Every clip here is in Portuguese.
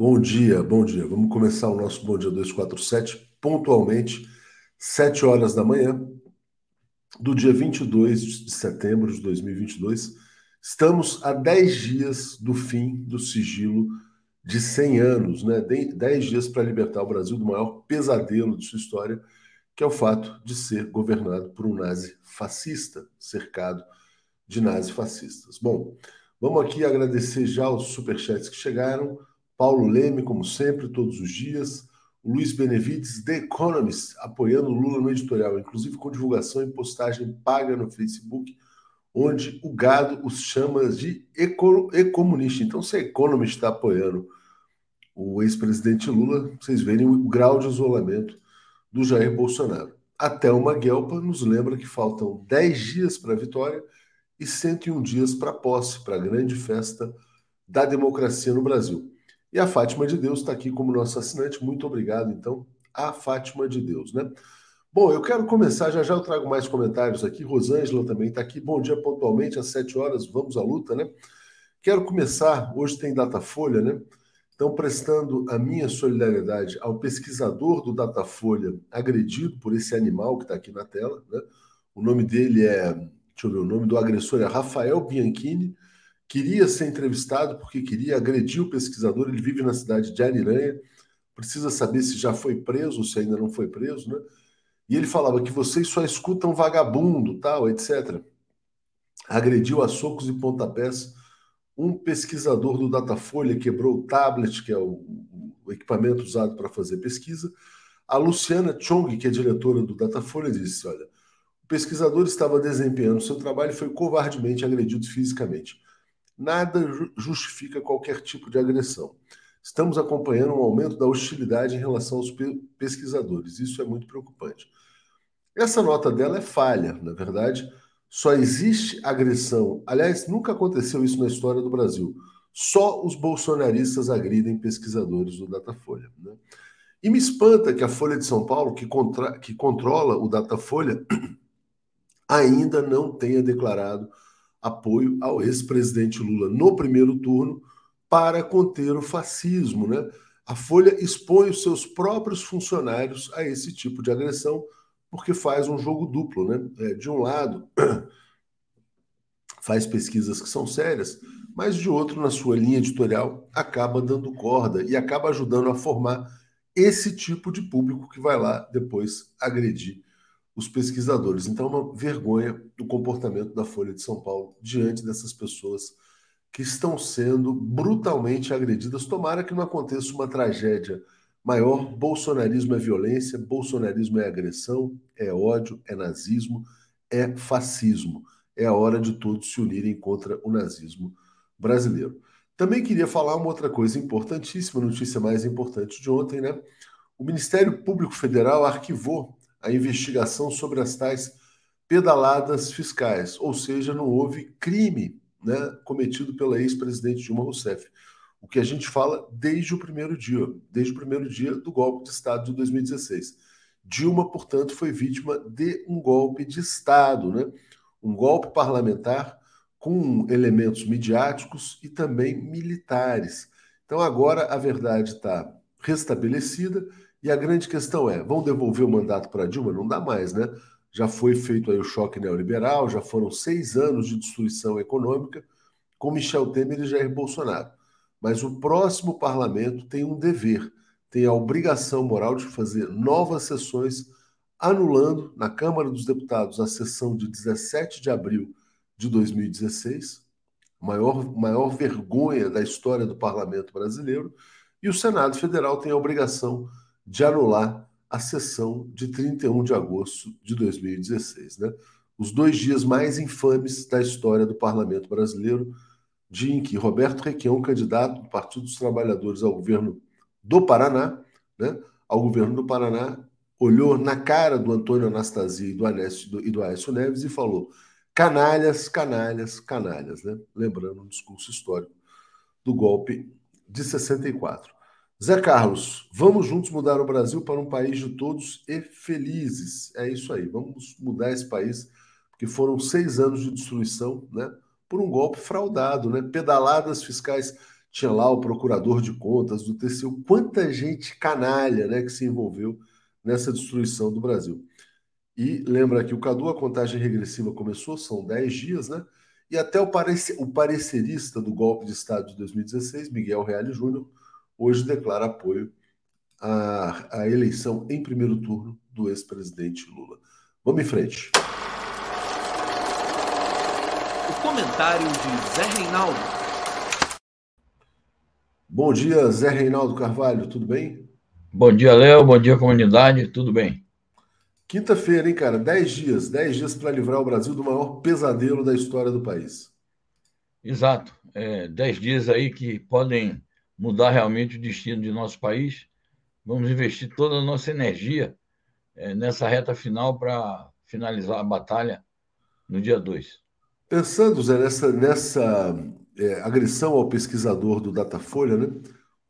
Bom dia, bom dia. Vamos começar o nosso Bom Dia 247, pontualmente, 7 horas da manhã, do dia 22 de setembro de 2022. Estamos a 10 dias do fim do sigilo de 100 anos, né? 10 dias para libertar o Brasil do maior pesadelo de sua história, que é o fato de ser governado por um nazi fascista, cercado de nazifascistas. Bom, Vamos aqui agradecer já os superchats que chegaram. Paulo Leme, como sempre, todos os dias. Luiz Benevides, The Economist, apoiando Lula no editorial, inclusive com divulgação e postagem paga no Facebook, onde o gado os chama de eco, ecomunista. Então, se a Economist está apoiando o ex-presidente Lula, vocês verem o grau de isolamento do Jair Bolsonaro. Até uma Guelpa nos lembra que faltam 10 dias para a vitória e 101 dias para a posse, para a grande festa da democracia no Brasil. E a Fátima de Deus está aqui como nosso assinante. Muito obrigado, então, a Fátima de Deus, né? Bom, eu quero começar, já já eu trago mais comentários aqui. Rosângela também está aqui. Bom dia pontualmente, às 7 horas, vamos à luta, né? Quero começar, hoje tem Datafolha, né? Então, prestando a minha solidariedade ao pesquisador do Datafolha agredido por esse animal que está aqui na tela, né? O nome dele é, deixa eu ver, o nome do agressor é Rafael Bianchini. Queria ser entrevistado porque queria agredir o pesquisador. Ele vive na cidade de Ariranha. Precisa saber se já foi preso ou se ainda não foi preso, né? E ele falava que vocês só escutam vagabundo, tal, etc. Agrediu a socos e pontapés um pesquisador do Datafolha, quebrou o tablet, que é o, o equipamento usado para fazer pesquisa. A Luciana Chong, que é diretora do Datafolha, disse: olha, o pesquisador estava desempenhando seu trabalho e foi covardemente agredido fisicamente. Nada justifica qualquer tipo de agressão. Estamos acompanhando um aumento da hostilidade em relação aos pesquisadores. Isso é muito preocupante. Essa nota dela é falha, na verdade. Só existe agressão. Aliás, nunca aconteceu isso na história do Brasil. Só os bolsonaristas agridem pesquisadores do Datafolha. Né? E me espanta que a Folha de São Paulo, que, contra... que controla o Datafolha, ainda não tenha declarado apoio ao ex-presidente Lula no primeiro turno para conter o fascismo. Né? A Folha expõe os seus próprios funcionários a esse tipo de agressão porque faz um jogo duplo, né? É, de um lado, faz pesquisas que são sérias, mas de outro, na sua linha editorial, acaba dando corda e acaba ajudando a formar esse tipo de público que vai lá depois agredir os pesquisadores. Então, é uma vergonha o comportamento da Folha de São Paulo diante dessas pessoas que estão sendo brutalmente agredidas. Tomara que não aconteça uma tragédia maior. Bolsonarismo é violência, bolsonarismo é agressão, é ódio, é nazismo, é fascismo. É a hora de todos se unirem contra o nazismo brasileiro. Também queria falar uma outra coisa importantíssima, notícia mais importante de ontem, né? O Ministério Público Federal arquivou a investigação sobre as tais pedaladas fiscais, ou seja, não houve crime né, cometido pela ex-presidente Dilma Rousseff o que a gente fala desde o primeiro dia, desde o primeiro dia do golpe de Estado de 2016. Dilma, portanto, foi vítima de um golpe de Estado, né? um golpe parlamentar com elementos midiáticos e também militares. Então, agora a verdade está restabelecida e a grande questão é: vão devolver o mandato para Dilma? Não dá mais, né? Já foi feito aí o choque neoliberal, já foram seis anos de destruição econômica com Michel Temer e Jair Bolsonaro. Mas o próximo parlamento tem um dever, tem a obrigação moral de fazer novas sessões, anulando na Câmara dos Deputados a sessão de 17 de abril de 2016, maior, maior vergonha da história do parlamento brasileiro, e o Senado Federal tem a obrigação de anular a sessão de 31 de agosto de 2016. Né? Os dois dias mais infames da história do parlamento brasileiro dia em que Roberto Requião, candidato do Partido dos Trabalhadores ao governo do Paraná, né, ao governo do Paraná, olhou na cara do Antônio Anastasia e do, Anésio, e do Aécio Neves e falou: canalhas, canalhas, canalhas, né? lembrando o discurso histórico do golpe de 64. Zé Carlos, vamos juntos mudar o Brasil para um país de todos e felizes. É isso aí, vamos mudar esse país, porque foram seis anos de destruição, né? por um golpe fraudado, né? Pedaladas fiscais. Tinha lá o procurador de contas do TCU. Quanta gente canalha né, que se envolveu nessa destruição do Brasil. E lembra que o Cadu, a contagem regressiva começou, são 10 dias, né? E até o, o parecerista do golpe de Estado de 2016, Miguel Reale Júnior, hoje declara apoio à, à eleição em primeiro turno do ex-presidente Lula. Vamos em frente. Comentário de Zé Reinaldo. Bom dia, Zé Reinaldo Carvalho, tudo bem? Bom dia, Léo, bom dia, comunidade, tudo bem? Quinta-feira, hein, cara? Dez dias, dez dias para livrar o Brasil do maior pesadelo da história do país. Exato, é, dez dias aí que podem mudar realmente o destino de nosso país. Vamos investir toda a nossa energia é, nessa reta final para finalizar a batalha no dia 2. Pensando, Zé, nessa, nessa é, agressão ao pesquisador do Datafolha, né?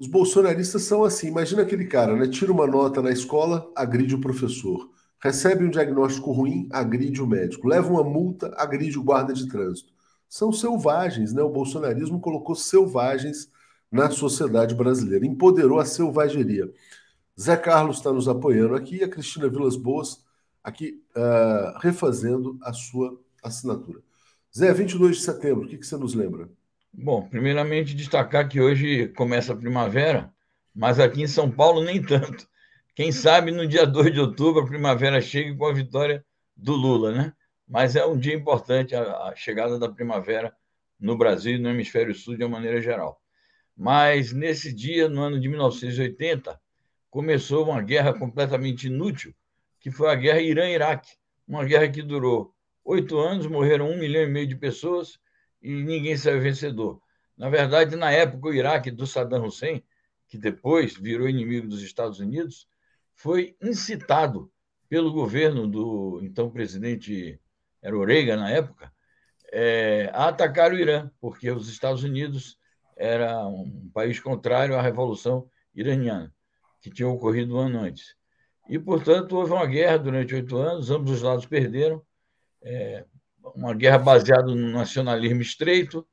Os bolsonaristas são assim. Imagina aquele cara, né? Tira uma nota na escola, agride o professor. Recebe um diagnóstico ruim, agride o médico. Leva uma multa, agride o guarda de trânsito. São selvagens, né? O bolsonarismo colocou selvagens na sociedade brasileira, empoderou a selvageria. Zé Carlos está nos apoiando aqui e a Cristina Vilas Boas aqui uh, refazendo a sua assinatura. Zé, 22 de setembro, o que, que você nos lembra? Bom, primeiramente destacar que hoje começa a primavera, mas aqui em São Paulo nem tanto. Quem sabe no dia 2 de outubro a primavera chegue com a vitória do Lula, né? Mas é um dia importante a, a chegada da primavera no Brasil e no hemisfério sul de uma maneira geral. Mas nesse dia, no ano de 1980, começou uma guerra completamente inútil, que foi a guerra Irã-Iraque, uma guerra que durou oito anos, morreram um milhão e meio de pessoas e ninguém saiu vencedor. Na verdade, na época, o Iraque do Saddam Hussein, que depois virou inimigo dos Estados Unidos, foi incitado pelo governo do então presidente, era o Reagan na época, é, a atacar o Irã, porque os Estados Unidos era um país contrário à Revolução Iraniana, que tinha ocorrido um ano antes. E, portanto, houve uma guerra durante oito anos, ambos os lados perderam, é, uma guerra baseada no nacionalismo estreito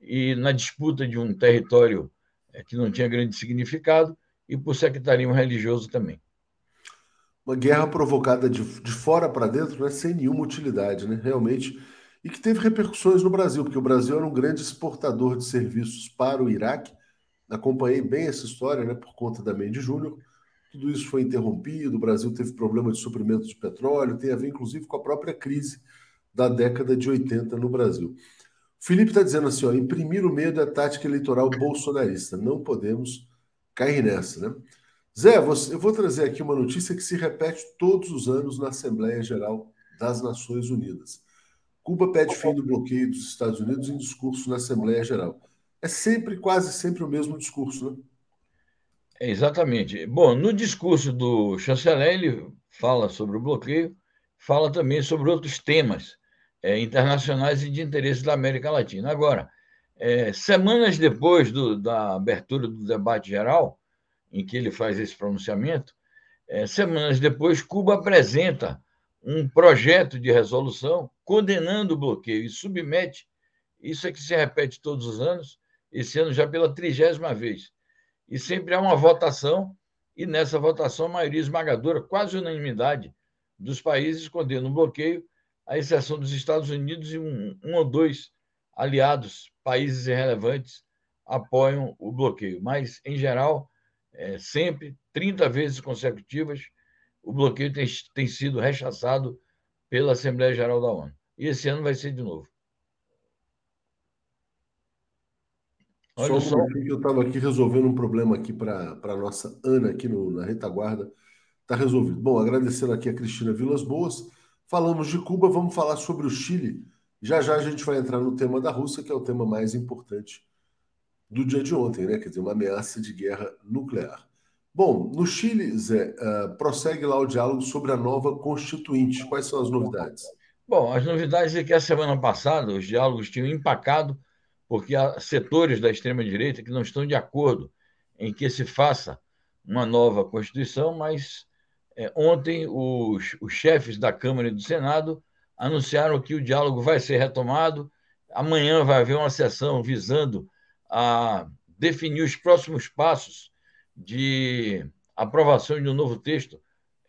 e na disputa de um território é, que não tinha grande significado e por sectarismo religioso também. Uma guerra provocada de, de fora para dentro, né, sem nenhuma utilidade, né, realmente, e que teve repercussões no Brasil, porque o Brasil era um grande exportador de serviços para o Iraque. Acompanhei bem essa história, né, por conta da Mendes Júnior. Tudo isso foi interrompido, o Brasil teve problema de suprimento de petróleo, tem a ver inclusive com a própria crise da década de 80 no Brasil. Felipe está dizendo assim: ó, imprimir o medo é tática eleitoral bolsonarista. Não podemos cair nessa, né? Zé, você, eu vou trazer aqui uma notícia que se repete todos os anos na Assembleia Geral das Nações Unidas. Cuba pede fim do bloqueio dos Estados Unidos em discurso na Assembleia Geral. É sempre, quase sempre o mesmo discurso, né? É, exatamente. Bom, no discurso do chanceler, ele fala sobre o bloqueio, fala também sobre outros temas é, internacionais e de interesse da América Latina. Agora, é, semanas depois do, da abertura do debate geral, em que ele faz esse pronunciamento, é, semanas depois, Cuba apresenta um projeto de resolução condenando o bloqueio e submete, isso é que se repete todos os anos, esse ano já pela trigésima vez. E sempre há uma votação, e nessa votação a maioria esmagadora, quase unanimidade, dos países condenam o bloqueio à exceção dos Estados Unidos e um, um ou dois aliados, países irrelevantes, apoiam o bloqueio. Mas, em geral, é, sempre, 30 vezes consecutivas, o bloqueio tem, tem sido rechaçado pela Assembleia Geral da ONU. E esse ano vai ser de novo. Olha só, só. que eu estava aqui resolvendo um problema aqui para a nossa Ana aqui no, na retaguarda. Está resolvido. Bom, agradecendo aqui a Cristina Vilas Boas. Falamos de Cuba, vamos falar sobre o Chile. Já já a gente vai entrar no tema da Rússia, que é o tema mais importante do dia de ontem, né? Quer dizer, uma ameaça de guerra nuclear. Bom, no Chile, Zé, uh, prossegue lá o diálogo sobre a nova Constituinte. Quais são as novidades? Bom, as novidades é que a semana passada os diálogos tinham empacado, porque há setores da extrema-direita que não estão de acordo em que se faça uma nova Constituição, mas é, ontem, os, os chefes da Câmara e do Senado anunciaram que o diálogo vai ser retomado. Amanhã vai haver uma sessão visando a definir os próximos passos de aprovação de um novo texto,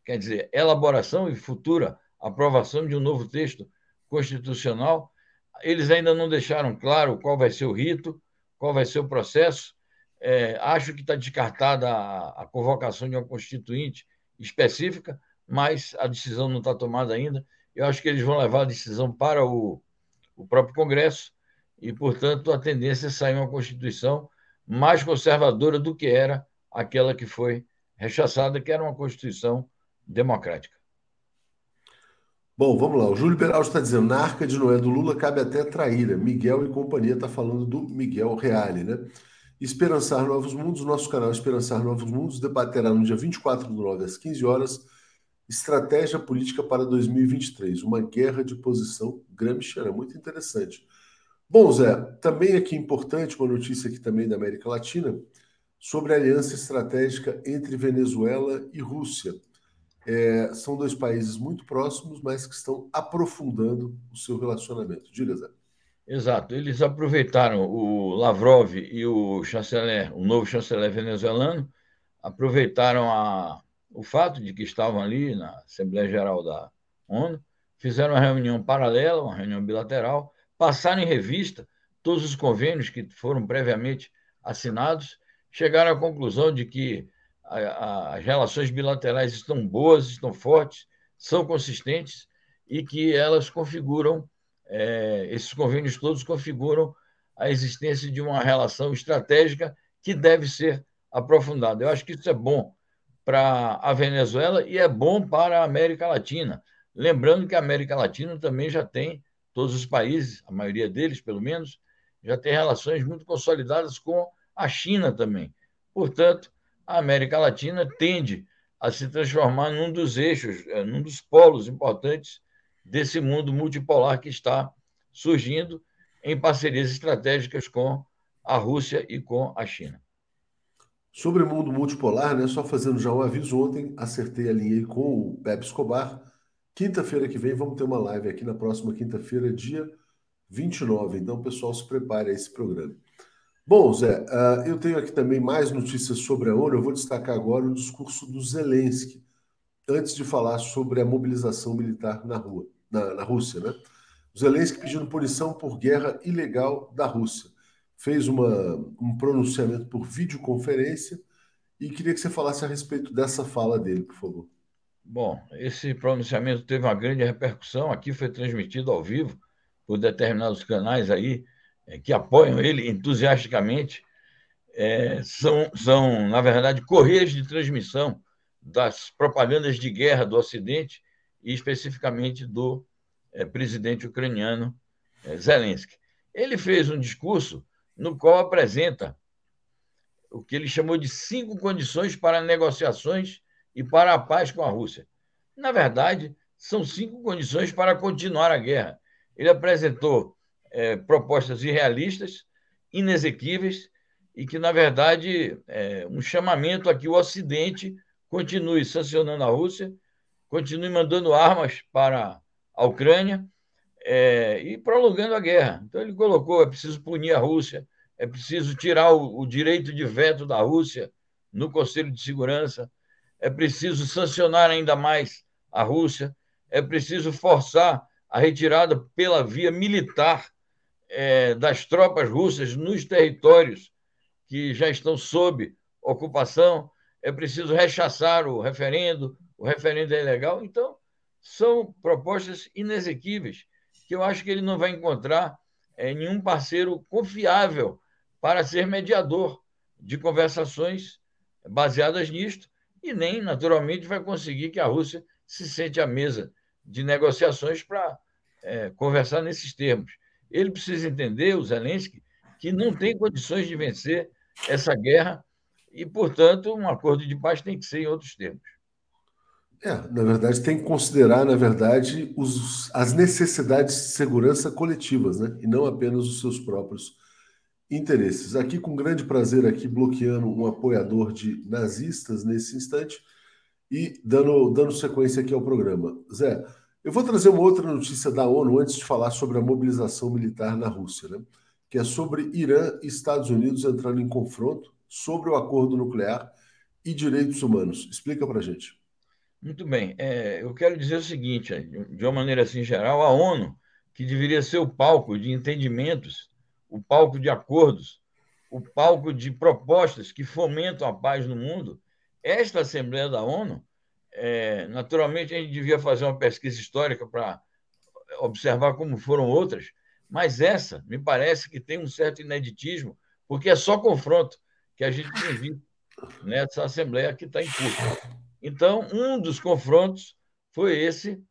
quer dizer, elaboração e futura aprovação de um novo texto constitucional. Eles ainda não deixaram claro qual vai ser o rito, qual vai ser o processo. É, acho que está descartada a, a convocação de uma constituinte específica, mas a decisão não está tomada ainda. Eu acho que eles vão levar a decisão para o, o próprio Congresso e, portanto, a tendência é sair uma Constituição mais conservadora do que era aquela que foi rechaçada, que era uma Constituição democrática. Bom, vamos lá. O Júlio Beraldo está dizendo: na arca de Noé do Lula cabe até traíra. Miguel e companhia está falando do Miguel Reale, né? Esperançar Novos Mundos, nosso canal Esperançar Novos Mundos, debaterá no dia 24 do 9 às 15 horas Estratégia Política para 2023, uma guerra de posição gramsciana, muito interessante. Bom, Zé, também aqui importante, uma notícia aqui também da América Latina, sobre a aliança estratégica entre Venezuela e Rússia. É, são dois países muito próximos, mas que estão aprofundando o seu relacionamento. Diga, Zé. Exato. Eles aproveitaram o Lavrov e o chanceler, o novo chanceler venezuelano, aproveitaram a, o fato de que estavam ali na Assembleia Geral da ONU, fizeram uma reunião paralela, uma reunião bilateral, passaram em revista todos os convênios que foram previamente assinados, chegaram à conclusão de que a, a, as relações bilaterais estão boas, estão fortes, são consistentes e que elas configuram é, esses convênios todos configuram a existência de uma relação estratégica que deve ser aprofundada. Eu acho que isso é bom para a Venezuela e é bom para a América Latina. Lembrando que a América Latina também já tem, todos os países, a maioria deles, pelo menos, já tem relações muito consolidadas com a China também. Portanto, a América Latina tende a se transformar num dos eixos, é, num dos polos importantes desse mundo multipolar que está surgindo em parcerias estratégicas com a Rússia e com a China. Sobre o mundo multipolar, né, só fazendo já um aviso ontem, acertei a linha com o Pepe Escobar. Quinta-feira que vem vamos ter uma live aqui na próxima quinta-feira, dia 29. Então, pessoal, se prepare a esse programa. Bom, Zé, uh, eu tenho aqui também mais notícias sobre a ONU. Eu vou destacar agora o discurso do Zelensky, antes de falar sobre a mobilização militar na rua na, na Rússia, né? Zelensky pedindo punição por guerra ilegal da Rússia. Fez uma, um pronunciamento por videoconferência e queria que você falasse a respeito dessa fala dele, por favor. Bom, esse pronunciamento teve uma grande repercussão. Aqui foi transmitido ao vivo por determinados canais aí que apoiam ele entusiasticamente. É, são, são, na verdade, correios de transmissão das propagandas de guerra do Ocidente e especificamente do é, presidente ucraniano é, Zelensky. Ele fez um discurso no qual apresenta o que ele chamou de cinco condições para negociações e para a paz com a Rússia. Na verdade, são cinco condições para continuar a guerra. Ele apresentou é, propostas irrealistas, inexequíveis, e que, na verdade, é um chamamento a que o Ocidente continue sancionando a Rússia continue mandando armas para a Ucrânia é, e prolongando a guerra. Então, ele colocou: é preciso punir a Rússia, é preciso tirar o, o direito de veto da Rússia no Conselho de Segurança, é preciso sancionar ainda mais a Rússia, é preciso forçar a retirada pela via militar é, das tropas russas nos territórios que já estão sob ocupação, é preciso rechaçar o referendo, o referendo é ilegal. Então, são propostas inexequíveis que eu acho que ele não vai encontrar é, nenhum parceiro confiável para ser mediador de conversações baseadas nisto e nem, naturalmente, vai conseguir que a Rússia se sente à mesa de negociações para é, conversar nesses termos. Ele precisa entender, o Zelensky, que não tem condições de vencer essa guerra e, portanto, um acordo de paz tem que ser em outros termos. É, na verdade, tem que considerar, na verdade, os, as necessidades de segurança coletivas, né? E não apenas os seus próprios interesses. Aqui, com grande prazer, aqui bloqueando um apoiador de nazistas nesse instante e dando, dando sequência aqui ao programa. Zé, eu vou trazer uma outra notícia da ONU antes de falar sobre a mobilização militar na Rússia, né? Que é sobre Irã e Estados Unidos entrando em confronto sobre o acordo nuclear e direitos humanos. Explica para gente. Muito bem. É, eu quero dizer o seguinte, de uma maneira assim geral, a ONU, que deveria ser o palco de entendimentos, o palco de acordos, o palco de propostas que fomentam a paz no mundo, esta Assembleia da ONU, é, naturalmente a gente devia fazer uma pesquisa histórica para observar como foram outras, mas essa me parece que tem um certo ineditismo, porque é só confronto que a gente tem visto nessa Assembleia que está em curso. Então, um dos confrontos foi esse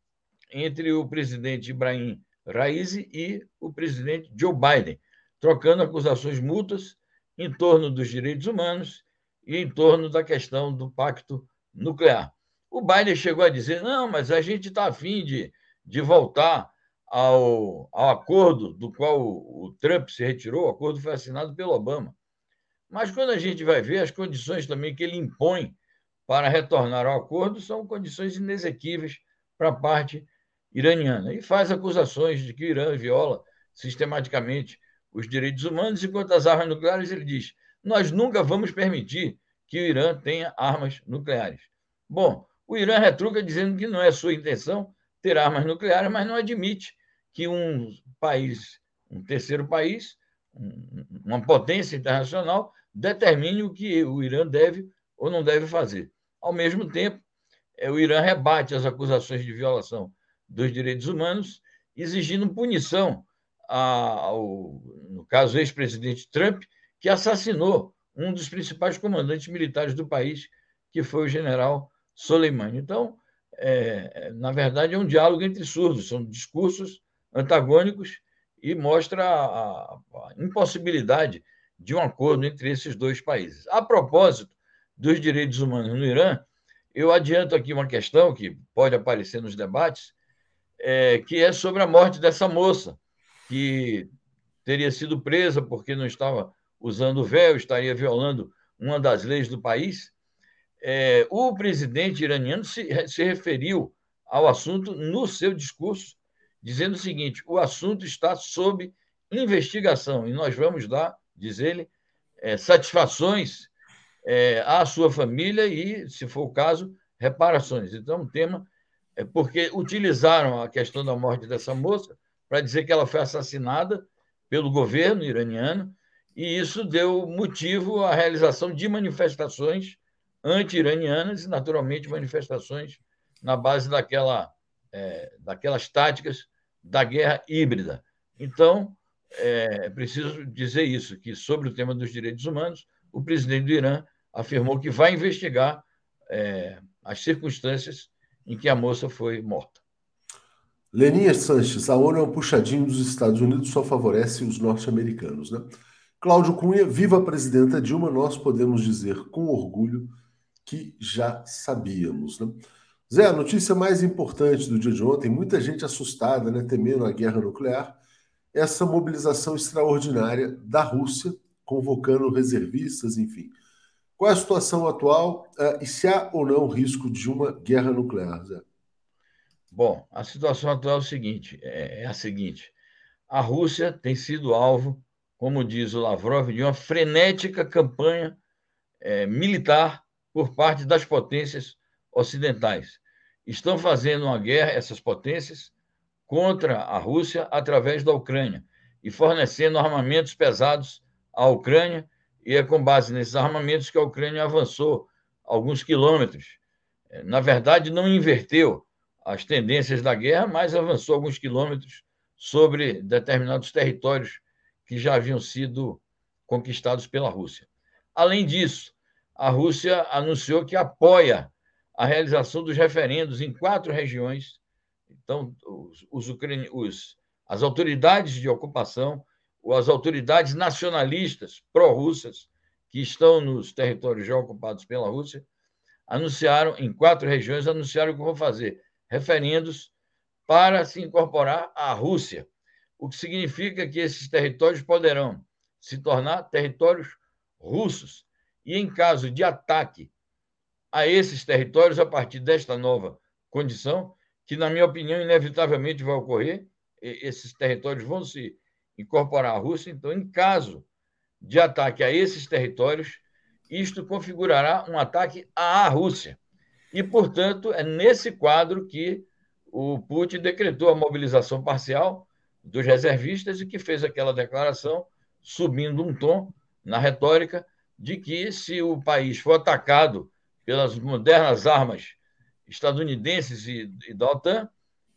entre o presidente Ibrahim Raisi e o presidente Joe Biden, trocando acusações mútuas em torno dos direitos humanos e em torno da questão do pacto nuclear. O Biden chegou a dizer: não, mas a gente está afim de, de voltar ao, ao acordo do qual o, o Trump se retirou, o acordo foi assinado pelo Obama. Mas quando a gente vai ver as condições também que ele impõe para retornar ao acordo são condições inexequíveis para a parte iraniana. E faz acusações de que o Irã viola sistematicamente os direitos humanos, enquanto as armas nucleares, ele diz: nós nunca vamos permitir que o Irã tenha armas nucleares. Bom, o Irã retruca dizendo que não é sua intenção ter armas nucleares, mas não admite que um país, um terceiro país, uma potência internacional, determine o que o Irã deve ou não deve fazer. Ao mesmo tempo, é, o Irã rebate as acusações de violação dos direitos humanos, exigindo punição ao, no caso, ex-presidente Trump, que assassinou um dos principais comandantes militares do país, que foi o general Soleimani. Então, é, na verdade, é um diálogo entre surdos, são discursos antagônicos e mostra a, a impossibilidade de um acordo entre esses dois países. A propósito dos direitos humanos no Irã, eu adianto aqui uma questão que pode aparecer nos debates, é, que é sobre a morte dessa moça, que teria sido presa porque não estava usando véu, estaria violando uma das leis do país. É, o presidente iraniano se, se referiu ao assunto no seu discurso, dizendo o seguinte: o assunto está sob investigação e nós vamos dar, diz ele, é, satisfações é, à sua família e, se for o caso, reparações. Então, o tema é porque utilizaram a questão da morte dessa moça para dizer que ela foi assassinada pelo governo iraniano, e isso deu motivo à realização de manifestações anti-iranianas e, naturalmente, manifestações na base daquela, é, daquelas táticas da guerra híbrida. Então, é preciso dizer isso, que sobre o tema dos direitos humanos, o presidente do Irã afirmou que vai investigar é, as circunstâncias em que a moça foi morta. Leninha Sanches, a ONU é um puxadinho dos Estados Unidos, só favorece os norte-americanos, né? Cláudio Cunha, viva a presidenta Dilma, nós podemos dizer com orgulho que já sabíamos, né? Zé, a notícia mais importante do dia de ontem, muita gente assustada, né, temendo a guerra nuclear, essa mobilização extraordinária da Rússia, convocando reservistas, enfim. Qual é a situação atual uh, e se há ou não risco de uma guerra nuclear, Zé? Bom, a situação atual é, o seguinte, é, é a seguinte: a Rússia tem sido alvo, como diz o Lavrov, de uma frenética campanha é, militar por parte das potências ocidentais. Estão fazendo uma guerra, essas potências, contra a Rússia através da Ucrânia e fornecendo armamentos pesados à Ucrânia e é com base nesses armamentos que a Ucrânia avançou alguns quilômetros. É, na verdade, não inverteu as tendências da guerra, mas avançou alguns quilômetros sobre determinados territórios que já haviam sido conquistados pela Rússia. Além disso, a Rússia anunciou que apoia a realização dos referendos em quatro regiões. Então, os, os, os as autoridades de ocupação as autoridades nacionalistas pró-russas que estão nos territórios já ocupados pela Rússia anunciaram, em quatro regiões, anunciaram que vão fazer referendos para se incorporar à Rússia, o que significa que esses territórios poderão se tornar territórios russos. E em caso de ataque a esses territórios, a partir desta nova condição, que, na minha opinião, inevitavelmente vai ocorrer, esses territórios vão se incorporar a Rússia. Então, em caso de ataque a esses territórios, isto configurará um ataque à Rússia. E, portanto, é nesse quadro que o Putin decretou a mobilização parcial dos reservistas e que fez aquela declaração, subindo um tom na retórica de que, se o país for atacado pelas modernas armas estadunidenses e, e da OTAN,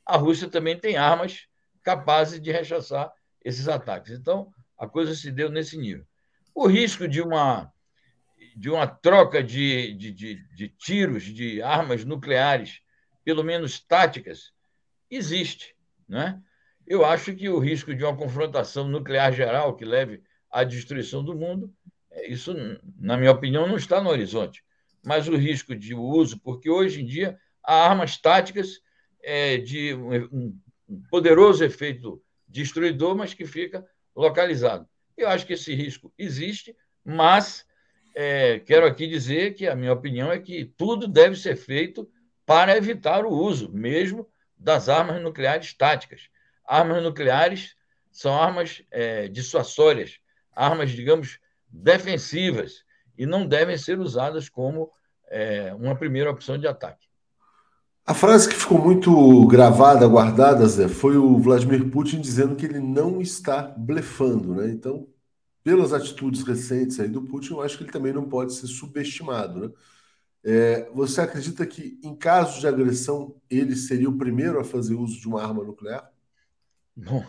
a Rússia também tem armas capazes de rechaçar esses ataques. Então, a coisa se deu nesse nível. O risco de uma, de uma troca de, de, de, de tiros, de armas nucleares, pelo menos táticas, existe. Né? Eu acho que o risco de uma confrontação nuclear geral que leve à destruição do mundo, isso, na minha opinião, não está no horizonte. Mas o risco de uso, porque hoje em dia há armas táticas é, de um poderoso efeito destruidor, mas que fica localizado. Eu acho que esse risco existe, mas é, quero aqui dizer que a minha opinião é que tudo deve ser feito para evitar o uso, mesmo das armas nucleares táticas. Armas nucleares são armas é, dissuasórias, armas, digamos, defensivas, e não devem ser usadas como é, uma primeira opção de ataque. A frase que ficou muito gravada, guardada, Zé, foi o Vladimir Putin dizendo que ele não está blefando, né? Então, pelas atitudes recentes aí do Putin, eu acho que ele também não pode ser subestimado, né? É, você acredita que, em caso de agressão, ele seria o primeiro a fazer uso de uma arma nuclear? Bom,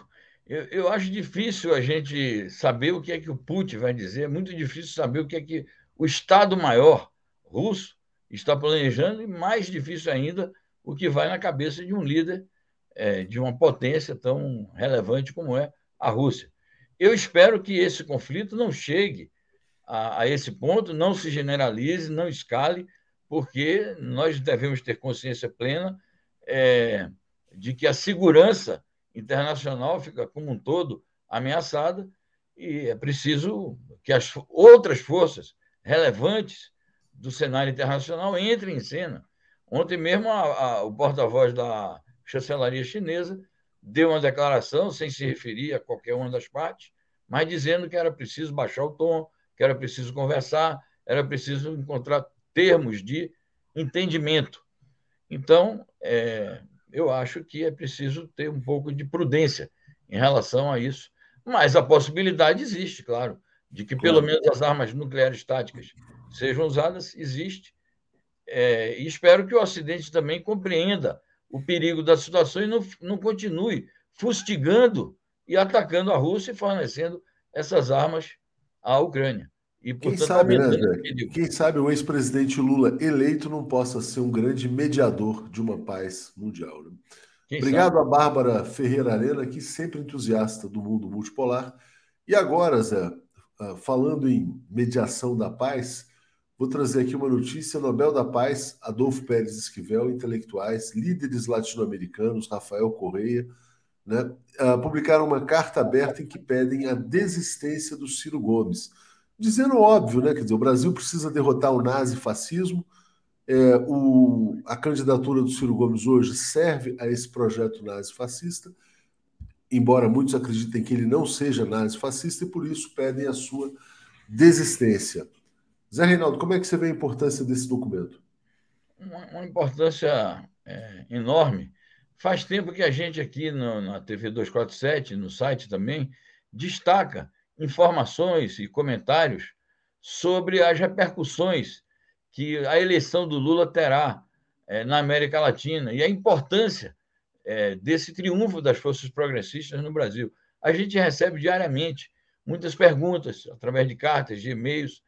eu, eu, acho difícil a gente saber o que é que o Putin vai dizer, é muito difícil saber o que é que o Estado-Maior russo está planejando, e mais difícil ainda o que vai na cabeça de um líder é, de uma potência tão relevante como é a Rússia. Eu espero que esse conflito não chegue a, a esse ponto, não se generalize, não escale, porque nós devemos ter consciência plena é, de que a segurança internacional fica como um todo ameaçada e é preciso que as outras forças relevantes do cenário internacional entrem em cena. Ontem mesmo a, a, o porta-voz da chancelaria chinesa deu uma declaração sem se referir a qualquer uma das partes, mas dizendo que era preciso baixar o tom, que era preciso conversar, era preciso encontrar termos de entendimento. Então, é, eu acho que é preciso ter um pouco de prudência em relação a isso. Mas a possibilidade existe, claro, de que pelo menos as armas nucleares táticas sejam usadas, existe. É, e espero que o Ocidente também compreenda o perigo da situação e não, não continue fustigando e atacando a Rússia e fornecendo essas armas à Ucrânia. E, portanto, quem sabe, né, quem sabe o ex-presidente Lula eleito não possa ser um grande mediador de uma paz mundial. Né? Obrigado sabe? a Bárbara Ferreira Arena, que sempre entusiasta do mundo multipolar. E agora, Zé, ah, falando em mediação da paz, vou trazer aqui uma notícia: Nobel da Paz, Adolfo Pérez Esquivel, intelectuais, líderes latino-americanos, Rafael Correia, né, uh, publicaram uma carta aberta em que pedem a desistência do Ciro Gomes dizendo óbvio, né? Quer dizer, o Brasil precisa derrotar o nazifascismo. É, o, a candidatura do Ciro Gomes hoje serve a esse projeto nazifascista, embora muitos acreditem que ele não seja nazifascista e por isso pedem a sua desistência. Zé Reinaldo, como é que você vê a importância desse documento? Uma, uma importância é, enorme. Faz tempo que a gente aqui no, na TV 247, no site também, destaca informações e comentários sobre as repercussões que a eleição do Lula terá é, na América Latina e a importância é, desse triunfo das forças progressistas no Brasil. A gente recebe diariamente muitas perguntas, através de cartas, de e-mails,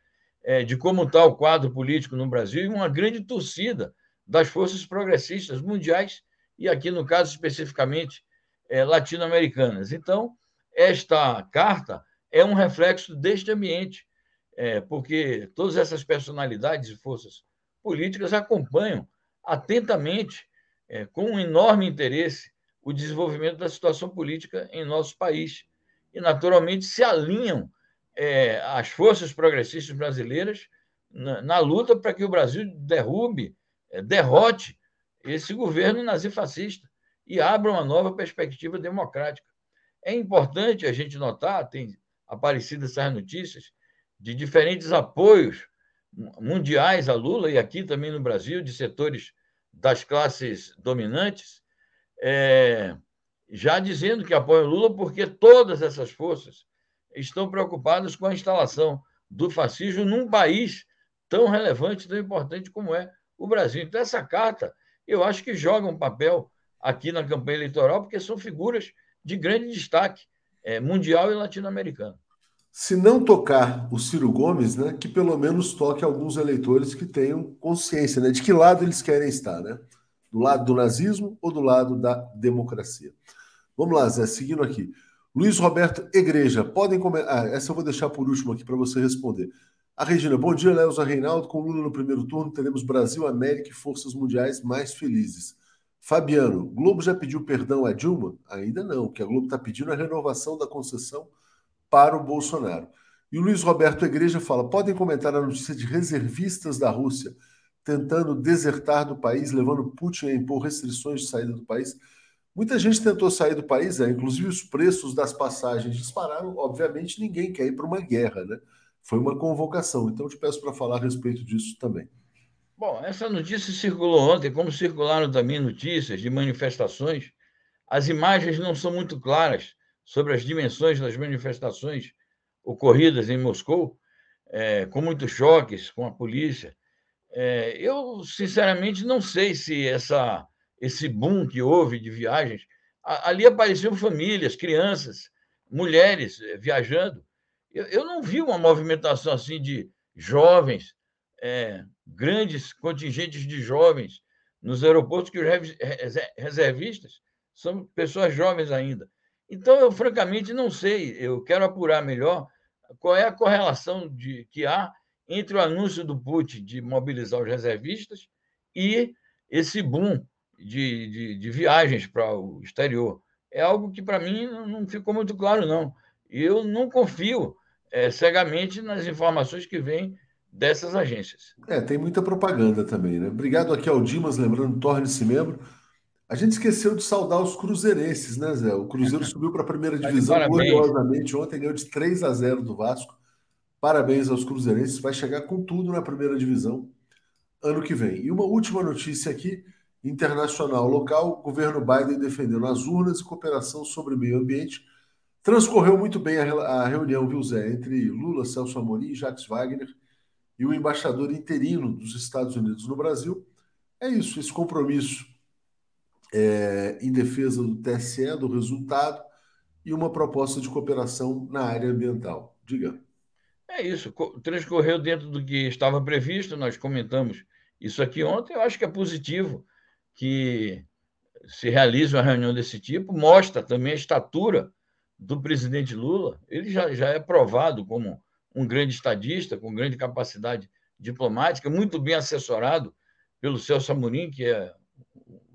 é, de como está o quadro político no Brasil e uma grande torcida das forças progressistas mundiais e aqui, no caso, especificamente, latino-americanas. Então, esta carta é um reflexo deste ambiente, é, porque todas essas personalidades e forças políticas acompanham atentamente, é, com um enorme interesse, o desenvolvimento da situação política em nosso país. E, naturalmente, se alinham é, às forças progressistas brasileiras na, na luta para que o Brasil derrube, é, derrote esse governo nazifascista e abra uma nova perspectiva democrática. É importante a gente notar, tem aparecidas essas notícias de diferentes apoios mundiais a Lula e aqui também no Brasil, de setores das classes dominantes, é, já dizendo que apoiam Lula porque todas essas forças estão preocupadas com a instalação do fascismo num país tão relevante, tão importante como é o Brasil. Então, essa carta, eu acho que joga um papel aqui na campanha eleitoral, porque são figuras de grande destaque é, mundial e latino-americano. Se não tocar o Ciro Gomes, né, que pelo menos toque alguns eleitores que tenham consciência né, de que lado eles querem estar, né? Do lado do nazismo ou do lado da democracia. Vamos lá, Zé, seguindo aqui. Luiz Roberto Igreja, podem comentar. Ah, essa eu vou deixar por último aqui para você responder. A Regina, bom dia, Léo Reinaldo. Com Lula no primeiro turno, teremos Brasil, América e forças mundiais mais felizes. Fabiano, Globo já pediu perdão a Dilma? Ainda não. O que a Globo está pedindo é a renovação da concessão para o Bolsonaro. E o Luiz Roberto Igreja fala: podem comentar a notícia de reservistas da Rússia tentando desertar do país, levando Putin a impor restrições de saída do país. Muita gente tentou sair do país, né? inclusive os preços das passagens dispararam. Obviamente, ninguém quer ir para uma guerra, né? Foi uma convocação. Então, eu te peço para falar a respeito disso também. Bom, essa notícia circulou ontem, como circularam também notícias de manifestações. As imagens não são muito claras sobre as dimensões das manifestações ocorridas em Moscou, é, com muitos choques com a polícia. É, eu, sinceramente, não sei se essa, esse boom que houve de viagens. Ali apareciam famílias, crianças, mulheres é, viajando. Eu, eu não vi uma movimentação assim de jovens, é, grandes contingentes de jovens nos aeroportos, que os reservistas são pessoas jovens ainda. Então, eu francamente não sei, eu quero apurar melhor qual é a correlação de, que há entre o anúncio do Putin de mobilizar os reservistas e esse boom de, de, de viagens para o exterior. É algo que, para mim, não ficou muito claro, não. E eu não confio é, cegamente nas informações que vêm dessas agências. É, tem muita propaganda também, né? Obrigado aqui ao Dimas, lembrando, torne-se membro. A gente esqueceu de saudar os cruzeirenses, né, Zé? O Cruzeiro subiu para a primeira divisão gloriosamente ontem, ganhou de 3 a 0 do Vasco. Parabéns aos cruzeirenses, vai chegar com tudo na primeira divisão ano que vem. E uma última notícia aqui, internacional local, o governo Biden defendeu nas urnas e cooperação sobre meio ambiente. Transcorreu muito bem a, a reunião, viu, Zé, entre Lula, Celso Amorim, Jacques Wagner e o embaixador interino dos Estados Unidos no Brasil. É isso, esse compromisso é, em defesa do TSE, do resultado, e uma proposta de cooperação na área ambiental. Diga. É isso, transcorreu dentro do que estava previsto, nós comentamos isso aqui ontem. Eu acho que é positivo que se realize uma reunião desse tipo, mostra também a estatura do presidente Lula. Ele já, já é provado como um grande estadista, com grande capacidade diplomática, muito bem assessorado pelo Celso Amorim, que é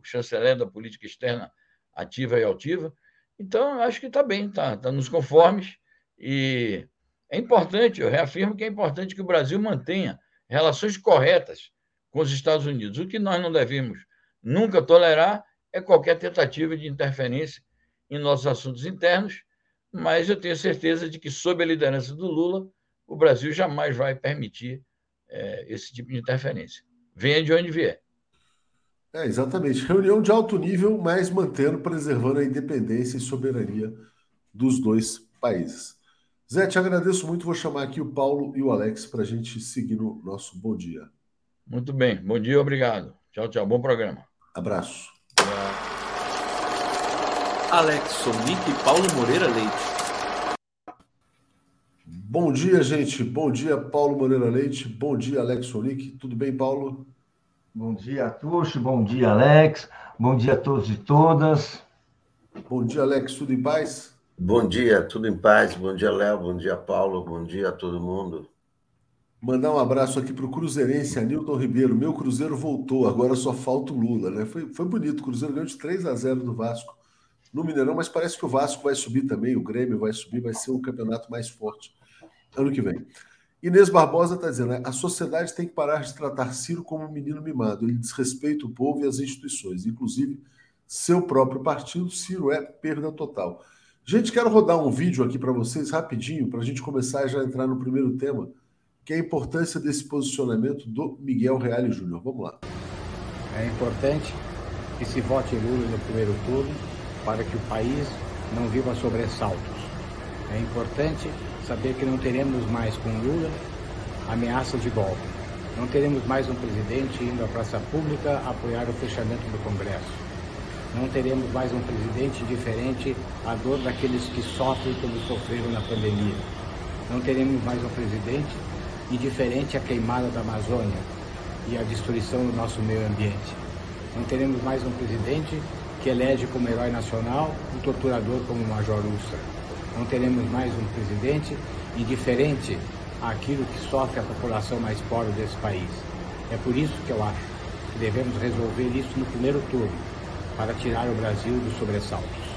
chanceler da política externa ativa e altiva. Então, acho que está bem, está tá nos conformes. E é importante, eu reafirmo que é importante que o Brasil mantenha relações corretas com os Estados Unidos. O que nós não devemos nunca tolerar é qualquer tentativa de interferência em nossos assuntos internos, mas eu tenho certeza de que, sob a liderança do Lula, o Brasil jamais vai permitir é, esse tipo de interferência. Venha de onde vier. É, exatamente. Reunião de alto nível, mas mantendo, preservando a independência e soberania dos dois países. Zé, te agradeço muito. Vou chamar aqui o Paulo e o Alex para a gente seguir no nosso bom dia. Muito bem. Bom dia, obrigado. Tchau, tchau. Bom programa. Abraço. Alex Sonic e Paulo Moreira Leite. Bom dia, gente. Bom dia, Paulo Moreira Leite. Bom dia, Alex Sonic. Tudo bem, Paulo? Bom dia, Tuxo. Bom dia, Alex. Bom dia a todos e todas. Bom dia, Alex. Tudo em paz? Bom dia, tudo em paz. Bom dia, Léo. Bom dia, Paulo. Bom dia a todo mundo. Mandar um abraço aqui para o Cruzeirense, Anilton Ribeiro. Meu Cruzeiro voltou, agora só falta o Lula, né? Foi, foi bonito. O Cruzeiro ganhou de 3 a 0 do Vasco no Mineirão, mas parece que o Vasco vai subir também, o Grêmio vai subir, vai ser um campeonato mais forte ano que vem. Inês Barbosa está dizendo: né, a sociedade tem que parar de tratar Ciro como um menino mimado. Ele desrespeita o povo e as instituições, inclusive seu próprio partido. Ciro é perda total. Gente, quero rodar um vídeo aqui para vocês rapidinho, para a gente começar a já entrar no primeiro tema, que é a importância desse posicionamento do Miguel Reale Júnior. Vamos lá. É importante que se vote Lula no primeiro turno para que o país não viva sobressaltos. É importante saber que não teremos mais com Lula ameaça de golpe. Não teremos mais um presidente indo à praça pública apoiar o fechamento do Congresso. Não teremos mais um presidente indiferente à dor daqueles que sofrem como sofreram na pandemia. Não teremos mais um presidente indiferente à queimada da Amazônia e à destruição do nosso meio ambiente. Não teremos mais um presidente que elege como herói nacional um torturador como o Major Ustra não teremos mais um presidente indiferente àquilo que sofre a população mais pobre desse país. É por isso que eu acho que devemos resolver isso no primeiro turno, para tirar o Brasil dos sobressaltos.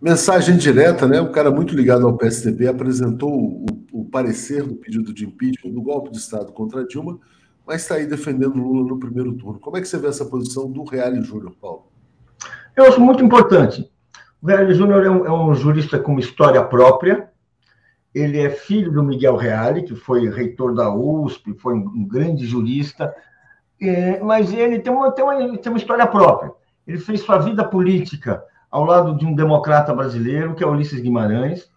Mensagem direta, né? Um cara muito ligado ao PSDB apresentou o, o parecer do pedido de impeachment do golpe de Estado contra Dilma, mas está aí defendendo Lula no primeiro turno. Como é que você vê essa posição do Reale Júnior, Paulo? Eu acho muito importante. O Reale Júnior é, um, é um jurista com uma história própria. Ele é filho do Miguel Reale, que foi reitor da USP, foi um, grande jurista, é, mas ele tem uma, tem, uma, tem uma história própria. Ele fez sua vida política ao lado de um democrata brasileiro, que é Ulisses Guimarães.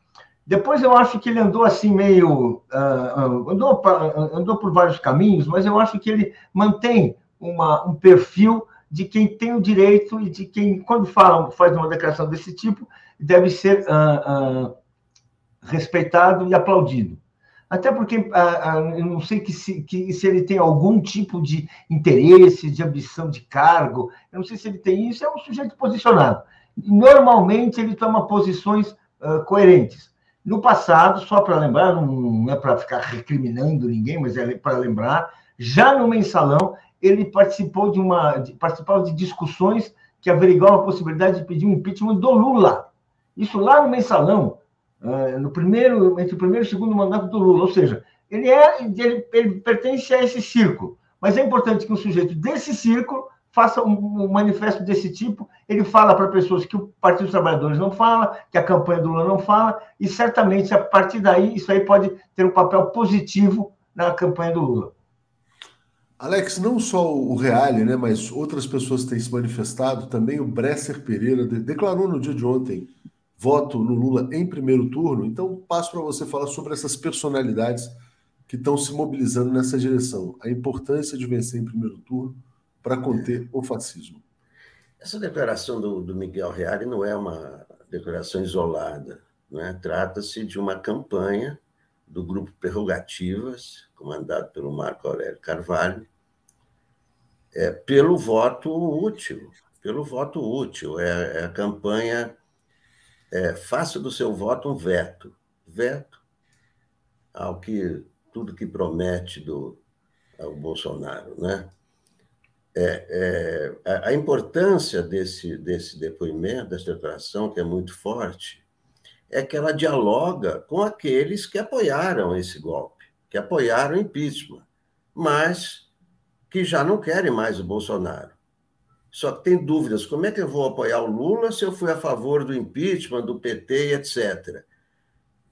Depois eu acho que ele andou assim meio. Uh, andou, andou por vários caminhos, mas eu acho que ele mantém uma, um perfil de quem tem o direito e de quem, quando fala, faz uma declaração desse tipo, deve ser uh, uh, respeitado e aplaudido. Até porque uh, eu não sei que se, que se ele tem algum tipo de interesse, de ambição de cargo, eu não sei se ele tem isso, é um sujeito posicionado. Normalmente ele toma posições coerentes. No passado, só para lembrar, não é para ficar recriminando ninguém, mas é para lembrar, já no mensalão ele participou de uma de, participava de discussões que averiguavam a possibilidade de pedir um impeachment do Lula. Isso lá no mensalão, uh, no primeiro entre o primeiro e o segundo mandato do Lula, ou seja, ele é ele, ele pertence a esse círculo. Mas é importante que um sujeito desse círculo faça um, um manifesto desse tipo. Ele fala para pessoas que o Partido dos Trabalhadores não fala, que a campanha do Lula não fala, e certamente a partir daí isso aí pode ter um papel positivo na campanha do Lula. Alex, não só o Reale, né, mas outras pessoas têm se manifestado, também o Bresser Pereira declarou no dia de ontem voto no Lula em primeiro turno. Então, passo para você falar sobre essas personalidades que estão se mobilizando nessa direção. A importância de vencer em primeiro turno para conter o fascismo. Essa declaração do, do Miguel Reale não é uma declaração isolada. Né? Trata-se de uma campanha do grupo Prerrogativas, comandado pelo Marco Aurélio Carvalho, é, pelo voto útil, pelo voto útil. É, é a campanha é, faça do seu voto um veto, veto ao que tudo que promete do ao Bolsonaro, né? É, é, a importância desse, desse depoimento, dessa declaração, que é muito forte, é que ela dialoga com aqueles que apoiaram esse golpe, que apoiaram o impeachment, mas que já não querem mais o Bolsonaro. Só que tem dúvidas: como é que eu vou apoiar o Lula se eu fui a favor do impeachment, do PT, etc.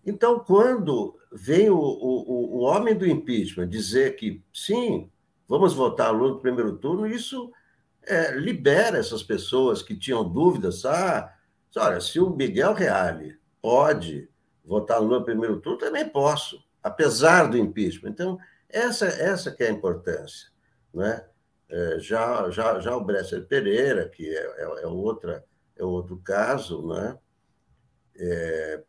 Então, quando vem o, o, o homem do impeachment dizer que sim, vamos votar Lula no primeiro turno, isso é, libera essas pessoas que tinham dúvidas. Ah, olha, se o Miguel Reale pode votar Lula no primeiro turno, também posso, apesar do impeachment. Então, essa, essa que é a importância. Né? É, já, já, já o Bresser Pereira, que é, é, é, outra, é outro caso, né? É,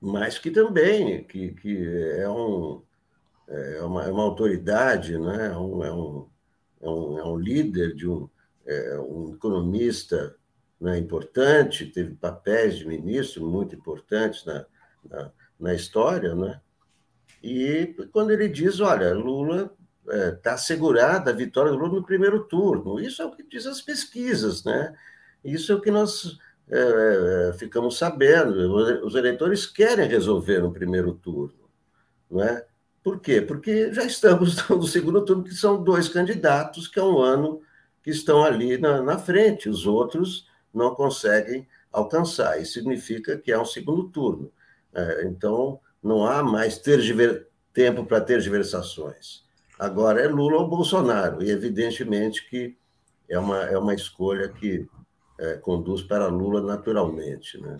mas que também que, que é, um, é, uma, é uma autoridade, né? é, um, é, um, é, um, é um líder de um, um economista né, importante, teve papéis de ministro muito importantes na, na, na história, né? E quando ele diz, olha, Lula está é, assegurada a vitória do Lula no primeiro turno. Isso é o que diz as pesquisas, né? Isso é o que nós é, é ficamos sabendo. Os eleitores querem resolver no primeiro turno, não é? Por quê? Porque já estamos no segundo turno, que são dois candidatos que há um ano que estão ali na, na frente, os outros não conseguem alcançar. Isso significa que é um segundo turno. É, então, não há mais tergiver... tempo para tergiversações. Agora é Lula ou Bolsonaro, e evidentemente que é uma, é uma escolha que é, conduz para Lula naturalmente. Né?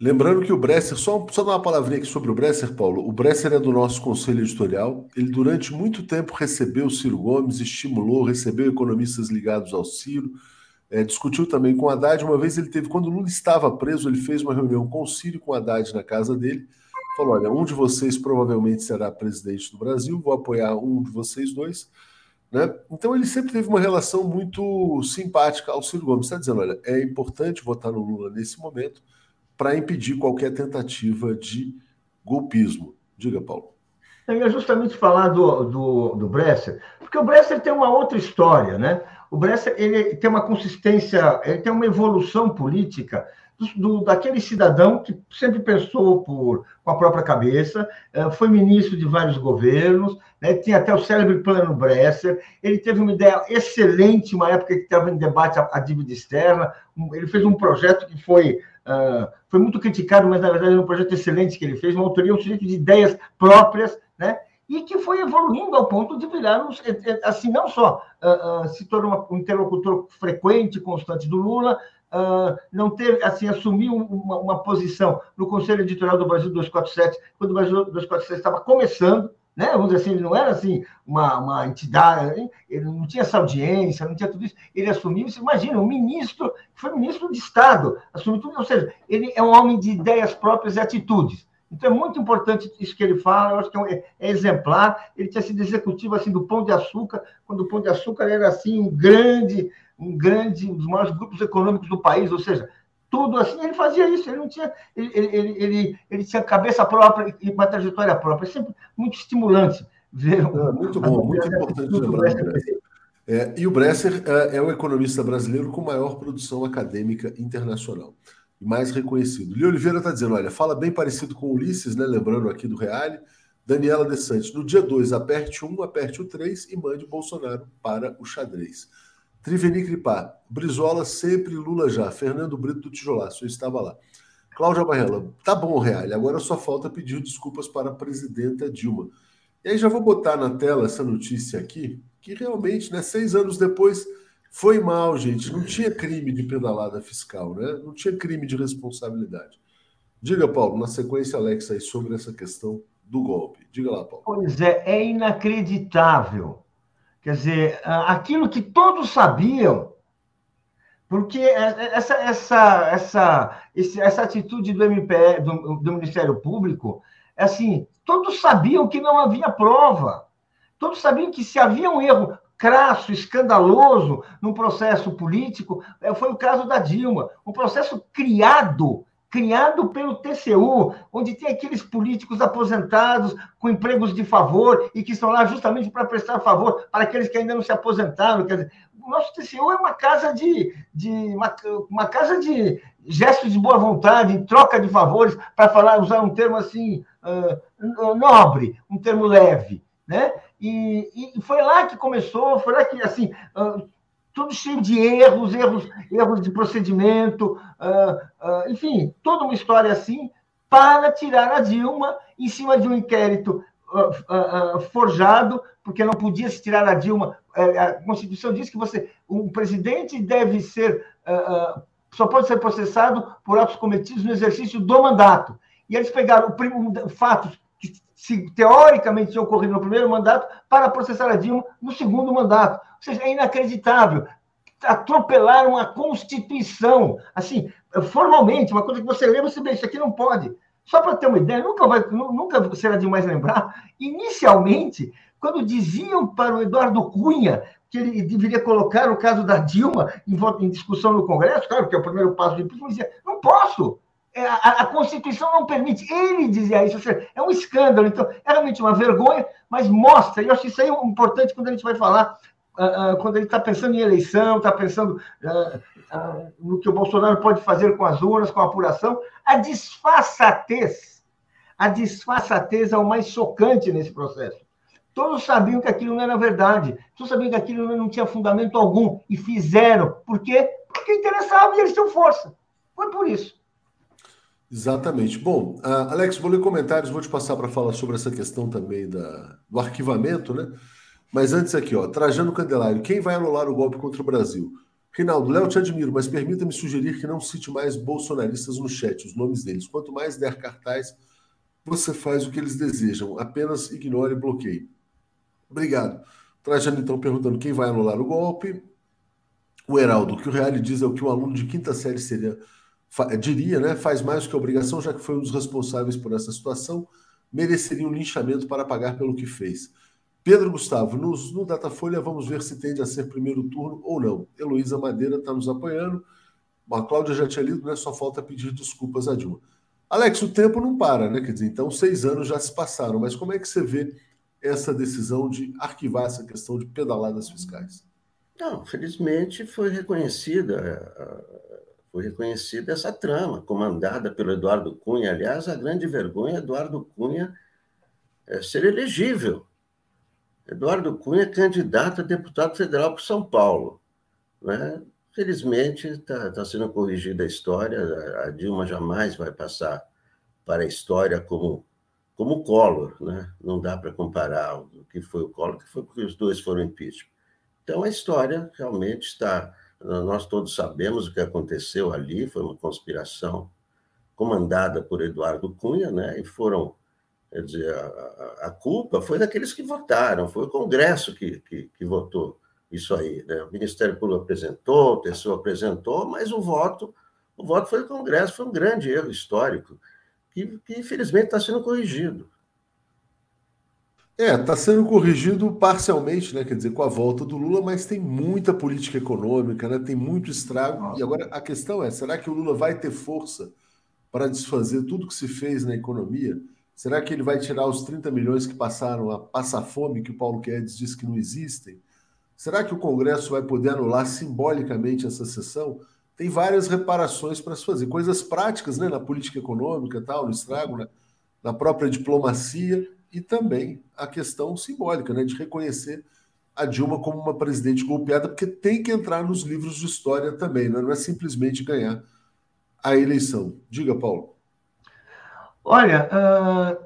Lembrando que o Bresser, só, só dar uma palavrinha aqui sobre o Bresser, Paulo. O Bresser é do nosso conselho editorial. Ele, durante muito tempo, recebeu o Ciro Gomes, estimulou, recebeu economistas ligados ao Ciro, é, discutiu também com o Haddad. Uma vez ele teve, quando o Lula estava preso, ele fez uma reunião com o Ciro e com o Haddad na casa dele falou: olha, um de vocês provavelmente será presidente do Brasil, vou apoiar um de vocês dois. Né? Então ele sempre teve uma relação muito simpática ao Ciro Gomes. Está dizendo, olha, é importante votar no Lula nesse momento para impedir qualquer tentativa de golpismo. Diga, Paulo. Eu ia justamente falar do, do, do Bresser, porque o Bresser tem uma outra história, né? O Bresser ele tem uma consistência, ele tem uma evolução política do, daquele cidadão que sempre pensou por, com a própria cabeça, eh, foi ministro de vários governos, né, até o célebre plano Bresser, ele teve uma ideia excelente, uma época que estava em debate a, a dívida externa, ele fez um projeto que foi, uh, foi muito criticado, mas na verdade era um projeto excelente que ele fez, uma autoria, um sujeito de ideias próprias, né? e que foi evoluindo ao ponto de virar, assim, não só uh, uh, se tornou um interlocutor frequente, constante do Lula, uh, não teve, assim, assumiu uma, uma, posição no Conselho Editorial do Brasil 247, quando o Brasil 247 estava começando, né? Vamos dizer assim, ele não era assim uma, uma entidade, ele não tinha essa audiência, não tinha tudo isso. Ele assumiu, você imagina, um ministro, foi ministro de Estado, assumiu tudo, ou seja, ele é um homem de ideias próprias e atitudes. Então é muito importante isso que ele fala, eu acho que é, é, exemplar. Ele tinha sido executivo assim do Pão de Açúcar, quando o Pão de Açúcar era assim um grande um grande, um dos maiores grupos econômicos do país, ou seja, tudo assim, ele fazia isso, ele não tinha, ele, ele, ele, ele tinha cabeça própria e uma trajetória própria, é sempre muito estimulante ver. É, muito bom, muito importante lembrar. É, e o Bresser é, é o economista brasileiro com maior produção acadêmica internacional e mais reconhecido. Li Oliveira está dizendo: olha, fala bem parecido com Ulisses, né? Lembrando aqui do Reale. Daniela De Santos, no dia 2, aperte 1, um, aperte o 3 e mande Bolsonaro para o xadrez. Triveni Cripá, Brizola sempre, Lula já. Fernando Brito do Tijolaço, eu estava lá. Cláudia Barrela, tá bom, Real, agora só falta pedir desculpas para a presidenta Dilma. E aí já vou botar na tela essa notícia aqui, que realmente, né, seis anos depois, foi mal, gente. Não tinha crime de pedalada fiscal, né? Não tinha crime de responsabilidade. Diga, Paulo, na sequência, Alex, aí sobre essa questão do golpe. Diga lá, Paulo. Pois é, é inacreditável Quer dizer, aquilo que todos sabiam, porque essa, essa, essa, essa atitude do, MP, do, do Ministério Público, é assim, todos sabiam que não havia prova. Todos sabiam que se havia um erro crasso, escandaloso no processo político, é, foi o caso da Dilma, um processo criado criado pelo TCU, onde tem aqueles políticos aposentados com empregos de favor e que estão lá justamente para prestar favor para aqueles que ainda não se aposentaram. Quer dizer, o nosso TCU é uma casa de, de uma, uma casa de gestos de boa vontade, troca de favores, para falar, usar um termo assim uh, nobre, um termo leve, né? E, e, foi lá que começou, foi lá que assim uh, tudo cheio de erros, erros, erros de procedimento, uh, uh, enfim, toda uma história assim, para tirar a Dilma em cima de um inquérito uh, forjado, porque não podia se tirar a Dilma. Eh, a Constituição diz que você, um presidente deve ser, só pode ser processado por atos cometidos no exercício do mandato. E eles pegaram o, fatos se, teoricamente tinham ocorrido no primeiro mandato para processar a Dilma no segundo mandato seja, é inacreditável. Atropelaram a Constituição. Assim, formalmente, uma coisa que você lê, você vê, isso aqui não pode. Só para ter uma ideia, nunca, vai, nunca será demais lembrar, inicialmente, quando diziam para o Eduardo Cunha que ele deveria colocar o caso da Dilma em, em discussão no Congresso, claro que é o primeiro passo do impeachment, dizia, não posso, a, a, Constituição não permite. Ele dizia isso, seja, é um escândalo. Então, é realmente uma vergonha, mas mostra, e eu acho isso aí importante quando a gente vai falar ah, ah, quando ele está pensando em eleição, está pensando uh, no que o Bolsonaro pode fazer com as urnas, com a apuração, a disfarçatez, a disfarçatez é o mais chocante nesse processo. Todos sabiam que aquilo não era verdade, todos sabiam que aquilo não tinha fundamento algum e fizeram. Por quê? Porque interessava e eles tinham força. Foi por isso. Exatamente. Bom, uh, Alex, vou ler comentários, vou te passar para falar sobre essa questão também da, do arquivamento, né? Mas antes aqui, ó, Trajano Candelário, quem vai anular o golpe contra o Brasil? Reinaldo, Léo, te admiro, mas permita-me sugerir que não cite mais bolsonaristas no chat, os nomes deles. Quanto mais der cartaz, você faz o que eles desejam. Apenas ignore e bloqueie. Obrigado. Trajano, então, perguntando quem vai anular o golpe. O Heraldo, o que o Reale diz é o que um aluno de quinta série seria, diria, né? Faz mais que obrigação, já que foi um dos responsáveis por essa situação, mereceria um linchamento para pagar pelo que fez. Pedro Gustavo, no Datafolha vamos ver se tende a ser primeiro turno ou não. Heloísa Madeira está nos apoiando. A Cláudia já tinha lido, né? Só falta pedir desculpas a Dilma. Alex, o tempo não para, né? Quer dizer, então seis anos já se passaram, mas como é que você vê essa decisão de arquivar essa questão de pedaladas fiscais? Não, felizmente foi reconhecida, foi reconhecida essa trama, comandada pelo Eduardo Cunha. Aliás, a grande vergonha é Eduardo Cunha é, ser elegível. Eduardo Cunha é candidato a deputado federal por São Paulo. Né? Felizmente, está tá sendo corrigida a história. A Dilma jamais vai passar para a história como como Collor, né? Não dá para comparar o que foi o Collor, que foi porque os dois foram impeachment. Então a história realmente está, nós todos sabemos o que aconteceu ali, foi uma conspiração comandada por Eduardo Cunha, né? E foram, quer dizer, a, a culpa foi daqueles que votaram, foi o Congresso que, que, que votou isso aí, né? O Ministério Público apresentou, o TCU apresentou, mas o voto, o voto foi do Congresso, foi um grande erro histórico que, que infelizmente está sendo corrigido. É, está sendo corrigido parcialmente, né? Quer dizer, com a volta do Lula, mas tem muita política econômica, né? Tem muito estrago. E agora a questão é: será que o Lula vai ter força para desfazer tudo que se fez na economia? Será que ele vai tirar os 30 milhões que passaram a passar fome, que o Paulo Guedes disse que não existem? Será que o Congresso vai poder anular simbolicamente essa sessão? tem várias reparações para se fazer, coisas práticas né, na política econômica, tal, no estrago, né, na própria diplomacia e também a questão simbólica né, de reconhecer a Dilma como uma presidente golpeada, porque tem que entrar nos livros de história também, né, não é simplesmente ganhar a eleição. Diga, Paulo. Olha, uh,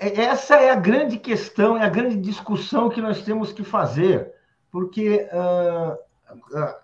essa é a grande questão, é a grande discussão que nós temos que fazer, porque uh, uh,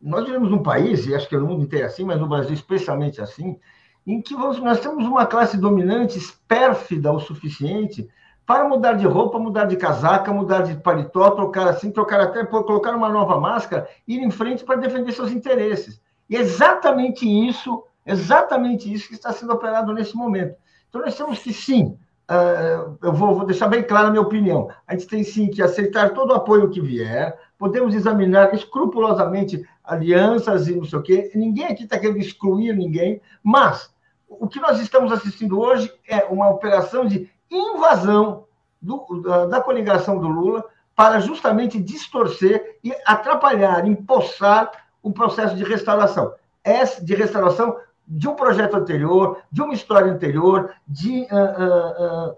nós vivemos num país, e acho que é no mundo inteiro assim, mas no Brasil especialmente assim, em que nós temos uma classe dominante pérfida o suficiente para mudar de roupa, mudar de casaca, mudar de paletó, trocar assim, trocar até, colocar uma nova máscara, ir em frente para defender seus interesses. E é exatamente isso, exatamente isso que está sendo operado nesse momento. Então nós temos que sim, uh, eu vou, vou deixar bem clara a minha opinião, a gente tem sim que aceitar todo o apoio que vier, podemos examinar escrupulosamente alianças e não sei o quê. Ninguém aqui está querendo excluir ninguém, mas o que nós estamos assistindo hoje é uma operação de invasão do, da, da coligação do Lula para justamente distorcer e atrapalhar, empossar o processo de restauração. Essa de restauração de um projeto anterior, de uma história anterior, de, uh, uh,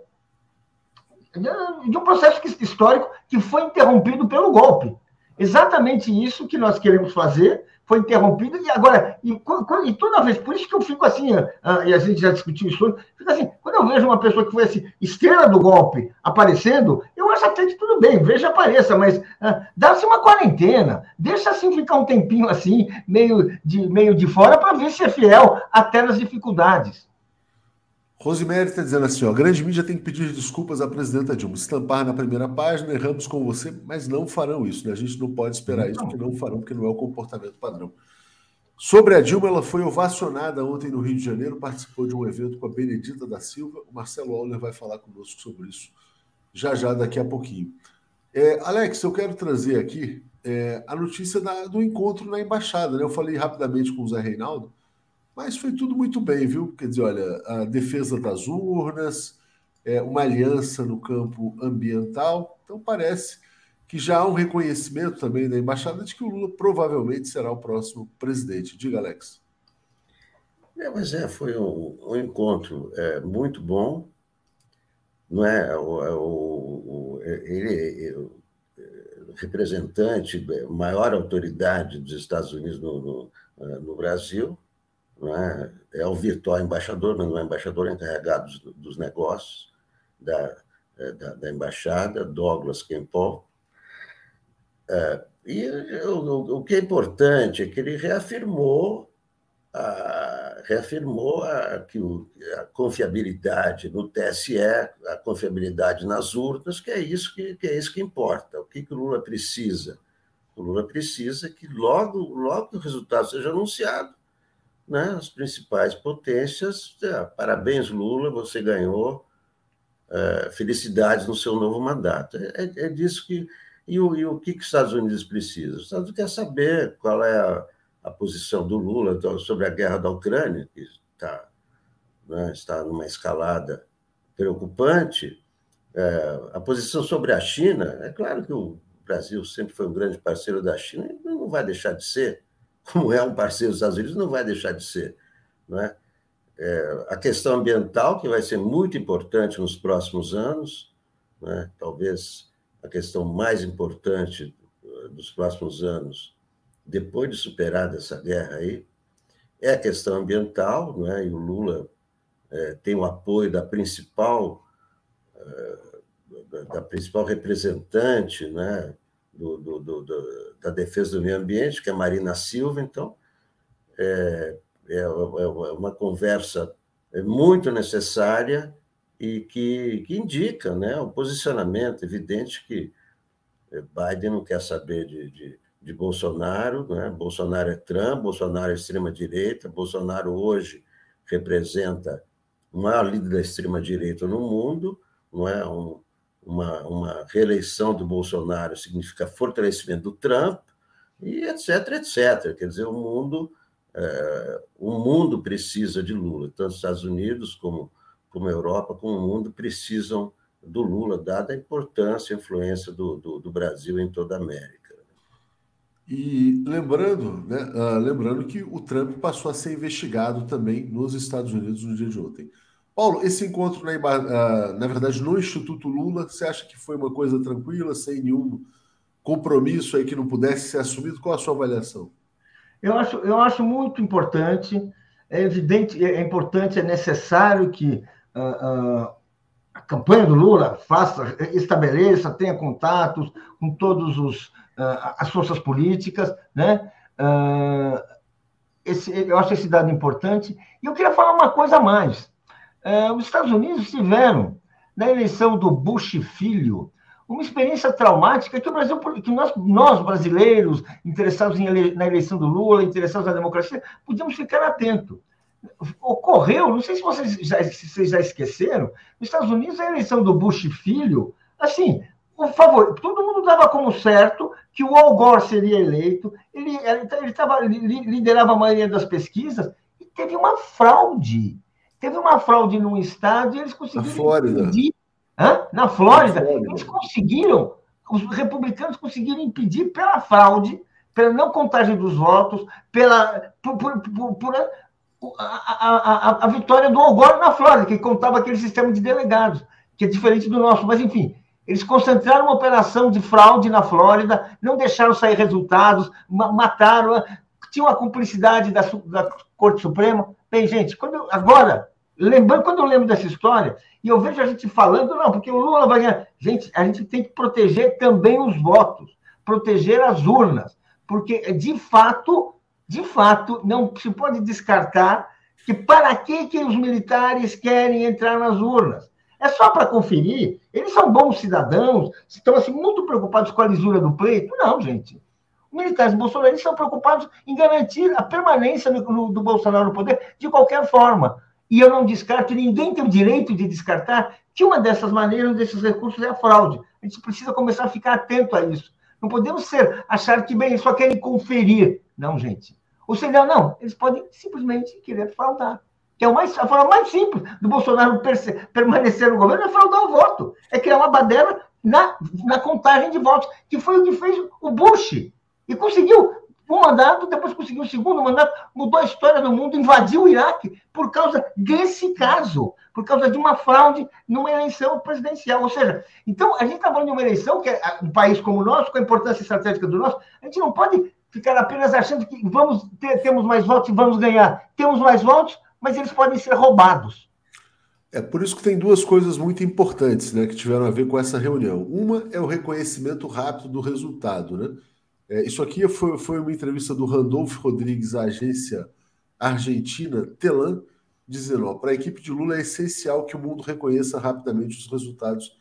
uh, de um processo histórico que foi interrompido pelo golpe. Exatamente isso que nós queremos fazer foi interrompido e agora e, e, toda vez por isso que eu fico assim uh, e a gente já discutiu isso fico assim quando eu vejo uma pessoa que foi assim estrela do golpe aparecendo eu acho até que tudo bem veja apareça mas uh, dá-se uma quarentena deixa assim ficar um tempinho assim meio de meio de fora para ver se é fiel até nas dificuldades Rosemary está dizendo assim: ó, a grande mídia tem que pedir desculpas à presidenta Dilma. Estampar na primeira página, erramos com você, mas não farão isso, né? A gente não pode esperar isso, porque não farão, porque não é o comportamento padrão. Sobre a Dilma, ela foi ovacionada ontem no Rio de Janeiro, participou de um evento com a Benedita da Silva. O Marcelo Auler vai falar conosco sobre isso já já, daqui a pouquinho. É, Alex, eu quero trazer aqui é, a notícia da, do encontro na embaixada. Né? Eu falei rapidamente com o Zé Reinaldo. Mas foi tudo muito bem, viu? Quer dizer, olha, a defesa das urnas, é, uma aliança no campo ambiental. Então, parece que já há um reconhecimento também da embaixada de que o Lula provavelmente será o próximo presidente. Diga, Alex. É, mas é, foi um, um encontro é, muito bom. Não é? O, é, o, o ele é o representante, maior autoridade dos Estados Unidos no, no, no Brasil, é? é o virtual embaixador, mas não é embaixador, é encarregado dos, dos negócios da, é, da, da, embaixada, Douglas Kempol. É, e o, o, que é importante é que ele reafirmou a, reafirmou a, que o, a confiabilidade no TSE, a confiabilidade nas urnas, que é isso que, que é isso que importa. O que, que o Lula precisa? O Lula precisa que logo, logo o resultado seja anunciado, né, as principais potências. É, parabéns, Lula, você ganhou. É, felicidades no seu novo mandato. É, é, é disso que. E o, e o que, que os Estados Unidos precisam? Os Estados Unidos quer saber qual é a, a posição do Lula sobre a guerra da Ucrânia, que está, né, está numa escalada preocupante. É, a posição sobre a China, é claro que o Brasil sempre foi um grande parceiro da China e não vai deixar de ser como é um parceiro dos Estados Unidos, não vai deixar de ser. Não é? A questão ambiental, que vai ser muito importante nos próximos anos, né? talvez a questão mais importante eh, dos próximos anos, depois de superar essa guerra aí, é a questão ambiental, né? e o Lula é, tem o apoio da principal, é, da principal representante né? Do, do, do, da defesa do meio ambiente, que é Marina Silva, então é, é, é uma conversa muito necessária e que, que indica né, o posicionamento evidente que Biden não quer saber de, de, de Bolsonaro, né? Bolsonaro é Trump, Bolsonaro é extrema-direita, Bolsonaro hoje representa o maior líder da extrema-direita no mundo, não é? Um, uma, uma reeleição do Bolsonaro significa fortalecimento do Trump, e etc, etc. Quer dizer, o mundo, é, o mundo precisa de Lula, tanto os Estados Unidos como como a Europa, como o mundo, precisam do Lula, dada a importância e influência do, do, do, Brasil em toda a América. E lembrando, né, uh, lembrando que o Trump passou a ser investigado também nos Estados Unidos no dia de ontem. Paulo, esse encontro, na, uh, na verdade, no Instituto Lula, você acha que foi uma coisa tranquila, sem nenhum compromisso aí que não pudesse ser assumido? Qual a sua avaliação? Eu acho, eu acho muito importante, é evidente, é importante, é necessário que a campanha do Lula faça, estabeleça, tenha contatos com todas as forças políticas, né? Esse, eu acho esse dado importante. E eu queria falar uma coisa a mais. Os Estados Unidos tiveram, na eleição do Bush filho, uma experiência traumática que o Brasil, que nós, nós brasileiros, interessados em, na eleição do Lula, interessados na democracia, podíamos ficar atentos ocorreu, não sei se vocês já, se vocês já esqueceram, nos Estados Unidos a eleição do Bush filho, assim, o favor, todo mundo dava como certo que o Al Gore seria eleito, ele, ele, tava, ele liderava a maioria das pesquisas, e teve uma fraude. Teve uma fraude num estado e eles conseguiram. Na Flórida. Impedir, hã? Na Flórida, Na Flórida. Eles conseguiram, os republicanos conseguiram impedir pela fraude, pela não contagem dos votos, pela, por, por, por, por a, a, a, vitória do Algor na Flórida, que contava aquele sistema de delegados, que é diferente do nosso. Mas, enfim, eles concentraram uma operação de fraude na Flórida, não deixaram sair resultados, mataram, tinham a cumplicidade da, da Corte Suprema. Bem, gente, quando eu, agora, lembrando, quando eu lembro dessa história, e eu vejo a gente falando, não, porque o Lula vai ganhar. Gente, a gente tem que proteger também os votos, proteger as urnas, porque, de fato, de fato, não se pode descartar que para que, que os militares querem entrar nas urnas. É só para conferir. Eles são bons cidadãos, estão assim, muito preocupados com a lisura do pleito? Não, gente. Os militares bolsonaristas estão preocupados em garantir a permanência do, do Bolsonaro no poder de qualquer forma. E eu não descarto, ninguém tem o direito de descartar que uma dessas maneiras, desses recursos, é a fraude. A gente precisa começar a ficar atento a isso. Não podemos ser, achar que, bem, só querem conferir. Não, gente. Ou seja, não, eles podem simplesmente querer fraudar. Que é o mais, a forma mais simples do Bolsonaro permanecer no governo é fraudar o voto. É criar uma baderna na, na contagem de votos, que foi o que fez o Bush. E conseguiu um mandato, depois conseguiu o segundo mandato, mudou a história do mundo, invadiu o Iraque por causa desse caso, por causa de uma fraude numa eleição presidencial. Ou seja, então a gente está falando de uma eleição que é um país como o nosso, com a importância estratégica do nosso, a gente não pode ficar apenas achando que vamos ter, temos mais votos e vamos ganhar. Temos mais votos, mas eles podem ser roubados. É por isso que tem duas coisas muito importantes né, que tiveram a ver com essa reunião. Uma é o reconhecimento rápido do resultado. Né? É, isso aqui foi, foi uma entrevista do Randolfo Rodrigues à agência argentina Telan, dizendo: para a equipe de Lula é essencial que o mundo reconheça rapidamente os resultados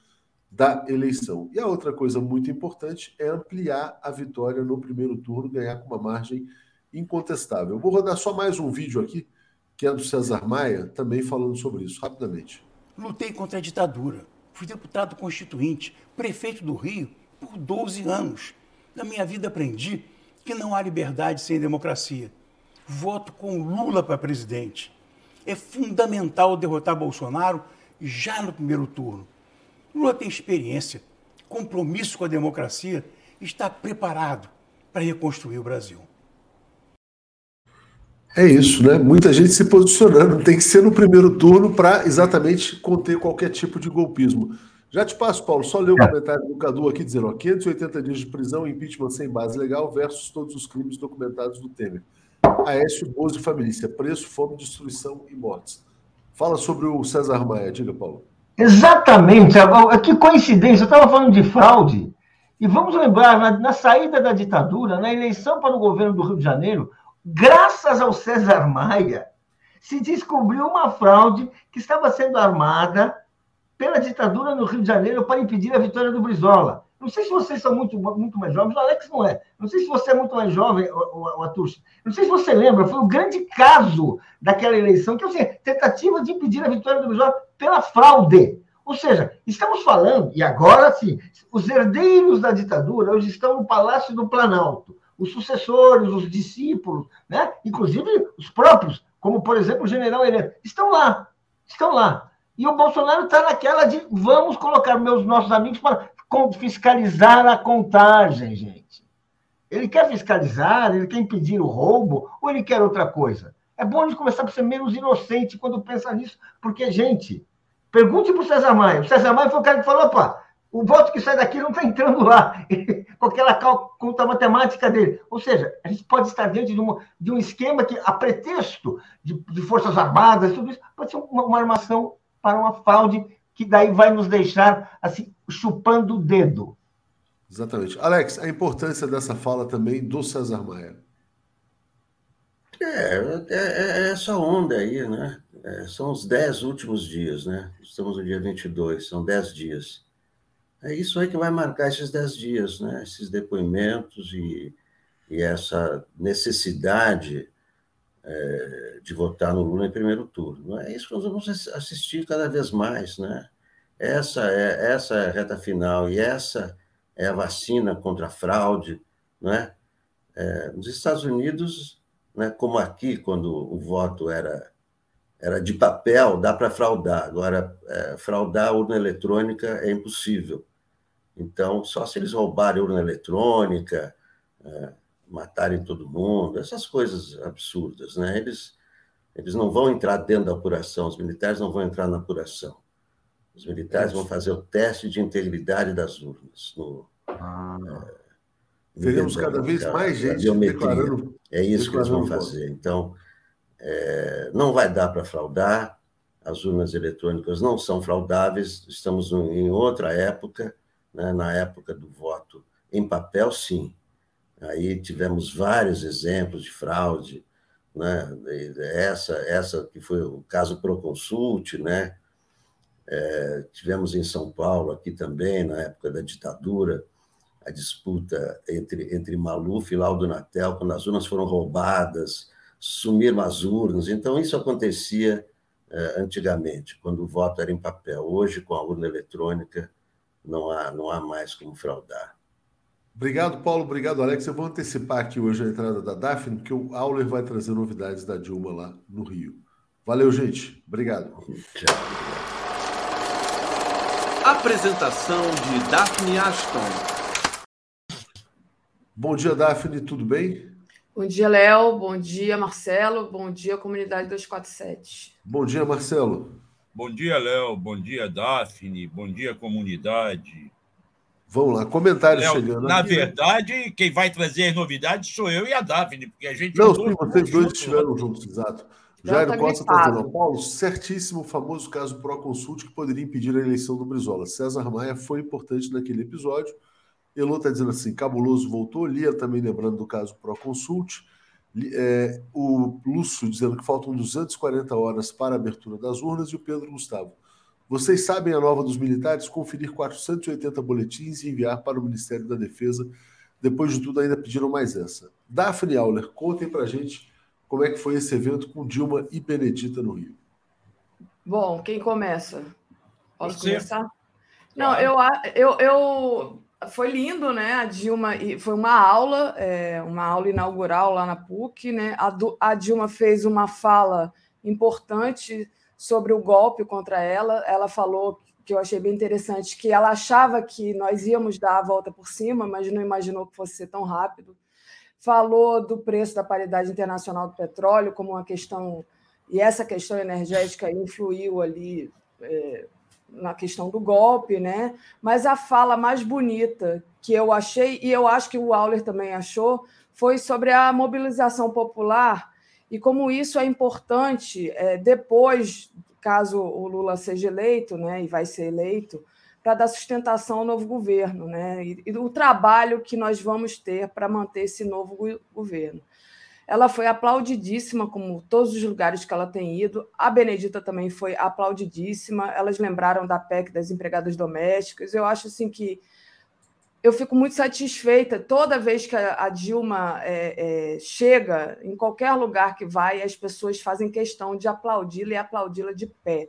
da eleição. E a outra coisa muito importante é ampliar a vitória no primeiro turno, ganhar com uma margem incontestável. Vou rodar só mais um vídeo aqui, que é do César Maia, também falando sobre isso, rapidamente. Lutei contra a ditadura. Fui deputado constituinte, prefeito do Rio, por 12 anos. Na minha vida aprendi que não há liberdade sem democracia. Voto com Lula para presidente. É fundamental derrotar Bolsonaro já no primeiro turno. Lula tem experiência, compromisso com a democracia, está preparado para reconstruir o Brasil. É isso, né? Muita gente se posicionando. Tem que ser no primeiro turno para exatamente conter qualquer tipo de golpismo. Já te passo, Paulo, só ler o é. comentário do Cadu aqui dizendo: ó, 580 dias de prisão, impeachment sem base legal versus todos os crimes documentados do Temer. Aécio, Bozo e família, preço, fome, destruição e mortes. Fala sobre o César Maia, diga, Paulo. Exatamente, que coincidência, eu estava falando de fraude. E vamos lembrar, na, na, saída da ditadura, na eleição para o governo do Rio de Janeiro, graças ao César Maia, se descobriu uma fraude que estava sendo armada pela ditadura no Rio de Janeiro para impedir a vitória do Brizola. Não sei se vocês são muito, muito mais jovens, o Alex não é. Não sei se você é muito mais jovem, o, Aturso. Não sei se você lembra, foi o grande caso daquela eleição, que é assim, tentativa de impedir a vitória do Brizola pela fraude. Ou seja, estamos falando, e agora sim, os herdeiros da ditadura hoje estão no Palácio do Planalto. Os sucessores, os discípulos, né? inclusive os próprios, como por exemplo o general Heleno, estão lá, estão lá. E o Bolsonaro está naquela de vamos colocar meus nossos amigos para fiscalizar a contagem, gente. Ele quer fiscalizar, ele quer impedir o roubo, ou ele quer outra coisa? É bom a gente começar a ser menos inocente quando pensa nisso, porque, gente, pergunte para o César Maia. O César Maia foi o cara que falou, opa, o voto que sai daqui não está entrando lá, com aquela conta matemática dele. Ou seja, a gente pode estar diante de, uma, de um esquema que, a pretexto de, de Forças Armadas, tudo isso, pode ser uma, uma armação para uma fraude que daí vai nos deixar assim chupando o dedo. Exatamente. Alex, a importância dessa fala também do César Maia. É, é, é essa onda aí, né? É, são os dez últimos dias, né? Estamos no dia 22, são dez dias. É isso aí que vai marcar esses dez dias, né? Esses depoimentos e, e essa necessidade é, de votar no Lula em primeiro turno. É isso que nós vamos assistir cada vez mais, né? Essa é essa é a reta final e essa é a vacina contra a fraude, né? É, nos Estados Unidos, né, como aqui, quando o voto era era de papel, dá para fraudar. Agora, é, fraudar a urna eletrônica é impossível. Então, só se eles roubarem a urna eletrônica, matarem todo mundo, essas coisas absurdas, né? Eles, eles não vão entrar dentro da apuração, os militares não vão entrar na apuração. Os militares vão fazer o teste de integridade das urnas. No, ah. é, Veremos cada vez mais gente declarando. É isso declarando que eles vão fazer. Então, é, não vai dar para fraudar, as urnas eletrônicas não são fraudáveis, estamos em outra época, né? na época do voto em papel, sim. Aí tivemos vários exemplos de fraude, né? Essa, essa que foi o caso Proconsult, né? É, tivemos em São Paulo aqui também na época da ditadura a disputa entre entre Maluf e Laudo Natel quando as urnas foram roubadas, sumiram as urnas. Então isso acontecia é, antigamente quando o voto era em papel. Hoje com a urna eletrônica não há não há mais como fraudar. Obrigado, Paulo. Obrigado, Alex. Eu vou antecipar aqui hoje a entrada da Daphne, porque o Auler vai trazer novidades da Dilma lá no Rio. Valeu, gente. Obrigado. Tchau. Apresentação de Daphne Ashton. Bom dia, Daphne. Tudo bem? Bom dia, Léo. Bom dia, Marcelo. Bom dia, comunidade 247. Bom dia, Marcelo. Bom dia, Léo. Bom dia, Daphne. Bom dia, comunidade. Vamos lá, comentários Léo, chegando. Na aqui, né? verdade, né? quem vai trazer as novidades sou eu e a Daphne, porque a gente. Não, sim, vocês dois estiveram juntos, exato. Jair tá Costa está dizendo, Paulo, certíssimo o famoso caso Proconsult que poderia impedir a eleição do Brizola. César Maia foi importante naquele episódio. Elô está dizendo assim: cabuloso voltou. Lia também lembrando do caso Proconsult. É, o Lúcio dizendo que faltam 240 horas para a abertura das urnas. E o Pedro Gustavo. Vocês sabem a nova dos militares? Conferir 480 boletins e enviar para o Ministério da Defesa. Depois de tudo, ainda pediram mais essa. Daphne Auler, contem para gente como é que foi esse evento com Dilma e Benedita no Rio. Bom, quem começa? Posso Você? começar? Não, eu, eu, eu foi lindo, né? A Dilma e foi uma aula, é, uma aula inaugural lá na PUC, né? A, a Dilma fez uma fala importante sobre o golpe contra ela. Ela falou que eu achei bem interessante que ela achava que nós íamos dar a volta por cima, mas não imaginou que fosse ser tão rápido. falou do preço da paridade internacional do petróleo como uma questão, e essa questão energética influiu ali é, na questão do golpe, né? Mas a fala mais bonita que eu achei, e eu acho que o Auler também achou, foi sobre a mobilização popular e como isso é importante é, depois, caso o Lula seja eleito, né, e vai ser eleito, para dar sustentação ao novo governo, né? E, e o trabalho que nós vamos ter para manter esse novo governo. Ela foi aplaudidíssima, como todos os lugares que ela tem ido. A Benedita também foi aplaudidíssima. Elas lembraram da PEC das empregadas domésticas. Eu acho assim que eu fico muito satisfeita toda vez que a Dilma é, é, chega em qualquer lugar que vai, as pessoas fazem questão de aplaudi-la e aplaudi-la de pé.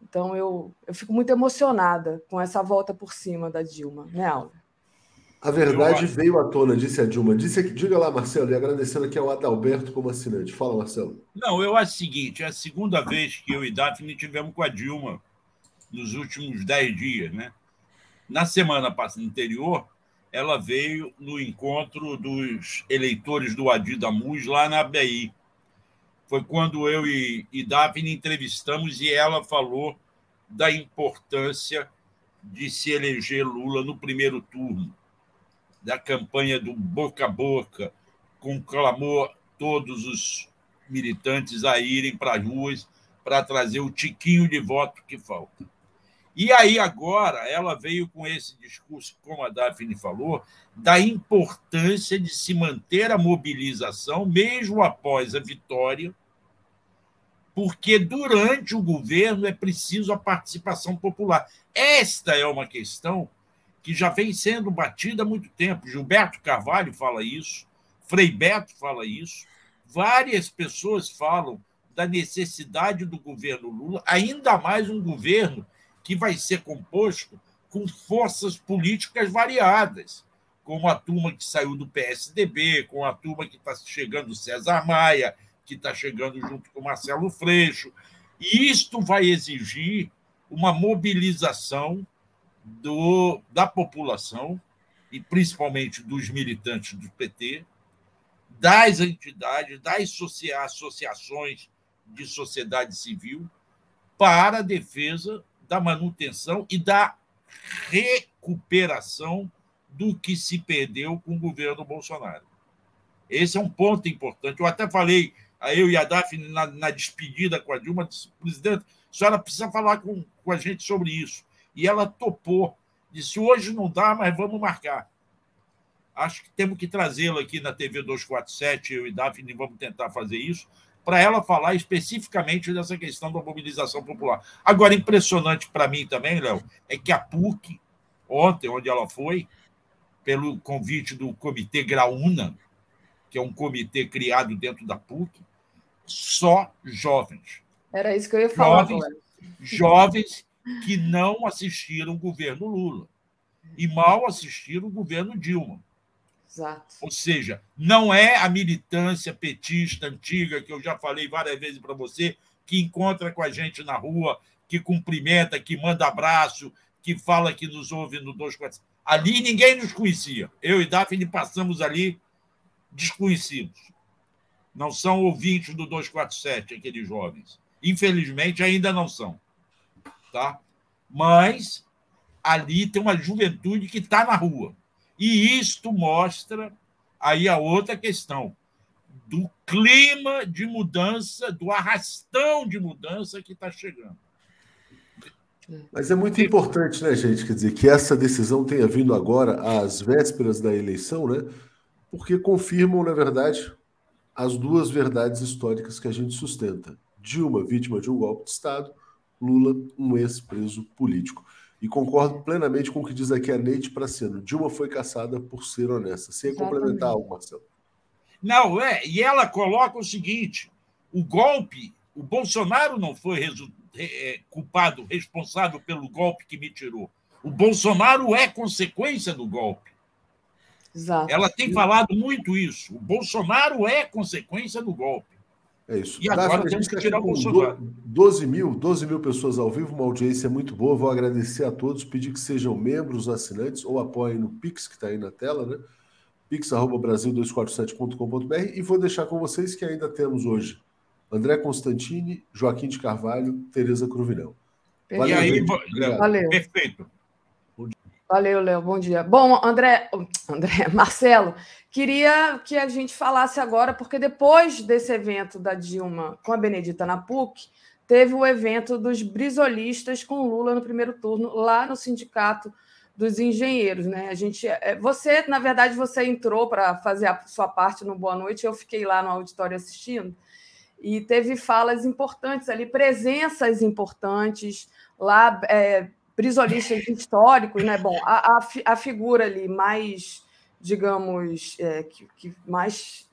Então, eu, eu fico muito emocionada com essa volta por cima da Dilma, né, Aula? A verdade veio à tona, disse a Dilma. Disse aqui, diga lá, Marcelo, e agradecendo aqui ao Adalberto como assinante. Fala, Marcelo. Não, eu acho o seguinte: é a segunda vez que eu e Daphne tivemos com a Dilma nos últimos dez dias, né? Na semana anterior, ela veio no encontro dos eleitores do Adi Damus lá na ABI foi quando eu e, e Daphne entrevistamos e ela falou da importância de se eleger Lula no primeiro turno, da campanha do boca a boca, com clamor todos os militantes a irem para as ruas para trazer o tiquinho de voto que falta. E aí, agora, ela veio com esse discurso, como a Daphne falou, da importância de se manter a mobilização, mesmo após a vitória, porque durante o governo é preciso a participação popular. Esta é uma questão que já vem sendo batida há muito tempo. Gilberto Carvalho fala isso, Frei Beto fala isso, várias pessoas falam da necessidade do governo Lula, ainda mais um governo que vai ser composto com forças políticas variadas, como a turma que saiu do PSDB, com a turma que está chegando César Maia, que está chegando junto com Marcelo Freixo. E isto vai exigir uma mobilização do, da população, e principalmente dos militantes do PT, das entidades, das associações de sociedade civil, para a defesa da manutenção e da recuperação do que se perdeu com o governo Bolsonaro. Esse é um ponto importante. Eu até falei, a eu e a Daphne, na, na despedida com a Dilma, disse, presidente, a senhora precisa falar com, com a gente sobre isso. E ela topou. Disse, hoje não dá, mas vamos marcar. Acho que temos que trazê-la aqui na TV 247, eu e Daphne vamos tentar fazer isso, para ela falar especificamente dessa questão da mobilização popular. Agora, impressionante para mim também, Léo, é que a PUC, ontem, onde ela foi, pelo convite do Comitê Graúna, que é um comitê criado dentro da PUC, só jovens. Era isso que eu ia falar. Jovens, jovens que não assistiram o governo Lula e mal assistiram o governo Dilma. Exato. Ou seja, não é a militância petista antiga, que eu já falei várias vezes para você, que encontra com a gente na rua, que cumprimenta, que manda abraço, que fala que nos ouve no 247. Ali ninguém nos conhecia. Eu e Daphne passamos ali desconhecidos. Não são ouvintes do 247, aqueles jovens. Infelizmente, ainda não são. Tá? Mas ali tem uma juventude que está na rua. E isto mostra aí a outra questão do clima de mudança, do arrastão de mudança que está chegando. Mas é muito importante, né, gente? Quer dizer, que essa decisão tenha vindo agora, às vésperas da eleição, né? Porque confirmam, na verdade, as duas verdades históricas que a gente sustenta. Dilma, vítima de um golpe de Estado, Lula, um ex-preso político. E concordo plenamente com o que diz aqui a Neide Praciano. Dilma foi caçada por ser honesta. Sem complementar algo, Marcelo. Não, é. E ela coloca o seguinte: o golpe, o Bolsonaro não foi é, culpado, responsável pelo golpe que me tirou. O Bolsonaro é consequência do golpe. Exato. Ela tem falado muito isso. O Bolsonaro é consequência do golpe. É isso. E agora Daphne, temos que tirar o Bolsonaro. 12 mil, 12 mil pessoas ao vivo, uma audiência muito boa. Vou agradecer a todos, pedir que sejam membros, assinantes ou apoiem no Pix, que está aí na tela, né? pix.brasil247.com.br e vou deixar com vocês que ainda temos hoje André Constantini, Joaquim de Carvalho, Tereza Cruvinel. Valeu, e aí, Valeu. Perfeito. Valeu, Léo. Bom dia. Bom, André, André, Marcelo, queria que a gente falasse agora, porque depois desse evento da Dilma com a Benedita na PUC, teve o evento dos brisolistas com Lula no primeiro turno, lá no Sindicato dos Engenheiros. Né? A gente, é, você, na verdade, você entrou para fazer a sua parte no Boa Noite, eu fiquei lá no auditório assistindo, e teve falas importantes ali, presenças importantes lá. É, brisolistas históricos, né? Bom, a, a, a figura ali mais, digamos, é, que, que, mais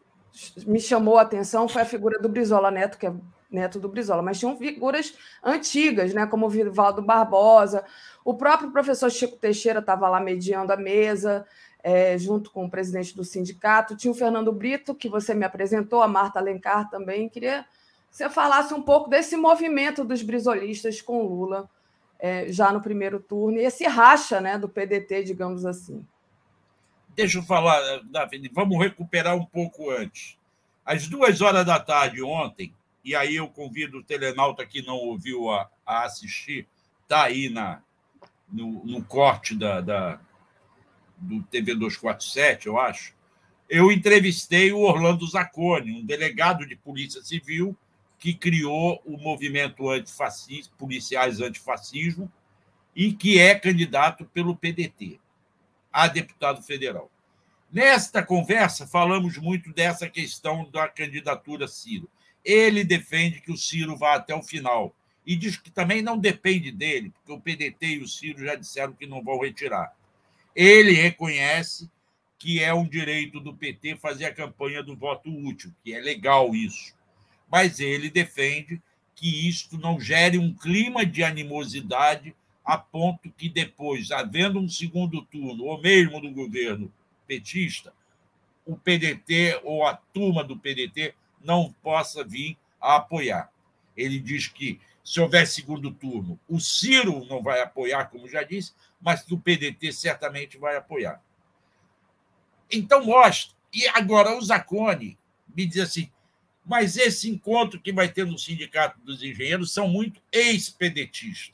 me chamou a atenção foi a figura do Brizola Neto, que é neto do Brizola, mas tinham figuras antigas, né? Como o Vivaldo Barbosa, o próprio professor Chico Teixeira estava lá mediando a mesa. É, junto com o presidente do sindicato, tinha o Fernando Brito, que você me apresentou, a Marta Alencar também. Queria que você falasse um pouco desse movimento dos brisolistas com Lula é, já no primeiro turno, e esse racha né, do PDT, digamos assim. Deixa eu falar, Davi, vamos recuperar um pouco antes. Às duas horas da tarde ontem, e aí eu convido o telenauta que não ouviu a, a assistir, está aí na, no, no corte da, da, do TV 247, eu acho, eu entrevistei o Orlando Zacconi, um delegado de Polícia Civil que criou o movimento antifascista, policiais antifascismo, e que é candidato pelo PDT a deputado federal. Nesta conversa, falamos muito dessa questão da candidatura Ciro. Ele defende que o Ciro vá até o final e diz que também não depende dele, porque o PDT e o Ciro já disseram que não vão retirar. Ele reconhece que é um direito do PT fazer a campanha do voto útil, que é legal isso mas ele defende que isto não gere um clima de animosidade a ponto que depois, havendo um segundo turno, ou mesmo no governo petista, o PDT ou a turma do PDT não possa vir a apoiar. Ele diz que se houver segundo turno, o Ciro não vai apoiar, como já disse, mas o PDT certamente vai apoiar. Então mostra. E agora o Zacone me diz assim: mas esse encontro que vai ter no Sindicato dos Engenheiros são muito expeditistas.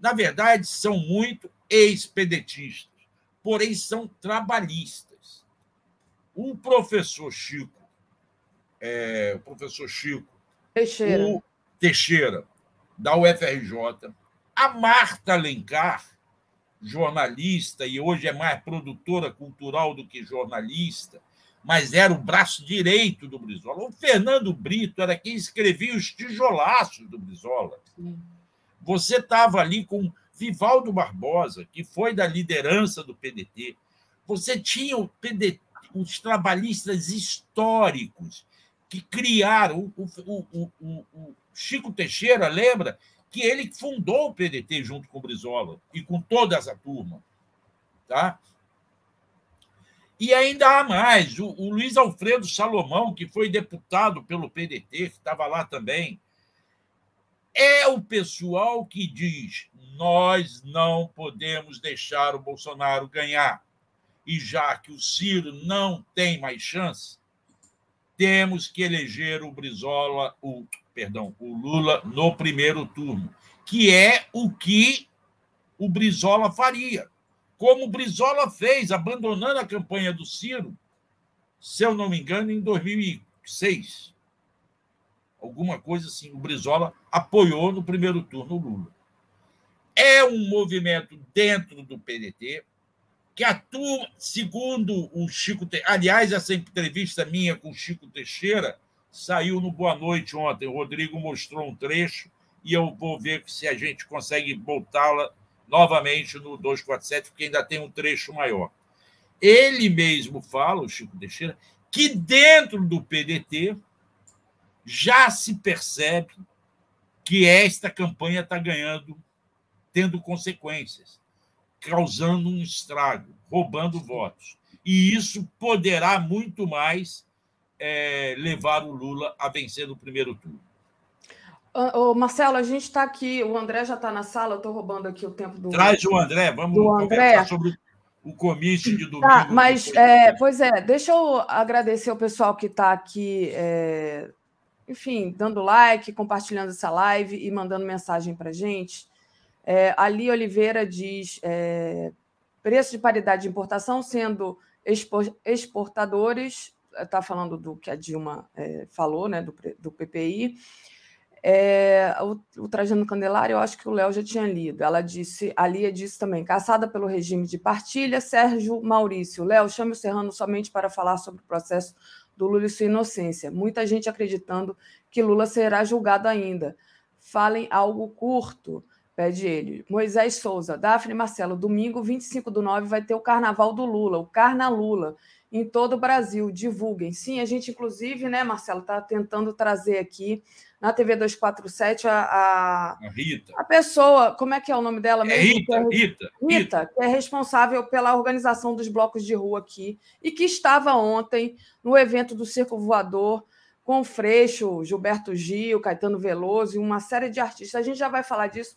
Na verdade, são muito expeditistas, porém são trabalhistas. O professor Chico, é, o professor Chico Teixeira. O Teixeira, da UFRJ, a Marta Alencar, jornalista, e hoje é mais produtora cultural do que jornalista, mas era o braço direito do Brizola. O Fernando Brito era quem escrevia os tijolaços do Brizola. Você estava ali com Vivaldo Barbosa, que foi da liderança do PDT. Você tinha o PDT, os trabalhistas históricos que criaram. O, o, o, o Chico Teixeira, lembra? Que ele fundou o PDT junto com o Brizola e com toda essa turma. Tá? E ainda há mais: o, o Luiz Alfredo Salomão, que foi deputado pelo PDT, que estava lá também, é o pessoal que diz: nós não podemos deixar o Bolsonaro ganhar. E já que o Ciro não tem mais chance, temos que eleger o Brizola, o perdão, o Lula no primeiro turno, que é o que o Brizola faria como Brizola fez, abandonando a campanha do Ciro, se eu não me engano, em 2006. Alguma coisa assim. O Brizola apoiou no primeiro turno o Lula. É um movimento dentro do PDT que atua, segundo o Chico. Aliás, essa entrevista minha com o Chico Teixeira saiu no Boa Noite ontem. O Rodrigo mostrou um trecho e eu vou ver se a gente consegue voltá-la novamente no 247, porque ainda tem um trecho maior. Ele mesmo fala, o Chico Teixeira, que dentro do PDT já se percebe que esta campanha está ganhando, tendo consequências, causando um estrago, roubando votos. E isso poderá muito mais é, levar o Lula a vencer no primeiro turno. Ô, Marcelo, a gente está aqui, o André já está na sala, eu estou roubando aqui o tempo do. Traz o André, vamos do André. sobre. o comício de domingo. Tá, mas, é, pois é, deixa eu agradecer o pessoal que está aqui, é, enfim, dando like, compartilhando essa live e mandando mensagem para gente. É, Ali Oliveira diz: é, preço de paridade de importação sendo exportadores, está falando do que a Dilma é, falou, né, do, do PPI. É, o, o Trajano Candelário, eu acho que o Léo já tinha lido. Ela disse, a Lia disse também, caçada pelo regime de partilha, Sérgio Maurício. Léo, chame o Serrano somente para falar sobre o processo do Lula e sua inocência. Muita gente acreditando que Lula será julgado ainda. Falem algo curto, pede ele. Moisés Souza, Daphne Marcelo, domingo 25 do 9 vai ter o Carnaval do Lula, o Carna Lula em todo o Brasil. Divulguem. Sim, a gente, inclusive, né, Marcelo, está tentando trazer aqui na TV 247 a, a, a, Rita. A pessoa, como é que é o nome dela é mesmo? É Rita, é, Rita, Rita, que é responsável pela organização dos blocos de rua aqui e que estava ontem no evento do Circo Voador com o Freixo, Gilberto Gil, Caetano Veloso e uma série de artistas. A gente já vai falar disso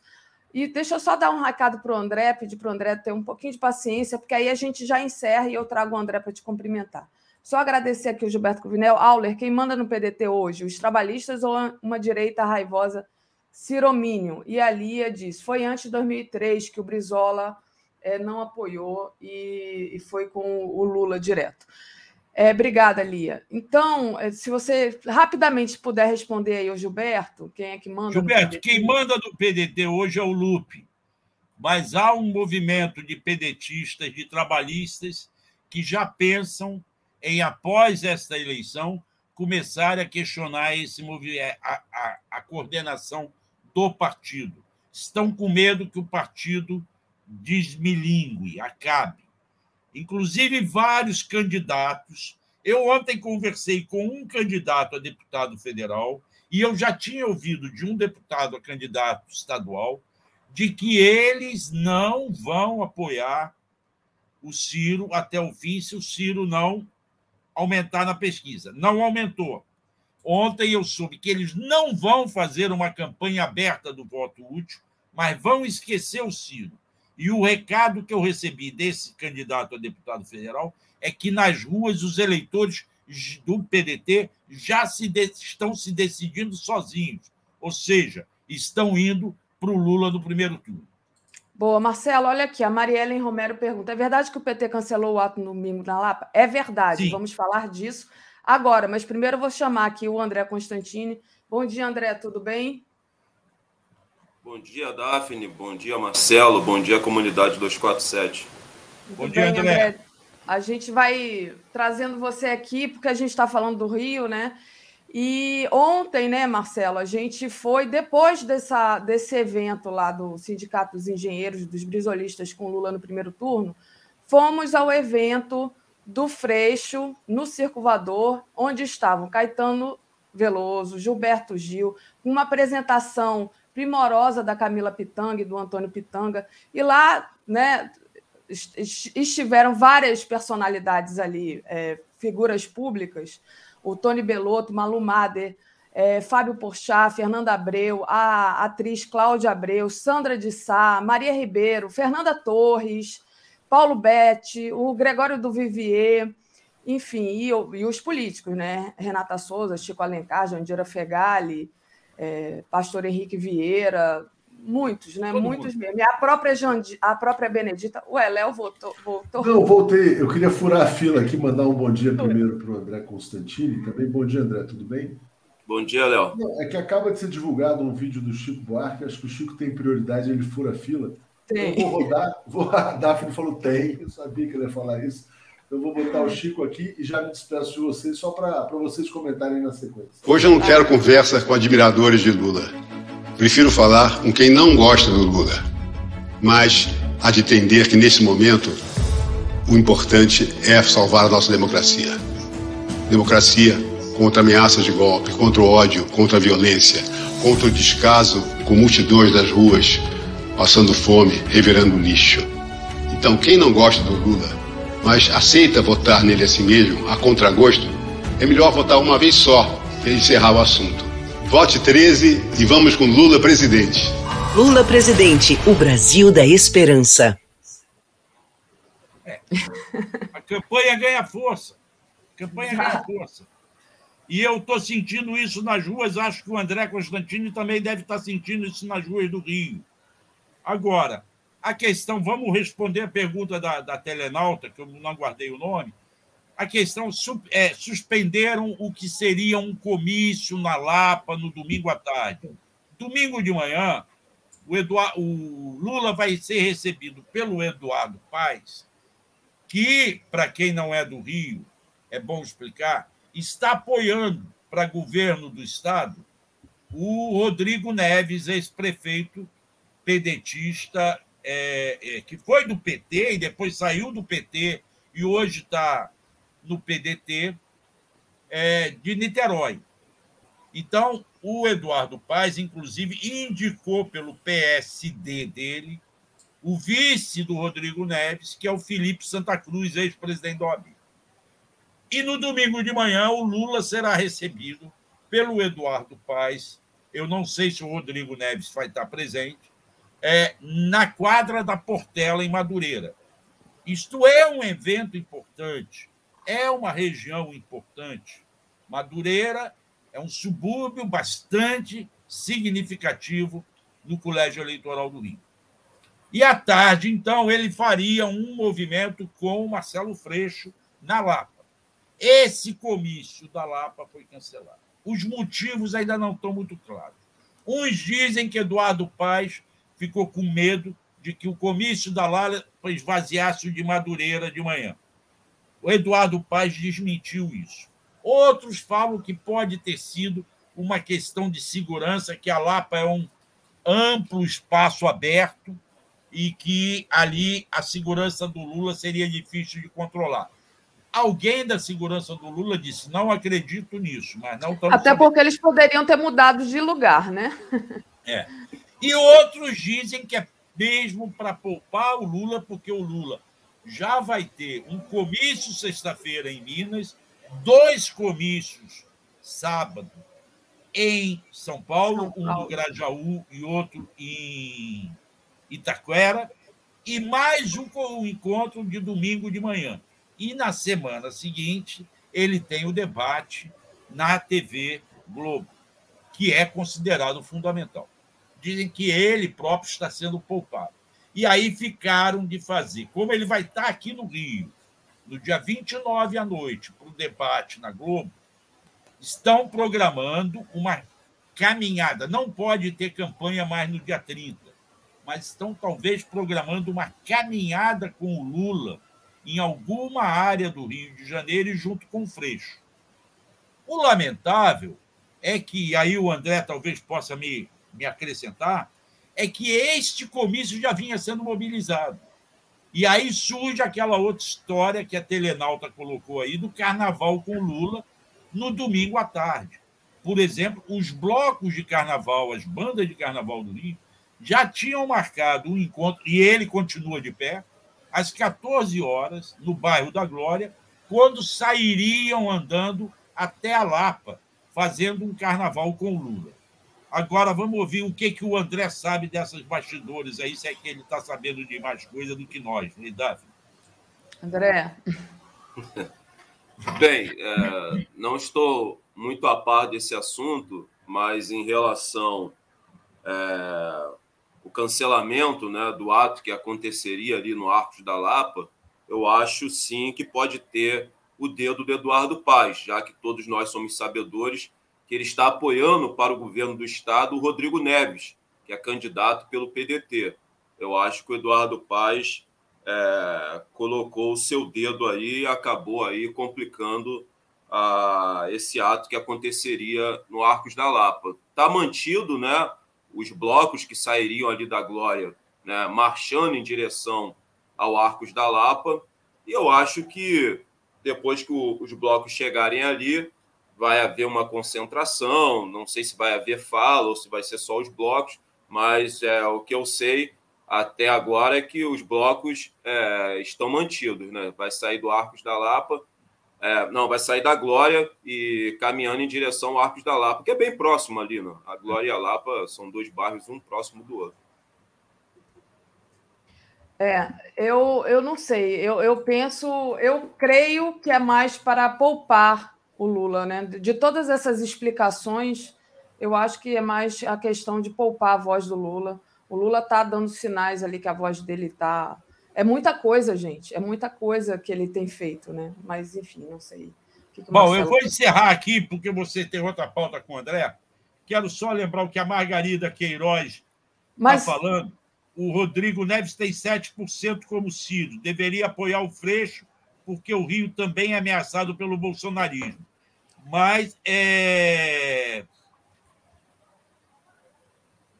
e deixa eu só dar um recado para o André, pedir para o André ter um pouquinho de paciência, porque aí a gente já encerra e eu trago o André para te cumprimentar. Só agradecer aqui o Gilberto Covinel. Auler, quem manda no PDT hoje? Os trabalhistas ou uma direita raivosa Ciromínio? E a Lia diz: foi antes de 2003 que o Brizola é, não apoiou e, e foi com o Lula direto. É, obrigada, Lia. Então, é, se você rapidamente puder responder aí ao Gilberto, quem é que manda? Gilberto, quem manda no PDT hoje é o Lupe, mas há um movimento de pedetistas, de trabalhistas, que já pensam em, após esta eleição, começar a questionar esse movimento, a, a, a coordenação do partido. Estão com medo que o partido desmilingue, acabe inclusive vários candidatos. Eu ontem conversei com um candidato a deputado federal e eu já tinha ouvido de um deputado a candidato estadual de que eles não vão apoiar o Ciro até o fim se o Ciro não aumentar na pesquisa. Não aumentou. Ontem eu soube que eles não vão fazer uma campanha aberta do voto útil, mas vão esquecer o Ciro. E o recado que eu recebi desse candidato a deputado federal é que nas ruas os eleitores do PDT já se de, estão se decidindo sozinhos, ou seja, estão indo para o Lula no primeiro turno. Boa, Marcelo, olha aqui, a Mariellen Romero pergunta: é verdade que o PT cancelou o ato no domingo na Lapa? É verdade, Sim. vamos falar disso agora, mas primeiro eu vou chamar aqui o André Constantini. Bom dia, André, tudo bem? Bom dia, Daphne. Bom dia, Marcelo. Bom dia, comunidade 247. Bom dia, André. André. A gente vai trazendo você aqui, porque a gente está falando do Rio, né? E ontem, né, Marcelo, a gente foi, depois dessa, desse evento lá do Sindicato dos Engenheiros, dos Brisolistas com Lula no primeiro turno, fomos ao evento do Freixo, no Circulador, onde estavam Caetano Veloso, Gilberto Gil, uma apresentação primorosa da Camila Pitanga e do Antônio Pitanga. E lá né, estiveram várias personalidades ali, é, figuras públicas, o Tony Belotto, Malu Mader, é, Fábio Porchat, Fernanda Abreu, a atriz Cláudia Abreu, Sandra de Sá, Maria Ribeiro, Fernanda Torres, Paulo Betti, o Gregório do Vivier, enfim, e, e os políticos, né? Renata Souza, Chico Alencar, Jandira Fegali, é, Pastor Henrique Vieira, muitos, né? Todo muitos mundo. mesmo. E a própria, Jandi, a própria Benedita. Ué, Léo voltou, voltou. Não, voltei. Eu queria furar a fila aqui, mandar um bom dia primeiro para o André Constantini. Também bom dia, André, tudo bem? Bom dia, Léo. É que acaba de ser divulgado um vídeo do Chico Buarque. Acho que o Chico tem prioridade, ele fura a fila. Tem. Eu vou rodar. Vou, a Daphne falou tem. Eu sabia que ele ia falar isso. Eu vou botar o Chico aqui e já me despeço de vocês, só para vocês comentarem na sequência. Hoje eu não quero conversa com admiradores de Lula. Prefiro falar com quem não gosta do Lula. Mas há de entender que, nesse momento, o importante é salvar a nossa democracia. Democracia contra ameaças de golpe, contra o ódio, contra a violência, contra o descaso com multidões das ruas, passando fome, revirando lixo. Então, quem não gosta do Lula mas aceita votar nele a si mesmo, a contragosto, é melhor votar uma vez só e encerrar o assunto. Vote 13 e vamos com Lula presidente. Lula presidente, o Brasil da esperança. É. A campanha ganha força. A campanha ganha força. E eu estou sentindo isso nas ruas, acho que o André Constantini também deve estar tá sentindo isso nas ruas do Rio. Agora, a questão, vamos responder a pergunta da, da Telenauta, que eu não guardei o nome. A questão é, suspenderam o que seria um comício na Lapa no domingo à tarde. Domingo de manhã, o, Eduardo, o Lula vai ser recebido pelo Eduardo Paes, que, para quem não é do Rio, é bom explicar, está apoiando para governo do Estado o Rodrigo Neves, ex-prefeito pedetista, é, é, que foi do PT e depois saiu do PT e hoje está no PDT é, de Niterói. Então, o Eduardo Paes, inclusive, indicou pelo PSD dele o vice do Rodrigo Neves, que é o Felipe Santa Cruz, ex-presidente do OAB. E no domingo de manhã, o Lula será recebido pelo Eduardo Paes. Eu não sei se o Rodrigo Neves vai estar presente, é, na quadra da Portela, em Madureira. Isto é um evento importante, é uma região importante. Madureira é um subúrbio bastante significativo no Colégio Eleitoral do Rio. E à tarde, então, ele faria um movimento com o Marcelo Freixo na Lapa. Esse comício da Lapa foi cancelado. Os motivos ainda não estão muito claros. Uns dizem que Eduardo Paes ficou com medo de que o comício da Lapa esvaziasse o de Madureira de manhã. O Eduardo Paes desmentiu isso. Outros falam que pode ter sido uma questão de segurança, que a Lapa é um amplo espaço aberto e que ali a segurança do Lula seria difícil de controlar. Alguém da segurança do Lula disse: não acredito nisso, mas não. Até porque eles poderiam ter mudado de lugar, né? É. E outros dizem que é mesmo para poupar o Lula, porque o Lula já vai ter um comício sexta-feira em Minas dois comícios sábado em São Paulo, um no Grajaú e outro em Itaquera, e mais um, um encontro de domingo de manhã. E na semana seguinte, ele tem o debate na TV Globo, que é considerado fundamental. Dizem que ele próprio está sendo poupado. E aí ficaram de fazer. Como ele vai estar aqui no Rio, no dia 29 à noite, para o debate na Globo, estão programando uma caminhada. Não pode ter campanha mais no dia 30, mas estão talvez programando uma caminhada com o Lula em alguma área do Rio de Janeiro e junto com o Freixo. O lamentável é que, aí o André talvez possa me, me acrescentar, é que este comício já vinha sendo mobilizado. E aí surge aquela outra história que a Telenauta colocou aí do carnaval com Lula no domingo à tarde. Por exemplo, os blocos de carnaval, as bandas de carnaval do Rio, já tinham marcado um encontro, e ele continua de pé, às 14 horas, no bairro da Glória, quando sairiam andando até a Lapa, fazendo um carnaval com Lula. Agora vamos ouvir o que, que o André sabe dessas bastidores aí, se é que ele está sabendo de mais coisa do que nós, né, Davi? André. Bem, é, não estou muito a par desse assunto, mas em relação é, o cancelamento né, do ato que aconteceria ali no Arcos da Lapa, eu acho sim que pode ter o dedo do Eduardo Paz, já que todos nós somos sabedores que ele está apoiando para o governo do Estado o Rodrigo Neves, que é candidato pelo PDT. Eu acho que o Eduardo Paes é, colocou o seu dedo aí e acabou aí complicando ah, esse ato que aconteceria no Arcos da Lapa. Está mantido, né? Os blocos que sairiam ali da Glória, né, marchando em direção ao Arcos da Lapa. E eu acho que depois que o, os blocos chegarem ali, vai haver uma concentração, não sei se vai haver fala ou se vai ser só os blocos, mas é, o que eu sei até agora é que os blocos é, estão mantidos, né? Vai sair do Arcos da Lapa, é, não, vai sair da Glória e caminhando em direção ao Arcos da Lapa, que é bem próximo ali, né? A Glória e a Lapa são dois bairros, um próximo do outro. É, eu, eu não sei. Eu, eu penso, eu creio que é mais para poupar o Lula, né? De todas essas explicações, eu acho que é mais a questão de poupar a voz do Lula. O Lula está dando sinais ali que a voz dele está. É muita coisa, gente. É muita coisa que ele tem feito, né? Mas, enfim, não sei. Que que Bom, Marcelo... eu vou encerrar aqui, porque você tem outra pauta com o André. Quero só lembrar o que a Margarida Queiroz está Mas... falando o Rodrigo Neves tem 7% como Ciro. Deveria apoiar o Freixo, porque o Rio também é ameaçado pelo bolsonarismo. Mas é...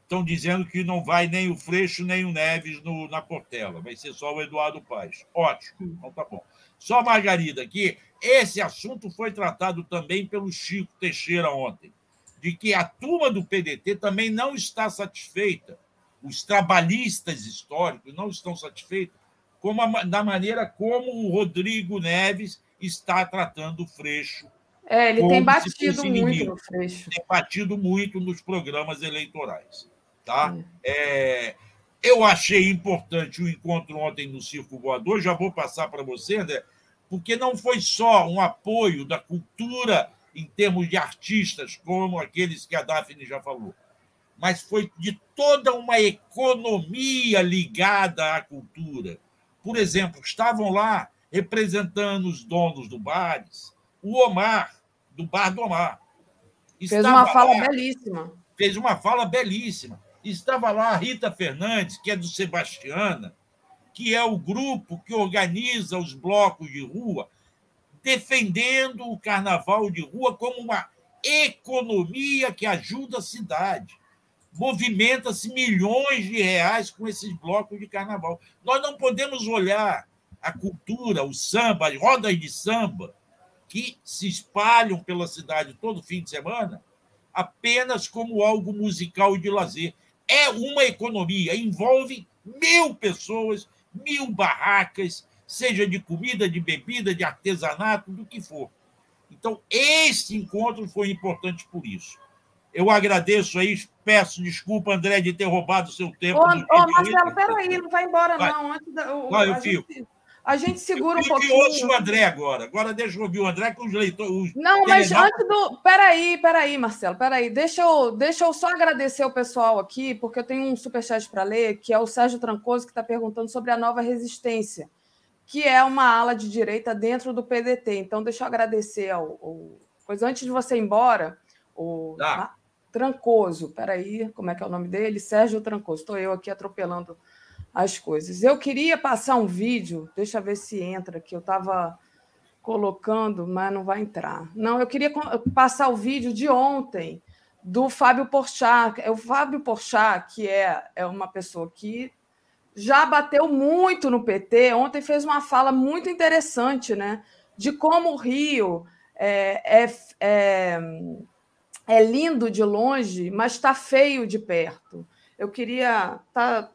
estão dizendo que não vai nem o Freixo nem o Neves no, na Portela. Vai ser só o Eduardo Paz. Ótimo. Então tá bom. Só Margarida, que esse assunto foi tratado também pelo Chico Teixeira ontem, de que a turma do PDT também não está satisfeita os trabalhistas históricos não estão satisfeitos como a, da maneira como o Rodrigo Neves está tratando o Freixo. É, ele tem batido muito no Freixo. Tem batido muito nos programas eleitorais. Tá? É. É, eu achei importante o encontro ontem no Circo Voador, já vou passar para você, André, porque não foi só um apoio da cultura em termos de artistas, como aqueles que a Daphne já falou, mas foi de toda uma economia ligada à cultura. Por exemplo, estavam lá representando os donos do bares, o Omar, do Bar do Omar. Fez uma fala lá, belíssima. Fez uma fala belíssima. Estava lá a Rita Fernandes, que é do Sebastiana, que é o grupo que organiza os blocos de rua, defendendo o carnaval de rua como uma economia que ajuda a cidade movimenta-se milhões de reais com esses blocos de carnaval. Nós não podemos olhar a cultura, o samba, as rodas de samba, que se espalham pela cidade todo fim de semana, apenas como algo musical e de lazer. É uma economia, envolve mil pessoas, mil barracas, seja de comida, de bebida, de artesanato, do que for. Então, esse encontro foi importante por isso. Eu agradeço aí, peço desculpa, André, de ter roubado o seu tempo. Ô, ô Marcelo, peraí, não vai embora, vai. não. Antes da, o, Vai, eu fico. Gente, a gente segura um pouquinho. ouço o André agora. Agora deixa eu ouvir o André com os leitores. Não, mas antes do. Peraí, peraí, Marcelo, peraí. Deixa eu, deixa eu só agradecer o pessoal aqui, porque eu tenho um superchat para ler, que é o Sérgio Trancoso, que está perguntando sobre a nova resistência, que é uma ala de direita dentro do PDT. Então, deixa eu agradecer ao. ao... Pois antes de você ir embora, o. Tá. Trancoso, peraí, como é que é o nome dele? Sérgio Trancoso. Estou eu aqui atropelando as coisas. Eu queria passar um vídeo, deixa eu ver se entra, que eu estava colocando, mas não vai entrar. Não, eu queria passar o vídeo de ontem do Fábio Porchat. É o Fábio Porchat, que é, é uma pessoa que já bateu muito no PT. Ontem fez uma fala muito interessante, né? De como o Rio é, é, é é lindo de longe, mas está feio de perto. Eu queria. Tá,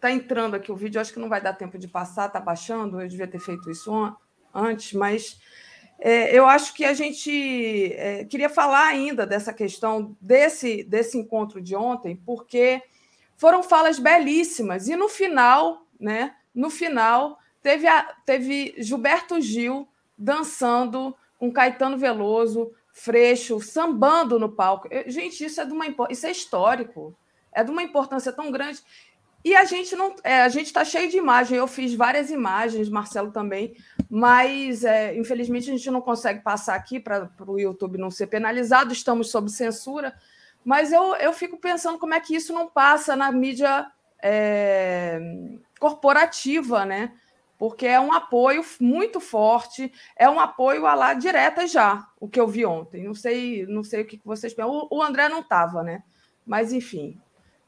tá entrando aqui o vídeo, acho que não vai dar tempo de passar, tá baixando, eu devia ter feito isso antes, mas é, eu acho que a gente é, queria falar ainda dessa questão desse, desse encontro de ontem, porque foram falas belíssimas, e no final, né? No final, teve, a, teve Gilberto Gil dançando com Caetano Veloso, Freixo sambando no palco. Gente, isso é de uma isso é histórico, é de uma importância tão grande. E a gente não, é, a gente está cheio de imagem. Eu fiz várias imagens, Marcelo também, mas é, infelizmente a gente não consegue passar aqui para o YouTube não ser penalizado. Estamos sob censura, mas eu, eu fico pensando como é que isso não passa na mídia é, corporativa, né? porque é um apoio muito forte, é um apoio a lá direta já, o que eu vi ontem. Não sei, não sei o que vocês pensam. O, André não estava, né? Mas enfim.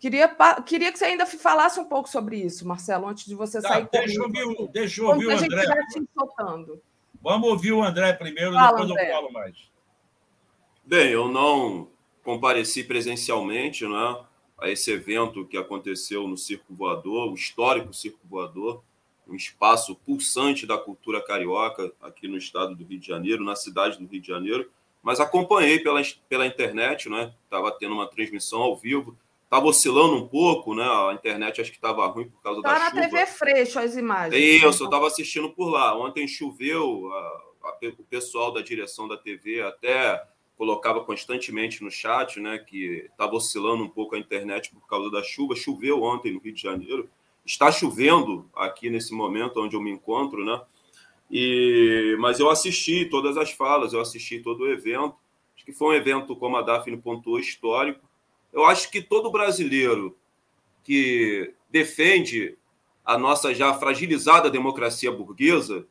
Queria, queria que você ainda falasse um pouco sobre isso, Marcelo, antes de você tá, sair. Deixa eu ouvir, deixa eu ouvir o André. Vamos ouvir o André primeiro, Fala, depois André. eu falo mais. Bem, eu não compareci presencialmente né, a esse evento que aconteceu no Circo Voador, o histórico Circo Voador um espaço pulsante da cultura carioca aqui no estado do Rio de Janeiro, na cidade do Rio de Janeiro, mas acompanhei pela, pela internet, né? Estava tendo uma transmissão ao vivo, Estava oscilando um pouco, né? A internet acho que estava ruim por causa tá da chuva. Está na TV Freixo as imagens. Isso, eu estava assistindo por lá. Ontem choveu, a, a, o pessoal da direção da TV até colocava constantemente no chat, né, que estava oscilando um pouco a internet por causa da chuva. Choveu ontem no Rio de Janeiro. Está chovendo aqui nesse momento onde eu me encontro, né? E, mas eu assisti todas as falas, eu assisti todo o evento. Acho que foi um evento, como a Daphne pontuou, histórico. Eu acho que todo brasileiro que defende a nossa já fragilizada democracia burguesa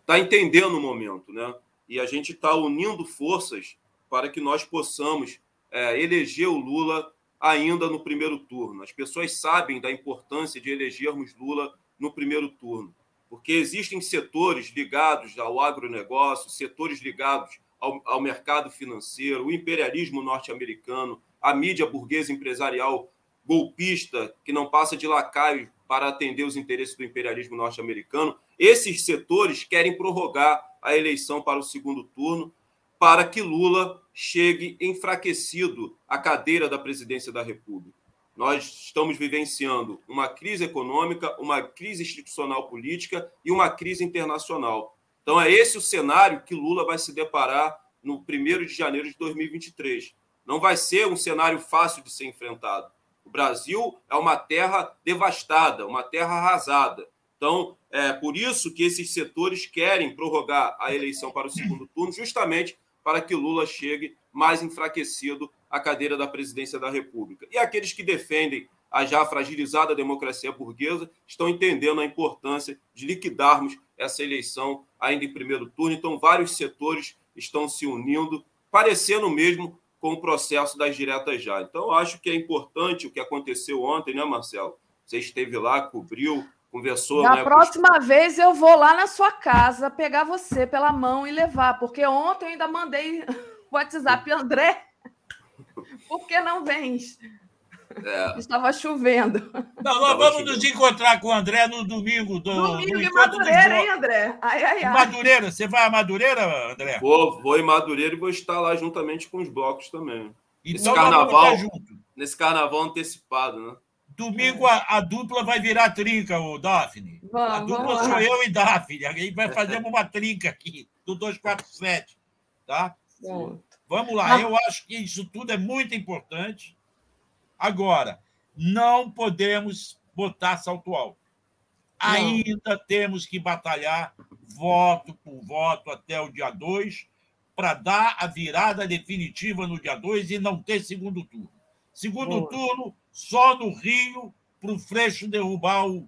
está entendendo o momento, né? E a gente está unindo forças para que nós possamos é, eleger o Lula ainda no primeiro turno. As pessoas sabem da importância de elegermos Lula no primeiro turno, porque existem setores ligados ao agronegócio, setores ligados ao, ao mercado financeiro, o imperialismo norte-americano, a mídia burguesa empresarial golpista, que não passa de lacaio para atender os interesses do imperialismo norte-americano. Esses setores querem prorrogar a eleição para o segundo turno para que Lula chegue enfraquecido à cadeira da presidência da República. Nós estamos vivenciando uma crise econômica, uma crise institucional política e uma crise internacional. Então, é esse o cenário que Lula vai se deparar no 1 de janeiro de 2023. Não vai ser um cenário fácil de ser enfrentado. O Brasil é uma terra devastada, uma terra arrasada. Então, é por isso que esses setores querem prorrogar a eleição para o segundo turno, justamente para que Lula chegue mais enfraquecido à cadeira da presidência da República. E aqueles que defendem a já fragilizada democracia burguesa estão entendendo a importância de liquidarmos essa eleição ainda em primeiro turno. Então, vários setores estão se unindo, parecendo mesmo com o processo das diretas já. Então, acho que é importante o que aconteceu ontem, né, Marcelo? Você esteve lá, cobriu, conversou. Na né, próxima com... vez eu vou lá na sua casa pegar você pela mão e levar, porque ontem eu ainda mandei o WhatsApp André. Por que não vens? É. Estava chovendo. Não, nós vamos chovendo. nos encontrar com o André no domingo. Do, domingo em Madureira, hein, André? Ai, ai, ai. Madureira, você vai a Madureira, André? Vou, vou em Madureira e vou estar lá juntamente com os blocos também. Então, Esse carnaval, nesse carnaval antecipado, né? Domingo a, a, dupla vai virar trinca, o Daphne. Vamos, a dupla sou eu e Daphne. Aí vai fazer uma trinca aqui, do 247. Tá? Vamos lá, eu acho que isso tudo é muito importante. Agora, não podemos botar salto alto. Ainda temos que batalhar voto por voto até o dia 2 para dar a virada definitiva no dia 2 e não ter segundo turno. Segundo Boa. turno, só no Rio, para o Freixo derrubar o,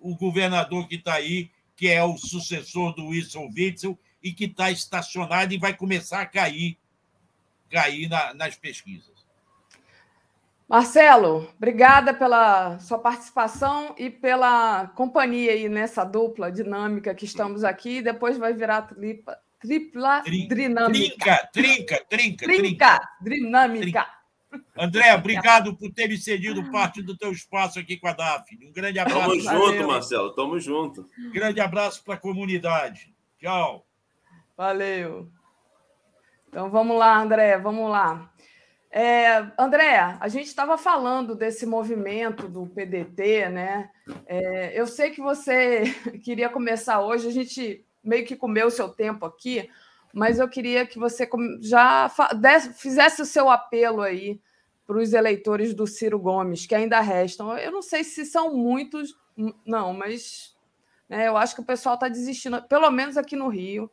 o governador que está aí, que é o sucessor do Wilson Witzel, e que está estacionado e vai começar a cair, cair na, nas pesquisas. Marcelo, obrigada pela sua participação e pela companhia aí nessa dupla dinâmica que estamos aqui. Depois vai virar tripla, tripla trinca, dinâmica. Trinca, trinca, trinca, trinca. Dinâmica. André, obrigado por ter me cedido parte do teu espaço aqui com a Daphne. Um grande abraço. Tamo junto, Marcelo. Tamo junto. Grande abraço para a comunidade. Tchau. Valeu. Então vamos lá, André, vamos lá. É, André, a gente estava falando desse movimento do PDT, né? É, eu sei que você queria começar hoje, a gente meio que comeu o seu tempo aqui, mas eu queria que você já fizesse o seu apelo aí para os eleitores do Ciro Gomes, que ainda restam. Eu não sei se são muitos, não, mas né, eu acho que o pessoal está desistindo, pelo menos aqui no Rio,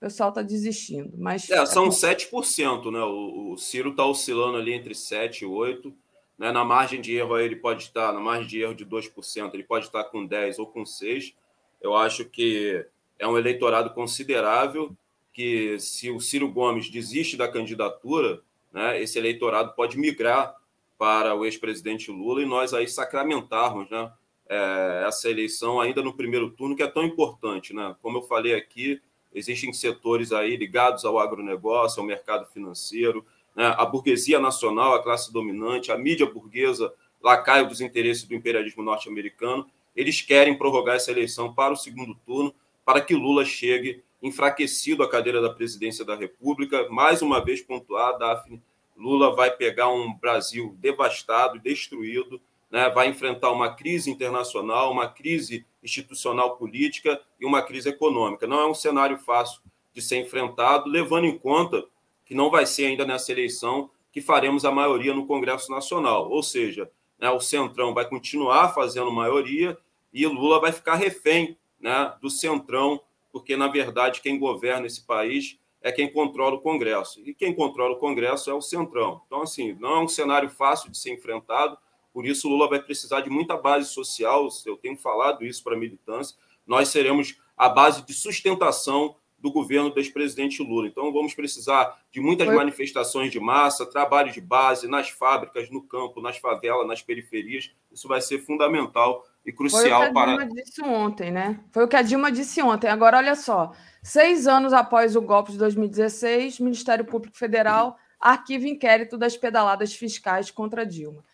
pessoal está desistindo. Mas é, são 7%, né? O, o Ciro está oscilando ali entre 7% e 8%. Né? Na margem de erro, ele pode estar, na margem de erro de 2%, ele pode estar com 10% ou com 6%. Eu acho que é um eleitorado considerável que se o Ciro Gomes desiste da candidatura, né, esse eleitorado pode migrar para o ex-presidente Lula e nós aí sacramentarmos né, é, essa eleição ainda no primeiro turno, que é tão importante. Né? Como eu falei aqui, existem setores aí ligados ao agronegócio, ao mercado financeiro, né, a burguesia nacional, a classe dominante, a mídia burguesa, lacaio dos interesses do imperialismo norte-americano, eles querem prorrogar essa eleição para o segundo turno, para que Lula chegue enfraquecido a cadeira da presidência da República. Mais uma vez pontuar, Daphne, Lula vai pegar um Brasil devastado, destruído, né? vai enfrentar uma crise internacional, uma crise institucional política e uma crise econômica. Não é um cenário fácil de ser enfrentado, levando em conta que não vai ser ainda nessa eleição que faremos a maioria no Congresso Nacional. Ou seja, né, o Centrão vai continuar fazendo maioria e Lula vai ficar refém né, do Centrão, porque, na verdade, quem governa esse país é quem controla o Congresso. E quem controla o Congresso é o Centrão. Então, assim, não é um cenário fácil de ser enfrentado, por isso Lula vai precisar de muita base social. Eu tenho falado isso para a militância. Nós seremos a base de sustentação do governo do ex-presidente Lula. Então, vamos precisar de muitas Foi... manifestações de massa, trabalho de base nas fábricas, no campo, nas favelas, nas periferias. Isso vai ser fundamental e crucial Foi o que a Dilma para. disse ontem, né? Foi o que a Dilma disse ontem. Agora, olha só: seis anos após o golpe de 2016, o Ministério Público Federal arquiva inquérito das pedaladas fiscais contra Dilma.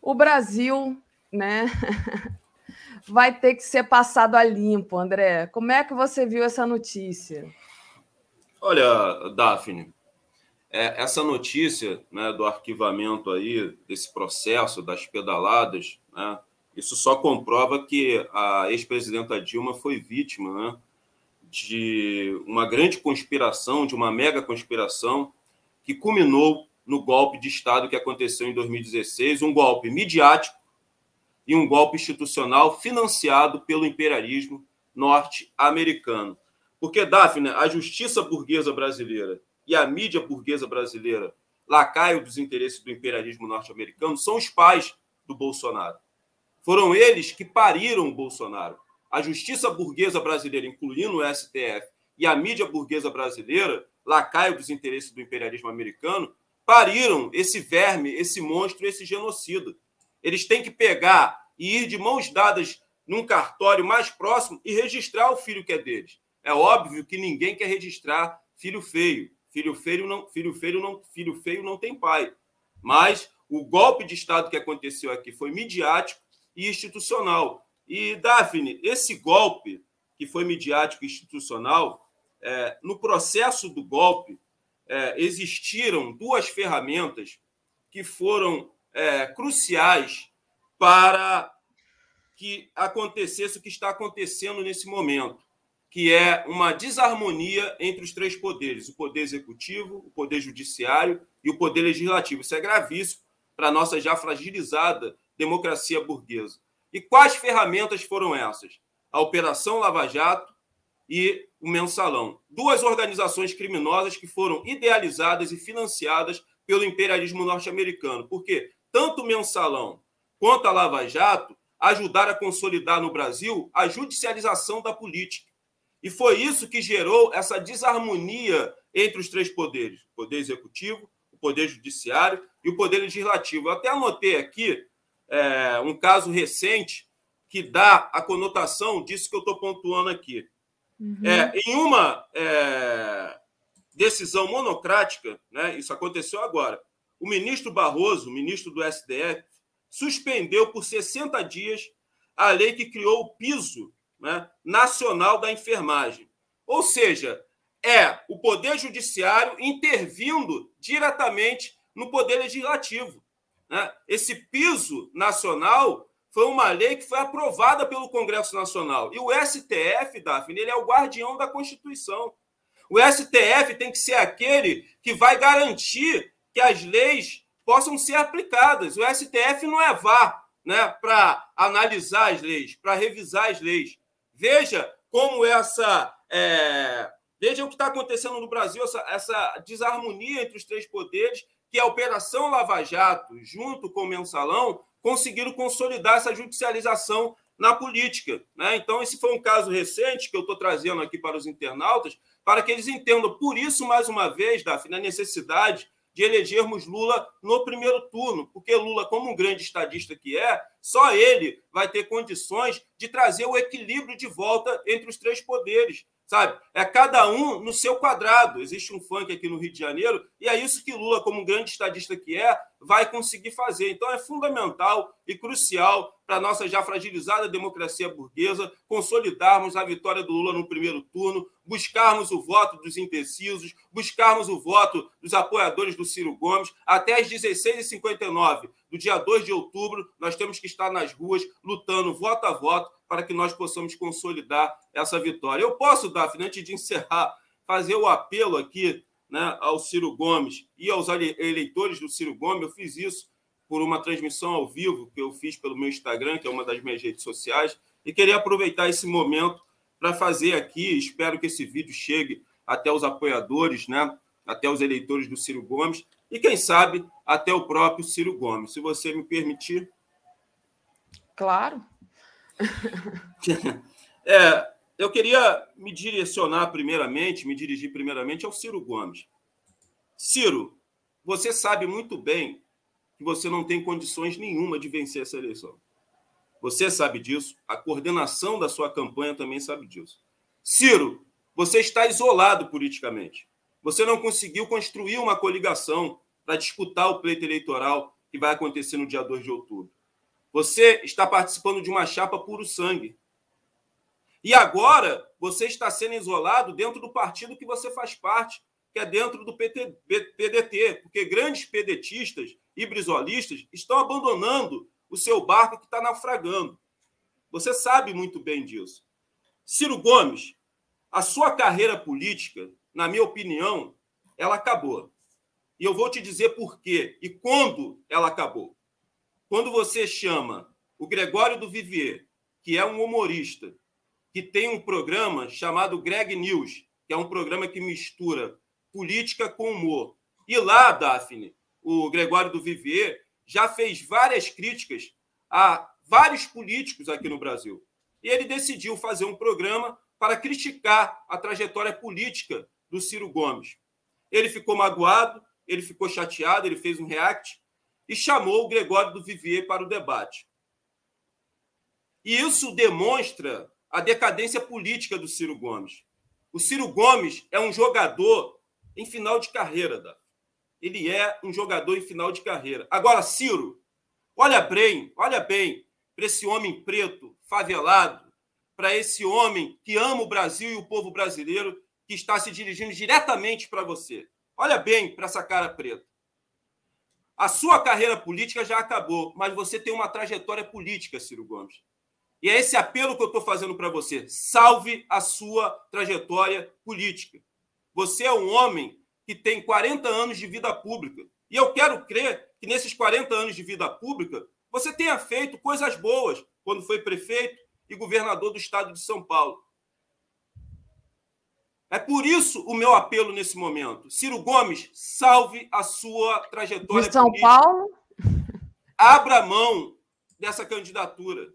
O Brasil, né? vai ter que ser passado a limpo, André. Como é que você viu essa notícia? Olha, Daphne, é, essa notícia né, do arquivamento aí desse processo das pedaladas, né, isso só comprova que a ex-presidenta Dilma foi vítima né, de uma grande conspiração, de uma mega conspiração que culminou no golpe de Estado que aconteceu em 2016, um golpe midiático e um golpe institucional financiado pelo imperialismo norte-americano. Porque, Daphne, a justiça burguesa brasileira e a mídia burguesa brasileira, lacaio dos interesses do imperialismo norte-americano, são os pais do Bolsonaro. Foram eles que pariram o Bolsonaro. A justiça burguesa brasileira, incluindo o STF, e a mídia burguesa brasileira, lacaio dos interesses do imperialismo americano, pariram esse verme, esse monstro, esse genocida. Eles têm que pegar e ir de mãos dadas num cartório mais próximo e registrar o filho que é deles. É óbvio que ninguém quer registrar filho feio. Filho feio não, filho feio não, filho feio não tem pai. Mas o golpe de Estado que aconteceu aqui foi midiático e institucional. E, Daphne, esse golpe que foi midiático e institucional, é, no processo do golpe, é, existiram duas ferramentas que foram é, cruciais para que acontecesse o que está acontecendo nesse momento, que é uma desarmonia entre os três poderes: o poder executivo, o poder judiciário e o poder legislativo. Isso é gravíssimo para a nossa já fragilizada democracia burguesa. E quais ferramentas foram essas? A Operação Lava Jato e o Mensalão. Duas organizações criminosas que foram idealizadas e financiadas pelo imperialismo norte-americano. Porque tanto o Mensalão quanto a Lava Jato ajudaram a consolidar no Brasil a judicialização da política. E foi isso que gerou essa desarmonia entre os três poderes: o poder executivo, o poder judiciário e o poder legislativo. Eu até anotei aqui é, um caso recente que dá a conotação disso que eu estou pontuando aqui. Uhum. É, em uma é, decisão monocrática, né, isso aconteceu agora, o ministro Barroso, ministro do SDF, suspendeu por 60 dias a lei que criou o piso né, nacional da enfermagem. Ou seja, é o Poder Judiciário intervindo diretamente no Poder Legislativo. Né? Esse piso nacional foi uma lei que foi aprovada pelo Congresso Nacional. E o STF, Daphne, ele é o guardião da Constituição. O STF tem que ser aquele que vai garantir que as leis possam ser aplicadas. O STF não é vá né, para analisar as leis, para revisar as leis. Veja como essa. É... Veja o que está acontecendo no Brasil, essa, essa desarmonia entre os três poderes, que a Operação Lava Jato, junto com o mensalão, conseguiram consolidar essa judicialização na política. Né? Então, esse foi um caso recente que eu estou trazendo aqui para os internautas, para que eles entendam, por isso, mais uma vez, Daphne, a necessidade de elegermos Lula no primeiro turno, porque Lula, como um grande estadista que é, só ele vai ter condições de trazer o equilíbrio de volta entre os três poderes. Sabe? É cada um no seu quadrado. Existe um funk aqui no Rio de Janeiro e é isso que Lula, como grande estadista que é, vai conseguir fazer. Então é fundamental e crucial para a nossa já fragilizada democracia burguesa consolidarmos a vitória do Lula no primeiro turno, buscarmos o voto dos indecisos, buscarmos o voto dos apoiadores do Ciro Gomes. Até às 16h59 do dia 2 de outubro, nós temos que estar nas ruas lutando voto a voto para que nós possamos consolidar essa vitória. Eu posso, Daphne, antes de encerrar, fazer o apelo aqui né, ao Ciro Gomes e aos eleitores do Ciro Gomes. Eu fiz isso por uma transmissão ao vivo que eu fiz pelo meu Instagram, que é uma das minhas redes sociais, e queria aproveitar esse momento para fazer aqui, espero que esse vídeo chegue até os apoiadores, né, até os eleitores do Ciro Gomes, e quem sabe até o próprio Ciro Gomes. Se você me permitir. Claro. é, eu queria me direcionar primeiramente, me dirigir primeiramente ao Ciro Gomes. Ciro, você sabe muito bem que você não tem condições nenhuma de vencer essa eleição. Você sabe disso, a coordenação da sua campanha também sabe disso. Ciro, você está isolado politicamente. Você não conseguiu construir uma coligação para disputar o pleito eleitoral que vai acontecer no dia 2 de outubro. Você está participando de uma chapa puro sangue. E agora você está sendo isolado dentro do partido que você faz parte, que é dentro do PT, PDT, porque grandes pedetistas e brisolistas estão abandonando o seu barco que está naufragando. Você sabe muito bem disso. Ciro Gomes, a sua carreira política, na minha opinião, ela acabou. E eu vou te dizer por quê e quando ela acabou. Quando você chama o Gregório do Vivier, que é um humorista, que tem um programa chamado Greg News, que é um programa que mistura política com humor. E lá, Daphne, o Gregório do Vivier já fez várias críticas a vários políticos aqui no Brasil. E ele decidiu fazer um programa para criticar a trajetória política do Ciro Gomes. Ele ficou magoado, ele ficou chateado, ele fez um react e chamou o Gregório do Vivier para o debate. E isso demonstra a decadência política do Ciro Gomes. O Ciro Gomes é um jogador em final de carreira, da. Ele é um jogador em final de carreira. Agora, Ciro, olha bem, olha bem para esse homem preto, favelado, para esse homem que ama o Brasil e o povo brasileiro, que está se dirigindo diretamente para você. Olha bem para essa cara preta. A sua carreira política já acabou, mas você tem uma trajetória política, Ciro Gomes. E é esse apelo que eu estou fazendo para você. Salve a sua trajetória política. Você é um homem que tem 40 anos de vida pública. E eu quero crer que nesses 40 anos de vida pública você tenha feito coisas boas quando foi prefeito e governador do estado de São Paulo. É por isso o meu apelo nesse momento. Ciro Gomes, salve a sua trajetória De São política. Paulo? Abra mão dessa candidatura.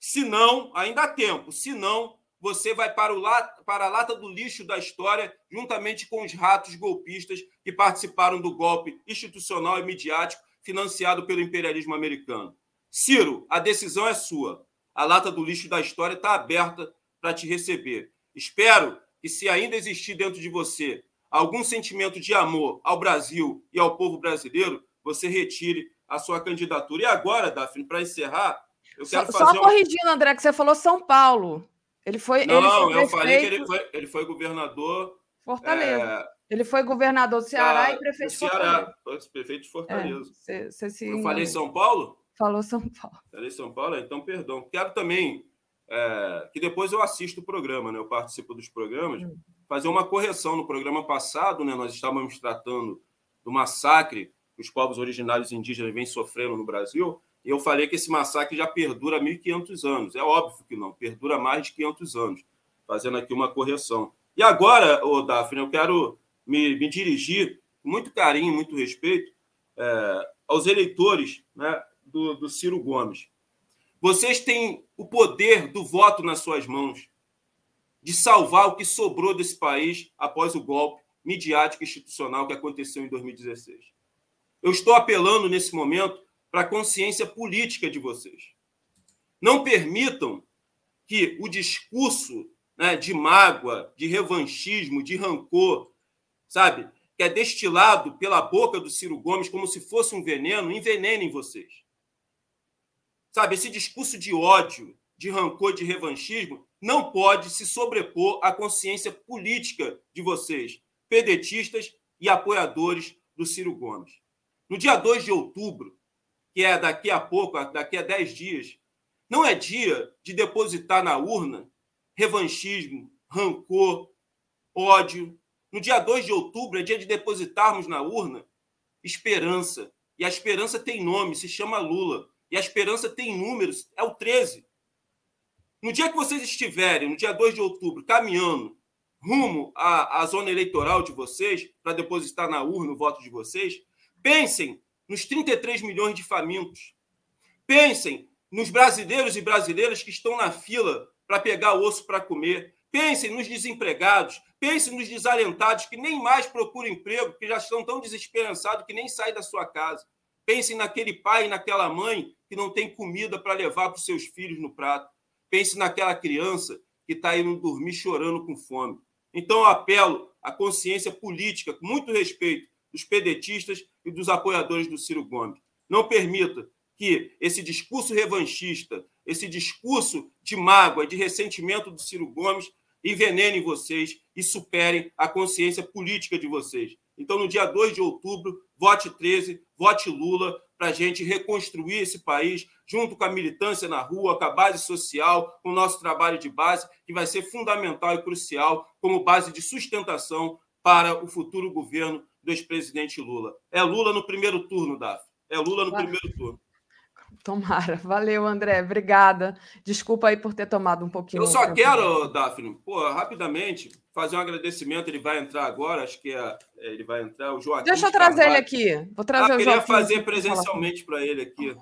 Se não, ainda há tempo. Se não, você vai para, o para a lata do lixo da história, juntamente com os ratos golpistas que participaram do golpe institucional e midiático financiado pelo imperialismo americano. Ciro, a decisão é sua. A lata do lixo da história está aberta para te receber. Espero que se ainda existir dentro de você algum sentimento de amor ao Brasil e ao povo brasileiro, você retire a sua candidatura. E agora, Daphne, para encerrar, eu quero só, fazer. Só corrigindo, uma... André, que você falou São Paulo. Ele foi. Não, ele foi eu falei que ele foi, ele foi governador. Fortaleza. É... Ele foi governador do Ceará da, e prefeito de Ceará, Fortaleza. prefeito de Fortaleza. É, cê, cê eu falei São Paulo? Falou São Paulo. Falei São Paulo, então perdão. Quero também é, que depois eu assisto o programa, né? eu participo dos programas, hum. fazer uma correção. No programa passado, né, nós estávamos tratando do massacre que os povos originários indígenas vêm sofrendo no Brasil, e eu falei que esse massacre já perdura há 1.500 anos. É óbvio que não, perdura mais de 500 anos, fazendo aqui uma correção. E agora, ô Daphne, eu quero me, me dirigir com muito carinho, muito respeito é, aos eleitores né, do, do Ciro Gomes. Vocês têm o poder do voto nas suas mãos, de salvar o que sobrou desse país após o golpe midiático institucional que aconteceu em 2016. Eu estou apelando nesse momento para a consciência política de vocês. Não permitam que o discurso né, de mágoa, de revanchismo, de rancor, sabe? Que é destilado pela boca do Ciro Gomes como se fosse um veneno, envenenem vocês. Sabe, esse discurso de ódio, de rancor, de revanchismo, não pode se sobrepor à consciência política de vocês, pedetistas e apoiadores do Ciro Gomes. No dia 2 de outubro, que é daqui a pouco, daqui a 10 dias, não é dia de depositar na urna revanchismo, rancor, ódio. No dia 2 de outubro é dia de depositarmos na urna esperança. E a esperança tem nome, se chama Lula. E a esperança tem números, é o 13. No dia que vocês estiverem, no dia 2 de outubro, caminhando rumo à, à zona eleitoral de vocês, para depositar na urna o voto de vocês, pensem nos 33 milhões de famintos. Pensem nos brasileiros e brasileiras que estão na fila para pegar o osso para comer. Pensem nos desempregados, pensem nos desalentados que nem mais procuram emprego, que já estão tão desesperançados que nem saem da sua casa. Pensem naquele pai e naquela mãe que não tem comida para levar para os seus filhos no prato. Pense naquela criança que está indo dormir chorando com fome. Então, eu apelo à consciência política, com muito respeito, dos pedetistas e dos apoiadores do Ciro Gomes. Não permita que esse discurso revanchista, esse discurso de mágoa, de ressentimento do Ciro Gomes envenenem vocês e superem a consciência política de vocês. Então, no dia 2 de outubro, vote 13, vote Lula, para a gente reconstruir esse país junto com a militância na rua, com a base social, com o nosso trabalho de base, que vai ser fundamental e crucial como base de sustentação para o futuro governo do ex-presidente Lula. É Lula no primeiro turno, Daf. É Lula no primeiro turno. Tomara. Valeu, André. Obrigada. Desculpa aí por ter tomado um pouquinho. Eu só quero, Daphne, pô, rapidamente, fazer um agradecimento. Ele vai entrar agora, acho que é, é ele vai entrar. O Joaquim. Deixa eu trazer ele aqui. Vou trazer ah, o queria Joaquim. fazer presencialmente para ele aqui.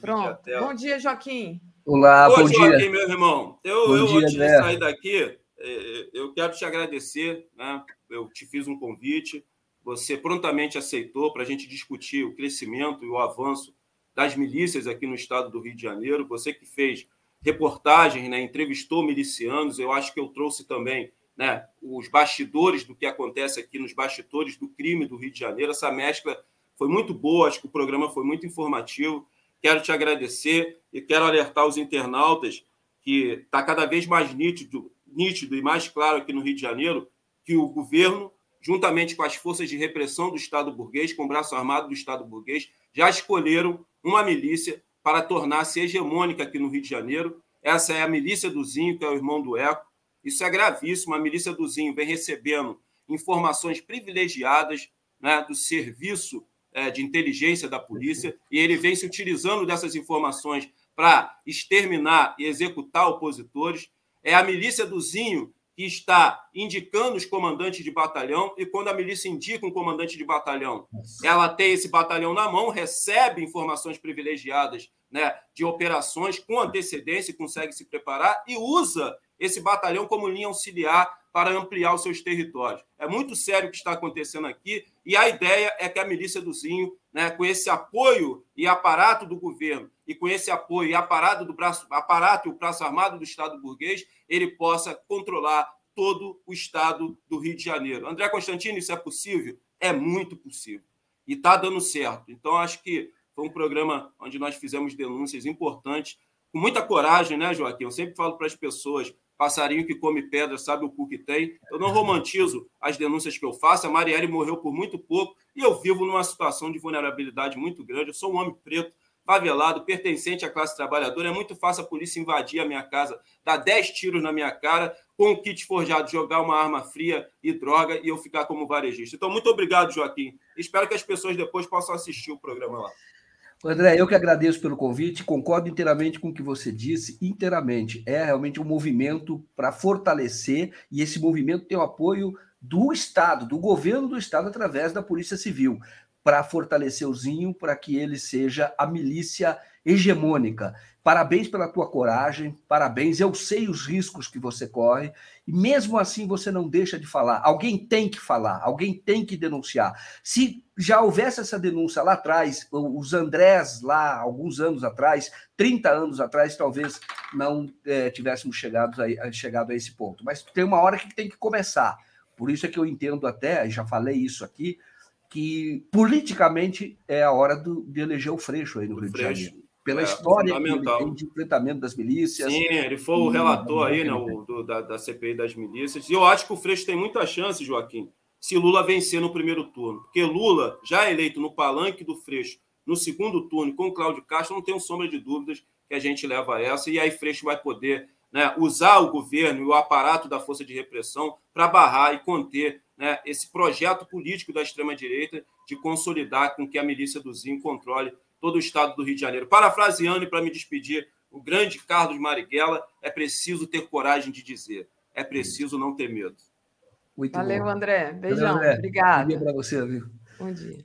Pronto. Bom dia, Joaquim. Olá, Ô, bom Joaquim, dia. meu irmão. Eu, bom eu dia, antes de sair daqui, é, eu quero te agradecer. Né? Eu te fiz um convite. Você prontamente aceitou para a gente discutir o crescimento e o avanço das milícias aqui no estado do Rio de Janeiro. Você que fez reportagens, né, entrevistou milicianos, eu acho que eu trouxe também né, os bastidores do que acontece aqui nos bastidores do crime do Rio de Janeiro. Essa mescla foi muito boa, acho que o programa foi muito informativo. Quero te agradecer e quero alertar os internautas que está cada vez mais nítido, nítido e mais claro aqui no Rio de Janeiro que o governo, juntamente com as forças de repressão do Estado burguês, com o braço armado do Estado burguês, já escolheram uma milícia para tornar-se hegemônica aqui no Rio de Janeiro. Essa é a milícia do Zinho, que é o irmão do Eco. Isso é gravíssimo. A milícia do Zinho vem recebendo informações privilegiadas né, do serviço é, de inteligência da polícia e ele vem se utilizando dessas informações para exterminar e executar opositores. É a milícia do Zinho que está indicando os comandantes de batalhão, e quando a milícia indica um comandante de batalhão, ela tem esse batalhão na mão, recebe informações privilegiadas né, de operações com antecedência, consegue se preparar e usa esse batalhão como linha auxiliar para ampliar os seus territórios. É muito sério o que está acontecendo aqui, e a ideia é que a milícia do Zinho, né, com esse apoio e aparato do governo, e com esse apoio e aparato do braço, aparato e o braço armado do Estado burguês, ele possa controlar todo o estado do Rio de Janeiro. André Constantino, isso é possível? É muito possível. E está dando certo. Então, acho que foi um programa onde nós fizemos denúncias importantes, com muita coragem, né, Joaquim? Eu sempre falo para as pessoas: passarinho que come pedra sabe o cu que tem. Eu não romantizo as denúncias que eu faço. A Marielle morreu por muito pouco e eu vivo numa situação de vulnerabilidade muito grande. Eu sou um homem preto, favelado, pertencente à classe trabalhadora. É muito fácil a polícia invadir a minha casa, dar 10 tiros na minha cara, com o kit forjado, jogar uma arma fria e droga e eu ficar como varejista. Então, muito obrigado, Joaquim. Espero que as pessoas depois possam assistir o programa lá. André, eu que agradeço pelo convite, concordo inteiramente com o que você disse, inteiramente. É realmente um movimento para fortalecer, e esse movimento tem o apoio do Estado, do governo do Estado, através da Polícia Civil, para fortalecer o Zinho, para que ele seja a milícia hegemônica. Parabéns pela tua coragem, parabéns. Eu sei os riscos que você corre, e mesmo assim você não deixa de falar. Alguém tem que falar, alguém tem que denunciar. Se já houvesse essa denúncia lá atrás, os Andrés, lá, alguns anos atrás, 30 anos atrás, talvez não é, tivéssemos chegado a, chegado a esse ponto. Mas tem uma hora que tem que começar. Por isso é que eu entendo até, já falei isso aqui, que politicamente é a hora do, de eleger o Freixo aí no o Rio Freixo. de Janeiro pela é, história de enfrentamento das milícias. Sim, ele foi o relator aí, né, o, do, da, da CPI das milícias. E eu acho que o Freixo tem muita chance, Joaquim, se Lula vencer no primeiro turno. Porque Lula, já eleito no palanque do Freixo no segundo turno com o Cláudio Castro, não tenho sombra de dúvidas que a gente leva essa. E aí Freixo vai poder né, usar o governo e o aparato da força de repressão para barrar e conter né, esse projeto político da extrema-direita de consolidar com que a milícia do Zinho controle todo o estado do Rio de Janeiro. Parafraseando e para me despedir, o grande Carlos Marighella, é preciso ter coragem de dizer, é preciso não ter medo. Muito Valeu, bom. André. Beijão. Valeu, André. Obrigado. Bom dia para você, viu? Bom dia.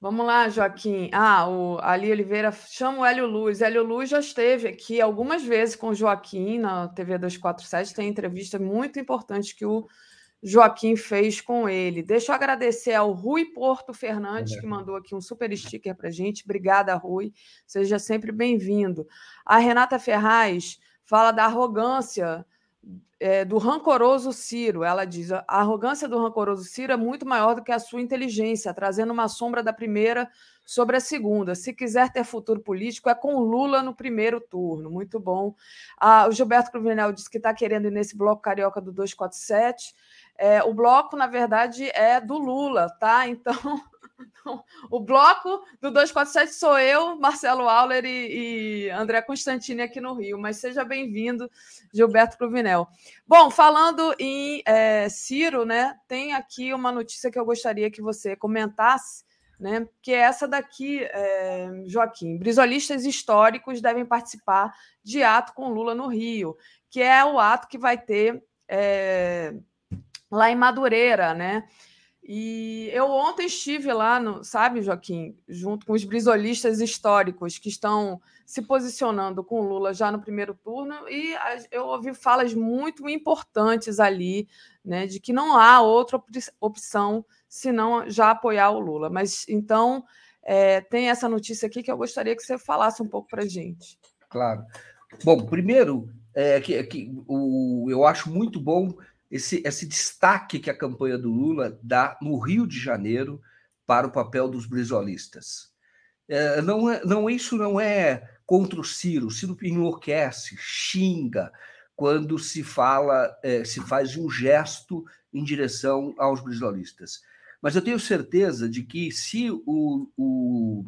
Vamos lá, Joaquim. Ah, o Ali Oliveira chama o Hélio Luz. Hélio Luz já esteve aqui algumas vezes com o Joaquim na TV 247. Tem entrevista muito importante que o Joaquim fez com ele. Deixa eu agradecer ao Rui Porto Fernandes, que mandou aqui um super sticker para gente. Obrigada, Rui. Seja sempre bem-vindo. A Renata Ferraz fala da arrogância é, do rancoroso Ciro. Ela diz: a arrogância do rancoroso Ciro é muito maior do que a sua inteligência, trazendo uma sombra da primeira sobre a segunda. Se quiser ter futuro político, é com Lula no primeiro turno. Muito bom. Ah, o Gilberto Cruvinel disse que está querendo ir nesse bloco carioca do 247. É, o bloco, na verdade, é do Lula, tá? Então, o bloco do 247 sou eu, Marcelo Auler e, e André Constantini aqui no Rio. Mas seja bem-vindo, Gilberto Cruvinel. Bom, falando em é, Ciro, né? Tem aqui uma notícia que eu gostaria que você comentasse. Né, que é essa daqui, é, Joaquim. Brisolistas históricos devem participar de ato com Lula no Rio, que é o ato que vai ter é, lá em Madureira, né? E eu ontem estive lá, no, sabe, Joaquim, junto com os brisolistas históricos que estão se posicionando com Lula já no primeiro turno, e eu ouvi falas muito importantes ali, né, de que não há outra opção senão já apoiar o Lula. Mas então é, tem essa notícia aqui que eu gostaria que você falasse um pouco para gente. Claro. Bom, primeiro, é, que, que o, eu acho muito bom esse, esse destaque que a campanha do Lula dá no Rio de Janeiro para o papel dos brisolistas. É, não, é, não Isso não é contra o Ciro. O Ciro enlouquece, xinga, quando se fala, é, se faz um gesto em direção aos brisolistas. Mas eu tenho certeza de que se o, o,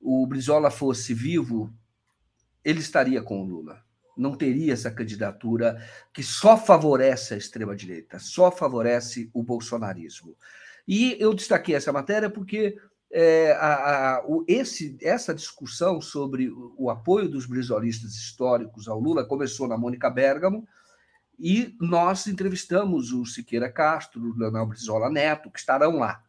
o Brizola fosse vivo, ele estaria com o Lula não teria essa candidatura que só favorece a extrema-direita, só favorece o bolsonarismo. E eu destaquei essa matéria porque é, a, a, o, esse, essa discussão sobre o, o, apoio dos brisolistas históricos ao Lula começou na Mônica Bergamo e nós entrevistamos o Siqueira Castro, o Leonel Brizola Neto, que estarão lá.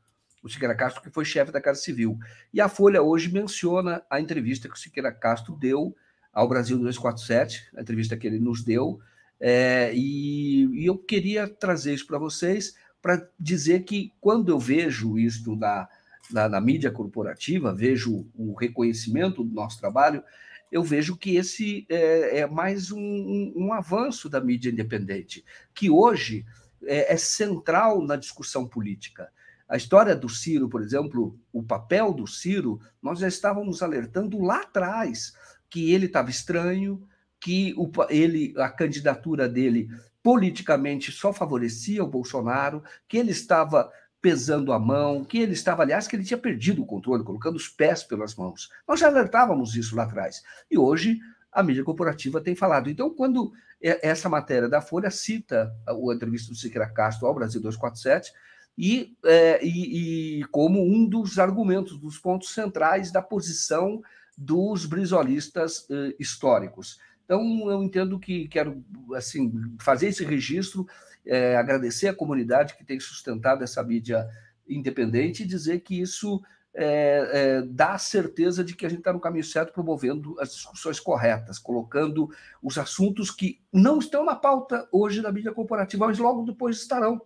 O Siqueira Castro, que foi chefe da Casa Civil. E a Folha hoje menciona a entrevista que o Siqueira Castro deu ao Brasil 247, a entrevista que ele nos deu, é, e, e, eu queria trazer isso para vocês para dizer que quando eu vejo isso na, na, na, mídia corporativa, vejo o reconhecimento do nosso trabalho, eu vejo que esse é, é mais um, um, um, avanço da mídia independente, que hoje é, é central na discussão política. A história do Ciro, por exemplo, o papel do Ciro, nós já estávamos alertando lá atrás que ele estava estranho, que o, ele, a candidatura dele politicamente só favorecia o Bolsonaro, que ele estava pesando a mão, que ele estava, aliás, que ele tinha perdido o controle, colocando os pés pelas mãos. Nós já alertávamos isso lá atrás. E hoje a mídia corporativa tem falado. Então, quando essa matéria da Folha cita o entrevista do Siqueira Castro ao Brasil 247, e, é, e, e como um dos argumentos, dos pontos centrais da posição dos brisolistas eh, históricos. Então, eu entendo que quero assim fazer esse registro, eh, agradecer a comunidade que tem sustentado essa mídia independente e dizer que isso é, é, dá certeza de que a gente está no caminho certo, promovendo as discussões corretas, colocando os assuntos que não estão na pauta hoje da mídia corporativa, mas logo depois estarão.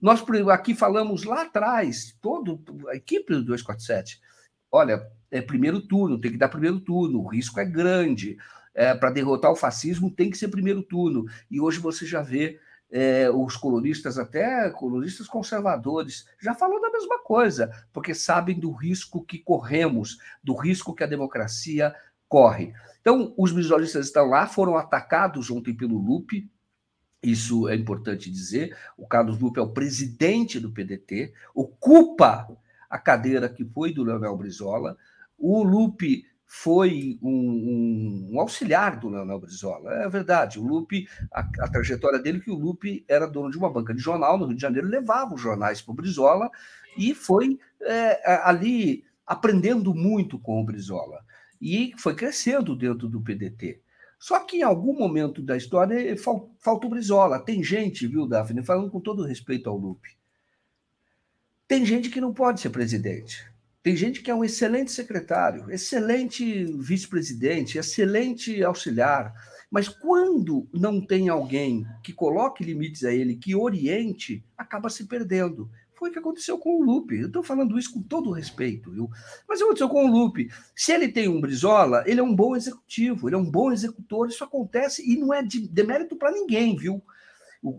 Nós aqui falamos lá atrás, toda a equipe do 247, olha, é primeiro turno, tem que dar primeiro turno, o risco é grande. É, Para derrotar o fascismo tem que ser primeiro turno. E hoje você já vê é, os colonistas, até colonistas conservadores, já falou da mesma coisa, porque sabem do risco que corremos, do risco que a democracia corre. Então, os visualistas estão lá, foram atacados ontem pelo Lupe, isso é importante dizer. O Carlos Lupe é o presidente do PDT, ocupa a cadeira que foi do Leonel Brizola. O Lupe foi um, um, um, auxiliar do Leonel Brizola. É verdade, o Lupe, a, a, trajetória dele, que o Lupe era dono de uma banca de jornal no Rio de Janeiro, levava os jornais para o Brizola e foi é, ali aprendendo muito com o Brizola. E foi crescendo dentro do PDT. Só que em algum momento da história falta o Brizola. Tem gente, viu, Daphne, falando com todo respeito ao Lupe. Tem gente que não pode ser presidente. Tem gente que é um excelente secretário, excelente vice-presidente, excelente auxiliar, mas quando não tem alguém que coloque limites a ele, que oriente, acaba se perdendo. Foi o que aconteceu com o Lupe. Eu estou falando isso com todo respeito, viu? Mas aconteceu com o Lupe. Se ele tem um Brizola, ele é um bom executivo, ele é um bom executor. Isso acontece e não é de demérito para ninguém, viu?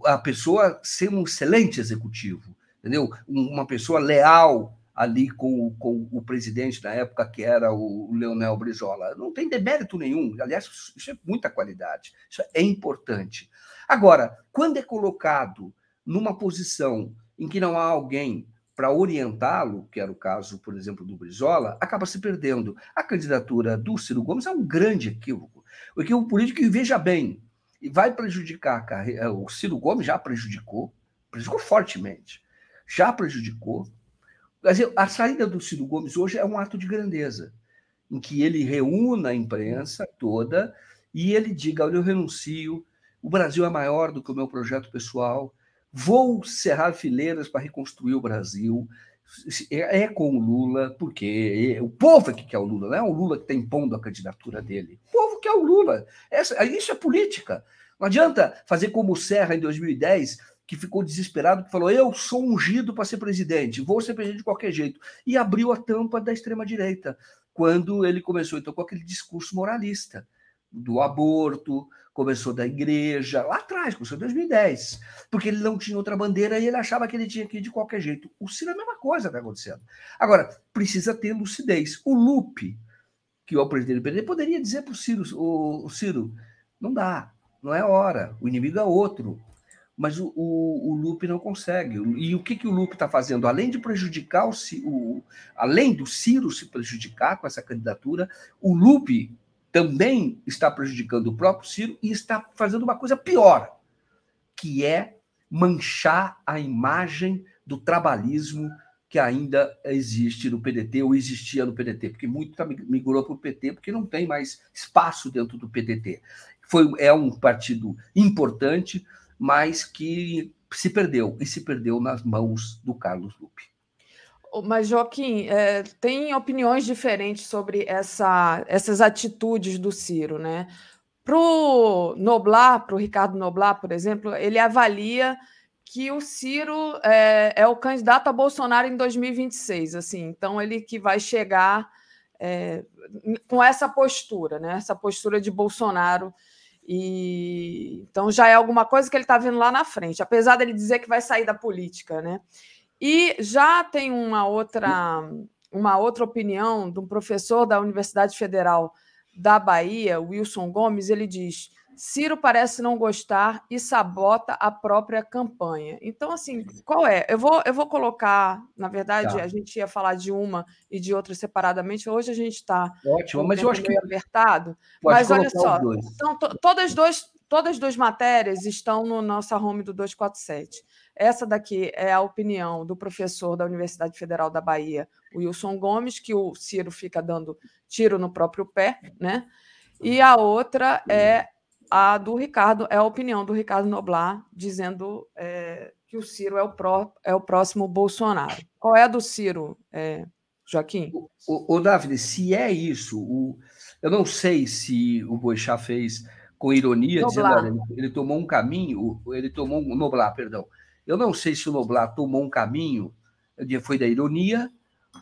A pessoa ser um excelente executivo, entendeu? Uma pessoa leal ali com, com o presidente na época, que era o Leonel Brizola. Não tem demérito nenhum. Aliás, isso é muita qualidade. Isso é importante. Agora, quando é colocado numa posição em que não há alguém para orientá-lo, que era o caso, por exemplo, do Brizola, acaba se perdendo. A candidatura do Ciro Gomes é um grande equívoco. O equívoco político, e veja bem, vai prejudicar a carreira. O Ciro Gomes já prejudicou, prejudicou fortemente, já prejudicou a saída do Ciro Gomes hoje é um ato de grandeza, em que ele reúna a imprensa toda e ele diga: Olha, eu renuncio, o Brasil é maior do que o meu projeto pessoal, vou cerrar fileiras para reconstruir o Brasil. É, é com o Lula, porque o povo é que quer o Lula, não é o Lula que está impondo a candidatura dele. O povo quer o Lula. Essa, isso é política. Não adianta fazer como o Serra em 2010, que ficou desesperado, que falou: Eu sou ungido para ser presidente, vou ser presidente de qualquer jeito. E abriu a tampa da extrema-direita, quando ele começou então com aquele discurso moralista do aborto, começou da igreja, lá atrás, começou em 2010, porque ele não tinha outra bandeira e ele achava que ele tinha que ir de qualquer jeito. O Ciro é a mesma coisa está acontecendo. Agora, precisa ter lucidez. O Lupe, que é o presidente do PT, poderia dizer para o Ciro, o Ciro, não dá, não é hora, o inimigo é outro mas o, o, o Lupe não consegue. E o que, que o Lupe está fazendo? Além de prejudicar o, o, além do Ciro se prejudicar com essa candidatura, o Lupe também está prejudicando o próprio Ciro e está fazendo uma coisa pior, que é manchar a imagem do trabalhismo que ainda existe no PDT ou existia no PDT, porque muito tá migrou para o PT porque não tem mais espaço dentro do PDT. Foi, é um partido importante, mas que se perdeu, e se perdeu nas mãos do Carlos Lupe. Mas, Joaquim, é, tem opiniões diferentes sobre essa, essas atitudes do Ciro, né? Para o Noblar, para o Ricardo Noblar, por exemplo, ele avalia que o Ciro é, é, o candidato a Bolsonaro em 2026, assim, então ele que vai chegar é, com essa postura, né? Essa postura de Bolsonaro e então já é alguma coisa que ele está vendo lá na frente, apesar dele dizer que vai sair da política, né? E já tem uma outra uma outra opinião de um professor da Universidade Federal da Bahia, Wilson Gomes, ele diz: Ciro parece não gostar e sabota a própria campanha. Então, assim, qual é? Eu vou, eu vou colocar, na verdade, tá. a gente ia falar de uma e de outra separadamente. Hoje a gente está. Ótimo, mas eu acho que. Apertado. Mas olha só, então, todas, dois, todas as duas matérias estão no nossa home do 247. Essa daqui é a opinião do professor da Universidade Federal da Bahia, Wilson Gomes, que o Ciro fica dando tiro no próprio pé, né? E a outra é a do Ricardo é a opinião do Ricardo Noblar, dizendo é, que o Ciro é o, pró, é o próximo Bolsonaro. Qual é a do Ciro, é, Joaquim. O, o, o Daphne, se é isso, o, eu não sei se o Boixá fez com ironia, Noblar. dizendo, olha, ele, ele, tomou um caminho, ele tomou um Noblar, perdão. Eu não sei se o Noblar tomou um caminho, foi da ironia,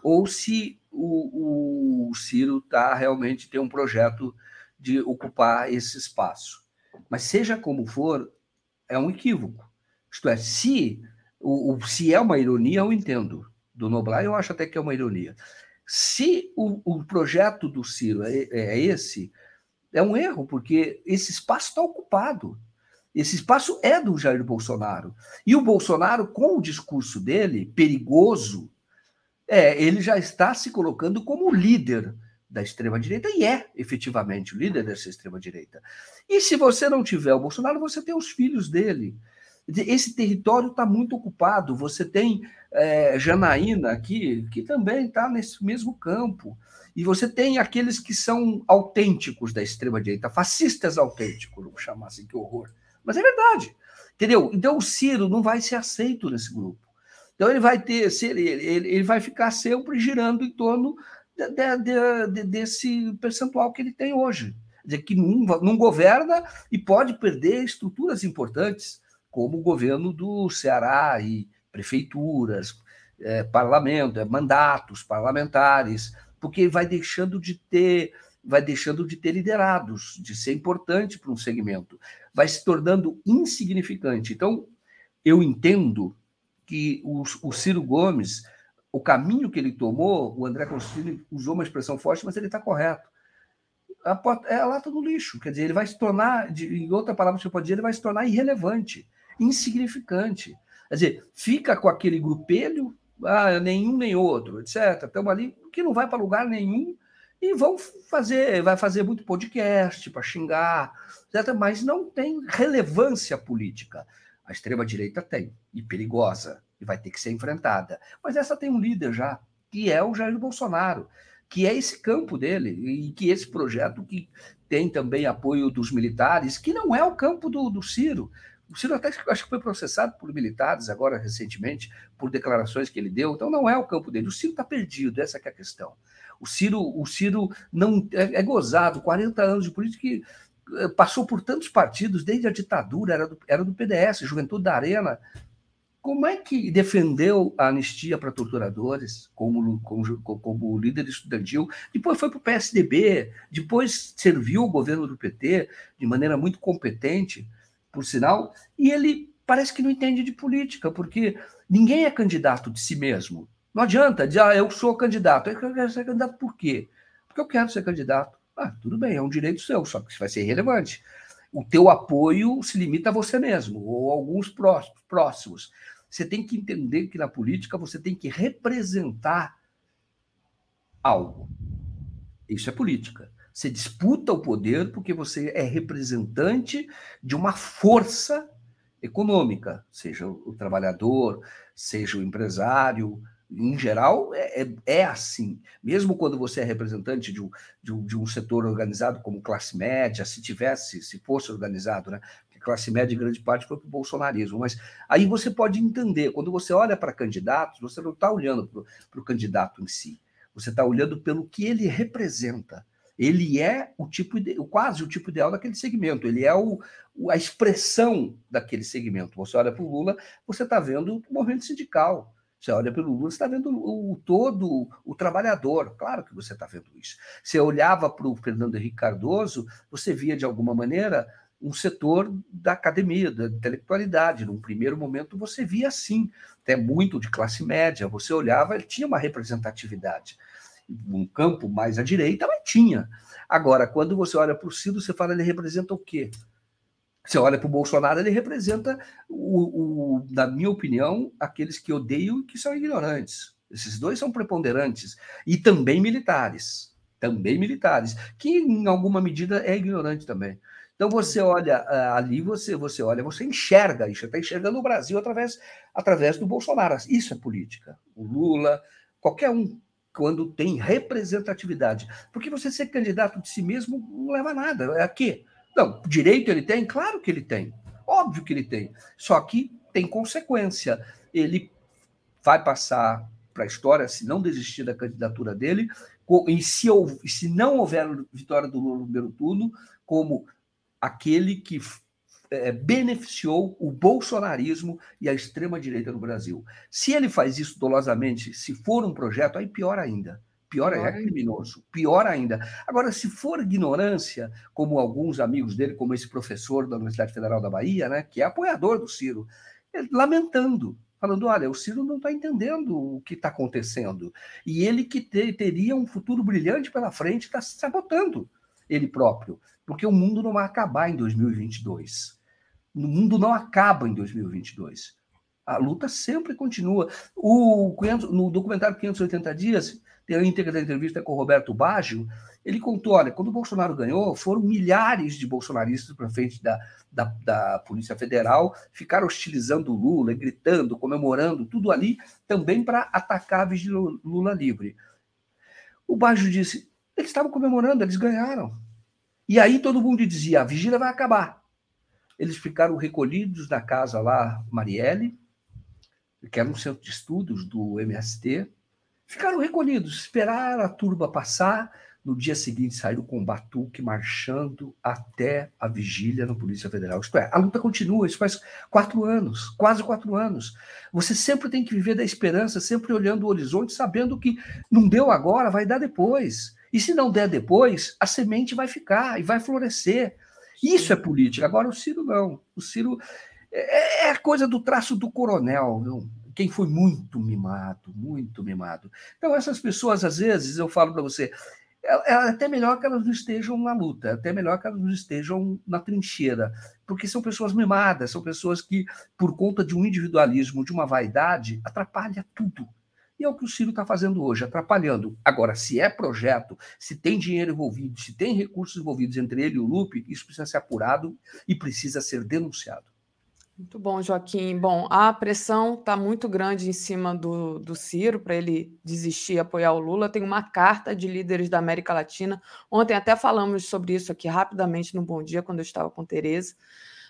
ou se o, o Ciro tá, realmente tem um projeto de ocupar esse espaço. Mas seja como for, é um equívoco. Isto é, se, o, o se é uma ironia, eu entendo. Do Noblar, eu acho até que é uma ironia. Se o, o projeto do Ciro é, é esse, é um erro, porque esse espaço está ocupado. Esse espaço é do Jair Bolsonaro. E o Bolsonaro, com o discurso dele, perigoso, é, ele já está se colocando como líder da extrema-direita e é efetivamente o líder dessa extrema-direita. E se você não tiver o Bolsonaro, você tem os filhos dele. Esse território está muito ocupado. Você tem é, Janaína aqui, que também está nesse mesmo campo. E você tem aqueles que são autênticos da extrema-direita, fascistas autênticos, vamos chamar assim, que horror. Mas é verdade. Entendeu? Então o Ciro não vai ser aceito nesse grupo. Então ele vai ter, ele, ele, ele vai ficar sempre girando em torno de, de, de, desse percentual que ele tem hoje. Dizer, que não, não governa e pode perder estruturas importantes como o governo do Ceará e prefeituras, é, parlamento, é, mandatos parlamentares, porque vai deixando de ter vai deixando de ter liderados, de ser importante para um segmento, vai se tornando insignificante. Então, eu entendo que o, o Ciro Gomes, o caminho que ele tomou, o André Constantino usou uma expressão forte, mas ele está correto. A porta, é a lata do lixo, quer dizer, ele vai se tornar, de, em outra palavra que você pode dizer, ele vai se tornar irrelevante insignificante. Quer dizer, fica com aquele grupelho, ah, nenhum nem outro, etc. Estamos ali, que não vai para lugar nenhum e vão fazer, vai fazer muito podcast para xingar, etc. mas não tem relevância política. A extrema-direita tem, e perigosa, e vai ter que ser enfrentada. Mas essa tem um líder já, que é o Jair Bolsonaro, que é esse campo dele, e que esse projeto que tem também apoio dos militares, que não é o campo do, do Ciro. O Ciro até acho que foi processado por militares agora recentemente, por declarações que ele deu, então não é o campo dele. O Ciro está perdido, essa é a questão. O Ciro, o Ciro não é, é gozado, 40 anos de política que eh, passou por tantos partidos, desde a ditadura, era do, era do PDS, Juventude da Arena. Como é que defendeu a anistia para torturadores como, como, como líder estudantil? Depois foi para o PSDB, depois serviu o governo do PT de maneira muito competente por sinal, e ele parece que não entende de política, porque ninguém é candidato de si mesmo. Não adianta dizer, ah, eu sou candidato. Eu quero ser candidato por quê? Porque eu quero ser candidato. Ah, tudo bem, é um direito seu, só que vai ser irrelevante. O teu apoio se limita a você mesmo, ou a alguns próximos. Você tem que entender que na política você tem que representar algo. Isso é política. Você disputa o poder porque você é representante de uma força econômica, seja o trabalhador, seja o empresário. Em geral, é, é, é assim. Mesmo quando você é representante de um, de, um, de um setor organizado como classe média, se tivesse, se fosse organizado, né? Classe média, em grande parte, foi para o bolsonarismo. Mas aí você pode entender, quando você olha para candidatos, você não está olhando para o candidato em si. Você está olhando pelo que ele representa ele é o tipo quase o tipo ideal daquele segmento, ele é o, a expressão daquele segmento. Você olha para o Lula, você está vendo o movimento sindical. Você olha pelo Lula, você está vendo o, o, todo o trabalhador. Claro que você está vendo isso. Você olhava para o Fernando Henrique Cardoso, você via de alguma maneira um setor da academia, da intelectualidade. Num primeiro momento você via assim, até muito de classe média. Você olhava, ele tinha uma representatividade um campo mais à direita, mas tinha. Agora, quando você olha para o Ciro, você fala, ele representa o quê? Você olha para o Bolsonaro, ele representa, o, o, na minha opinião, aqueles que odeiam e que são ignorantes. Esses dois são preponderantes. E também militares. Também militares. Que, em alguma medida, é ignorante também. Então você olha ah, ali, você você olha, você enxerga isso, está enxergando o Brasil através, através do Bolsonaro. Isso é política. O Lula, qualquer um quando tem representatividade. Porque você ser candidato de si mesmo não leva a nada. É quê? Não, direito ele tem? Claro que ele tem. Óbvio que ele tem. Só que tem consequência. Ele vai passar para a história se não desistir da candidatura dele, e se, se não houver vitória do Lula no primeiro turno, como aquele que é, beneficiou o bolsonarismo e a extrema-direita no Brasil. Se ele faz isso dolosamente, se for um projeto, aí pior ainda. Pior, pior é criminoso, pior ainda. Agora, se for ignorância, como alguns amigos dele, como esse professor da Universidade Federal da Bahia, né, que é apoiador do Ciro, lamentando, falando: olha, o Ciro não está entendendo o que está acontecendo. E ele que te, teria um futuro brilhante pela frente está se sabotando ele próprio, porque o mundo não vai acabar em 2022. O mundo não acaba em 2022. A luta sempre continua. O, no documentário 580 Dias, tem a íntegra da entrevista com o Roberto Baggio, ele contou, olha, quando o Bolsonaro ganhou, foram milhares de bolsonaristas para frente da, da, da, Polícia Federal, ficaram hostilizando o Lula, gritando, comemorando, tudo ali, também para atacar a Vigília Lula livre. O Baggio disse, eles estavam comemorando, eles ganharam. E aí todo mundo dizia, a vigília vai acabar. Eles ficaram recolhidos na casa lá, Marielle, que era um centro de estudos do MST, ficaram recolhidos, esperaram a turba passar. No dia seguinte saíram com batuque marchando até a vigília na Polícia Federal. Isto é, a luta continua, isso faz quatro anos, quase quatro anos. Você sempre tem que viver da esperança, sempre olhando o horizonte, sabendo que não deu agora, vai dar depois. E se não der depois, a semente vai ficar e vai florescer. Isso é política. Agora, o Ciro não. O Ciro é, é a coisa do traço do coronel, viu? quem foi muito mimado, muito mimado. Então, essas pessoas, às vezes, eu falo para você, é, é até melhor que elas não estejam na luta, é até melhor que elas não estejam na trincheira, porque são pessoas mimadas, são pessoas que, por conta de um individualismo, de uma vaidade, atrapalha tudo. E é o que o Ciro está fazendo hoje, atrapalhando. Agora, se é projeto, se tem dinheiro envolvido, se tem recursos envolvidos entre ele e o Lupe, isso precisa ser apurado e precisa ser denunciado. Muito bom, Joaquim. Bom, a pressão está muito grande em cima do, do Ciro para ele desistir e apoiar o Lula. Tem uma carta de líderes da América Latina. Ontem até falamos sobre isso aqui rapidamente no Bom Dia, quando eu estava com Tereza.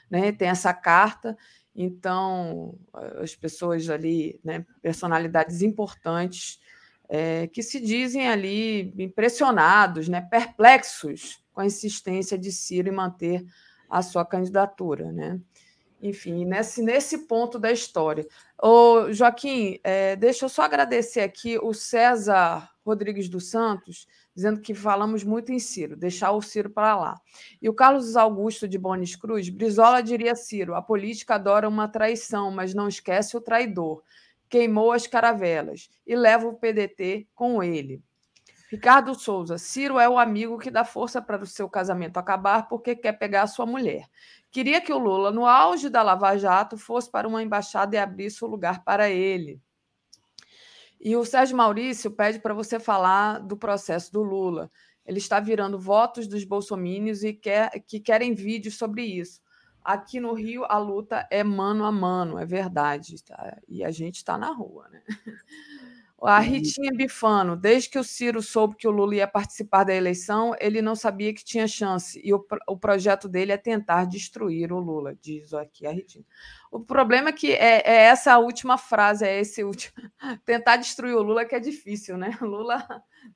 Né? Tem essa carta então, as pessoas ali, né, personalidades importantes, é, que se dizem ali impressionados, né, perplexos com a insistência de Ciro em manter a sua candidatura. Né? Enfim, nesse, nesse ponto da história. Ô, Joaquim, é, deixa eu só agradecer aqui o César Rodrigues dos Santos, dizendo que falamos muito em Ciro, deixar o Ciro para lá. E o Carlos Augusto de Bonis Cruz, Brizola diria Ciro, a política adora uma traição, mas não esquece o traidor. Queimou as caravelas e leva o PDT com ele. Ricardo Souza, Ciro é o amigo que dá força para o seu casamento acabar porque quer pegar a sua mulher. Queria que o Lula, no auge da Lava Jato, fosse para uma embaixada e abrisse o lugar para ele. E o Sérgio Maurício pede para você falar do processo do Lula. Ele está virando votos dos bolsomínios e quer, que querem vídeos sobre isso. Aqui no Rio, a luta é mano a mano, é verdade. Tá? E a gente está na rua. Né? A Ritinha Bifano, desde que o Ciro soube que o Lula ia participar da eleição, ele não sabia que tinha chance. E o, o projeto dele é tentar destruir o Lula, diz aqui a Ritinha. O problema é que é, é essa última frase, é esse último. Tentar destruir o Lula que é difícil, né? O Lula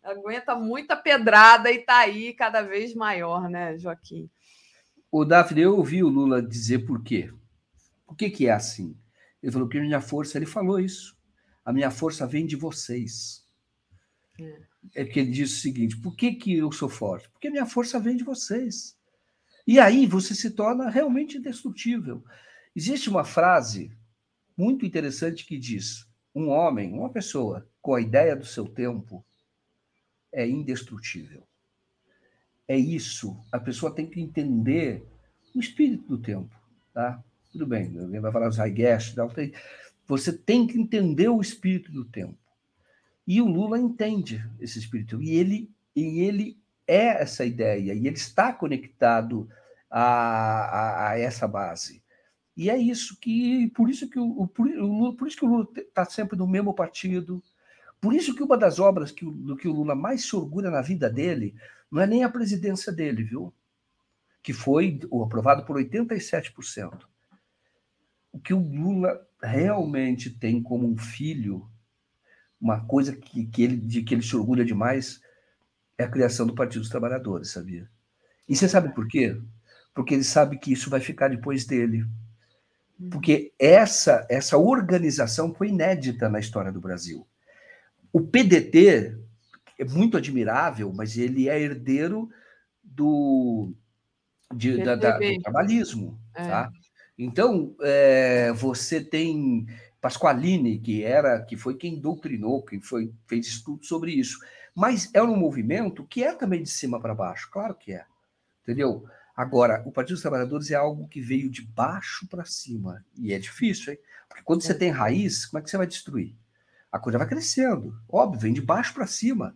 aguenta muita pedrada e está aí cada vez maior, né, Joaquim? O Daphne, eu ouvi o Lula dizer por quê. Por que, que é assim? Ele falou que minha força, ele falou isso a minha força vem de vocês. É. é que ele diz o seguinte: por que, que eu sou forte? Porque a minha força vem de vocês. E aí você se torna realmente indestrutível. Existe uma frase muito interessante que diz: um homem, uma pessoa com a ideia do seu tempo é indestrutível. É isso. A pessoa tem que entender o espírito do tempo, tá? Tudo bem, alguém vai falar não tem. Você tem que entender o espírito do tempo. E o Lula entende esse espírito. E ele, e ele é essa ideia. E ele está conectado a, a, a essa base. E é isso que. Por isso que o, por, o por isso que o Lula está sempre no mesmo partido. Por isso que uma das obras que, do que o Lula mais se orgulha na vida dele não é nem a presidência dele, viu? Que foi aprovado por 87%. O que o Lula realmente tem como um filho uma coisa que, que, ele, de que ele se orgulha demais é a criação do Partido dos Trabalhadores, sabia? E você sabe por quê? Porque ele sabe que isso vai ficar depois dele. Porque essa, essa organização foi inédita na história do Brasil. O PDT é muito admirável, mas ele é herdeiro do, de, da, da, do trabalhismo. É. Tá? Então, é, você tem Pasqualini, que era, que foi quem doutrinou, quem foi, fez estudo sobre isso. Mas é um movimento que é também de cima para baixo, claro que é. Entendeu? Agora, o Partido dos Trabalhadores é algo que veio de baixo para cima. E é difícil, hein? Porque quando você é. tem raiz, como é que você vai destruir? A coisa vai crescendo. Óbvio, vem de baixo para cima.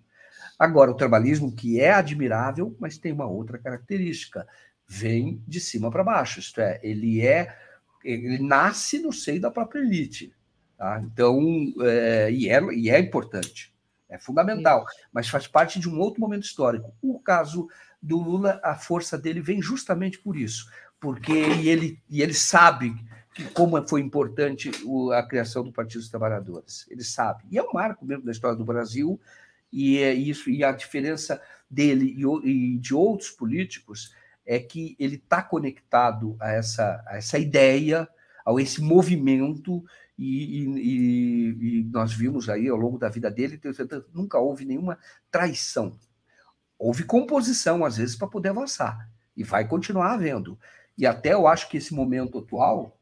Agora, o trabalhismo, que é admirável, mas tem uma outra característica. Vem de cima para baixo. Isto é, ele é. Ele nasce no seio da própria elite. Tá? Então, é, e, é, e é importante. É fundamental, mas faz parte de um outro momento histórico. O caso do Lula, a força dele vem justamente por isso, porque ele, e ele sabe que, como foi importante o, a criação do Partido dos Trabalhadores. Ele sabe. E é um marco mesmo da história do Brasil, e é isso e a diferença dele e, e de outros políticos é que ele está conectado a essa, a essa ideia, a esse movimento e, e, e, nós vimos aí ao longo da vida dele, nunca houve nenhuma traição. Houve composição, às vezes, para poder avançar. E vai continuar havendo. E até eu acho que esse momento atual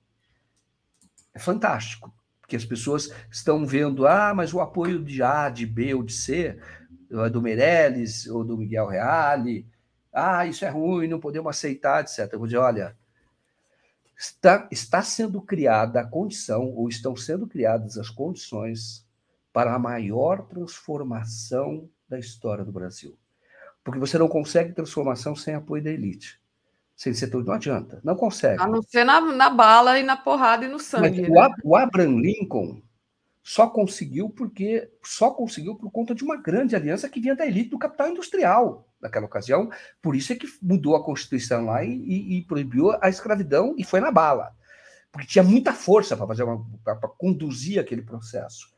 é fantástico. Porque as pessoas estão vendo, ah, mas o apoio de A, de B ou de C, do Meirelles ou do Miguel Reale, ah, isso é ruim, não podemos aceitar, etc. Eu vou dizer, olha, está, está sendo criada a condição, ou estão sendo criadas as condições para a maior transformação da história do Brasil. Porque você não consegue transformação sem apoio da elite. Sem setor não adianta, não consegue. A não ser na, na bala e na porrada e no sangue. Mas né? o, o Abraham Lincoln só conseguiu porque só conseguiu por conta de uma grande aliança que vinha da elite do capital industrial naquela ocasião. Por isso é que mudou a Constituição lá e, e, e proibiu a escravidão e foi na bala, porque tinha muita força para fazer para conduzir aquele processo.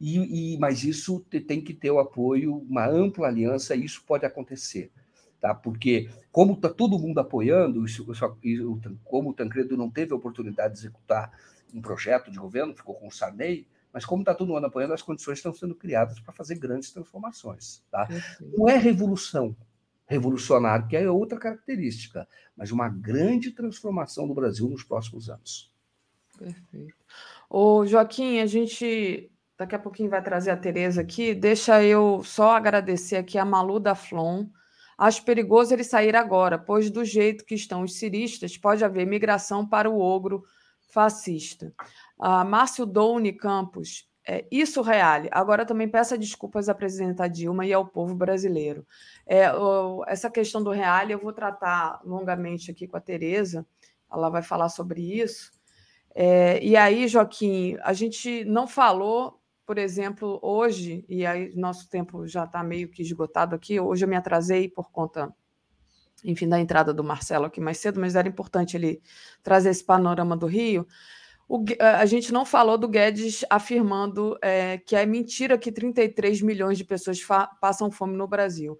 E, e, mas isso tem que ter o apoio, uma ampla aliança, e isso pode acontecer. Tá? Porque, como está todo mundo apoiando, isso, isso, como o Tancredo não teve a oportunidade de executar um projeto de governo, ficou com o Sarney, mas como está todo mundo apoiando, as condições estão sendo criadas para fazer grandes transformações. Tá? Não é revolução revolucionária, que é outra característica, mas uma grande transformação do Brasil nos próximos anos. Perfeito. Ô, Joaquim, a gente daqui a pouquinho vai trazer a Tereza aqui. Deixa eu só agradecer aqui a Malu da Flon. Acho perigoso ele sair agora, pois do jeito que estão os ciristas, pode haver migração para o ogro fascista. Uh, Márcio Doune Campos, é, isso reale. Agora também peça desculpas à presidenta Dilma e ao povo brasileiro. É, o, essa questão do reale eu vou tratar longamente aqui com a Tereza, ela vai falar sobre isso. É, e aí, Joaquim, a gente não falou, por exemplo, hoje, e aí nosso tempo já está meio que esgotado aqui, hoje eu me atrasei por conta, enfim, da entrada do Marcelo aqui mais cedo, mas era importante ele trazer esse panorama do Rio. O, a gente não falou do Guedes afirmando é, que é mentira que 33 milhões de pessoas passam fome no Brasil.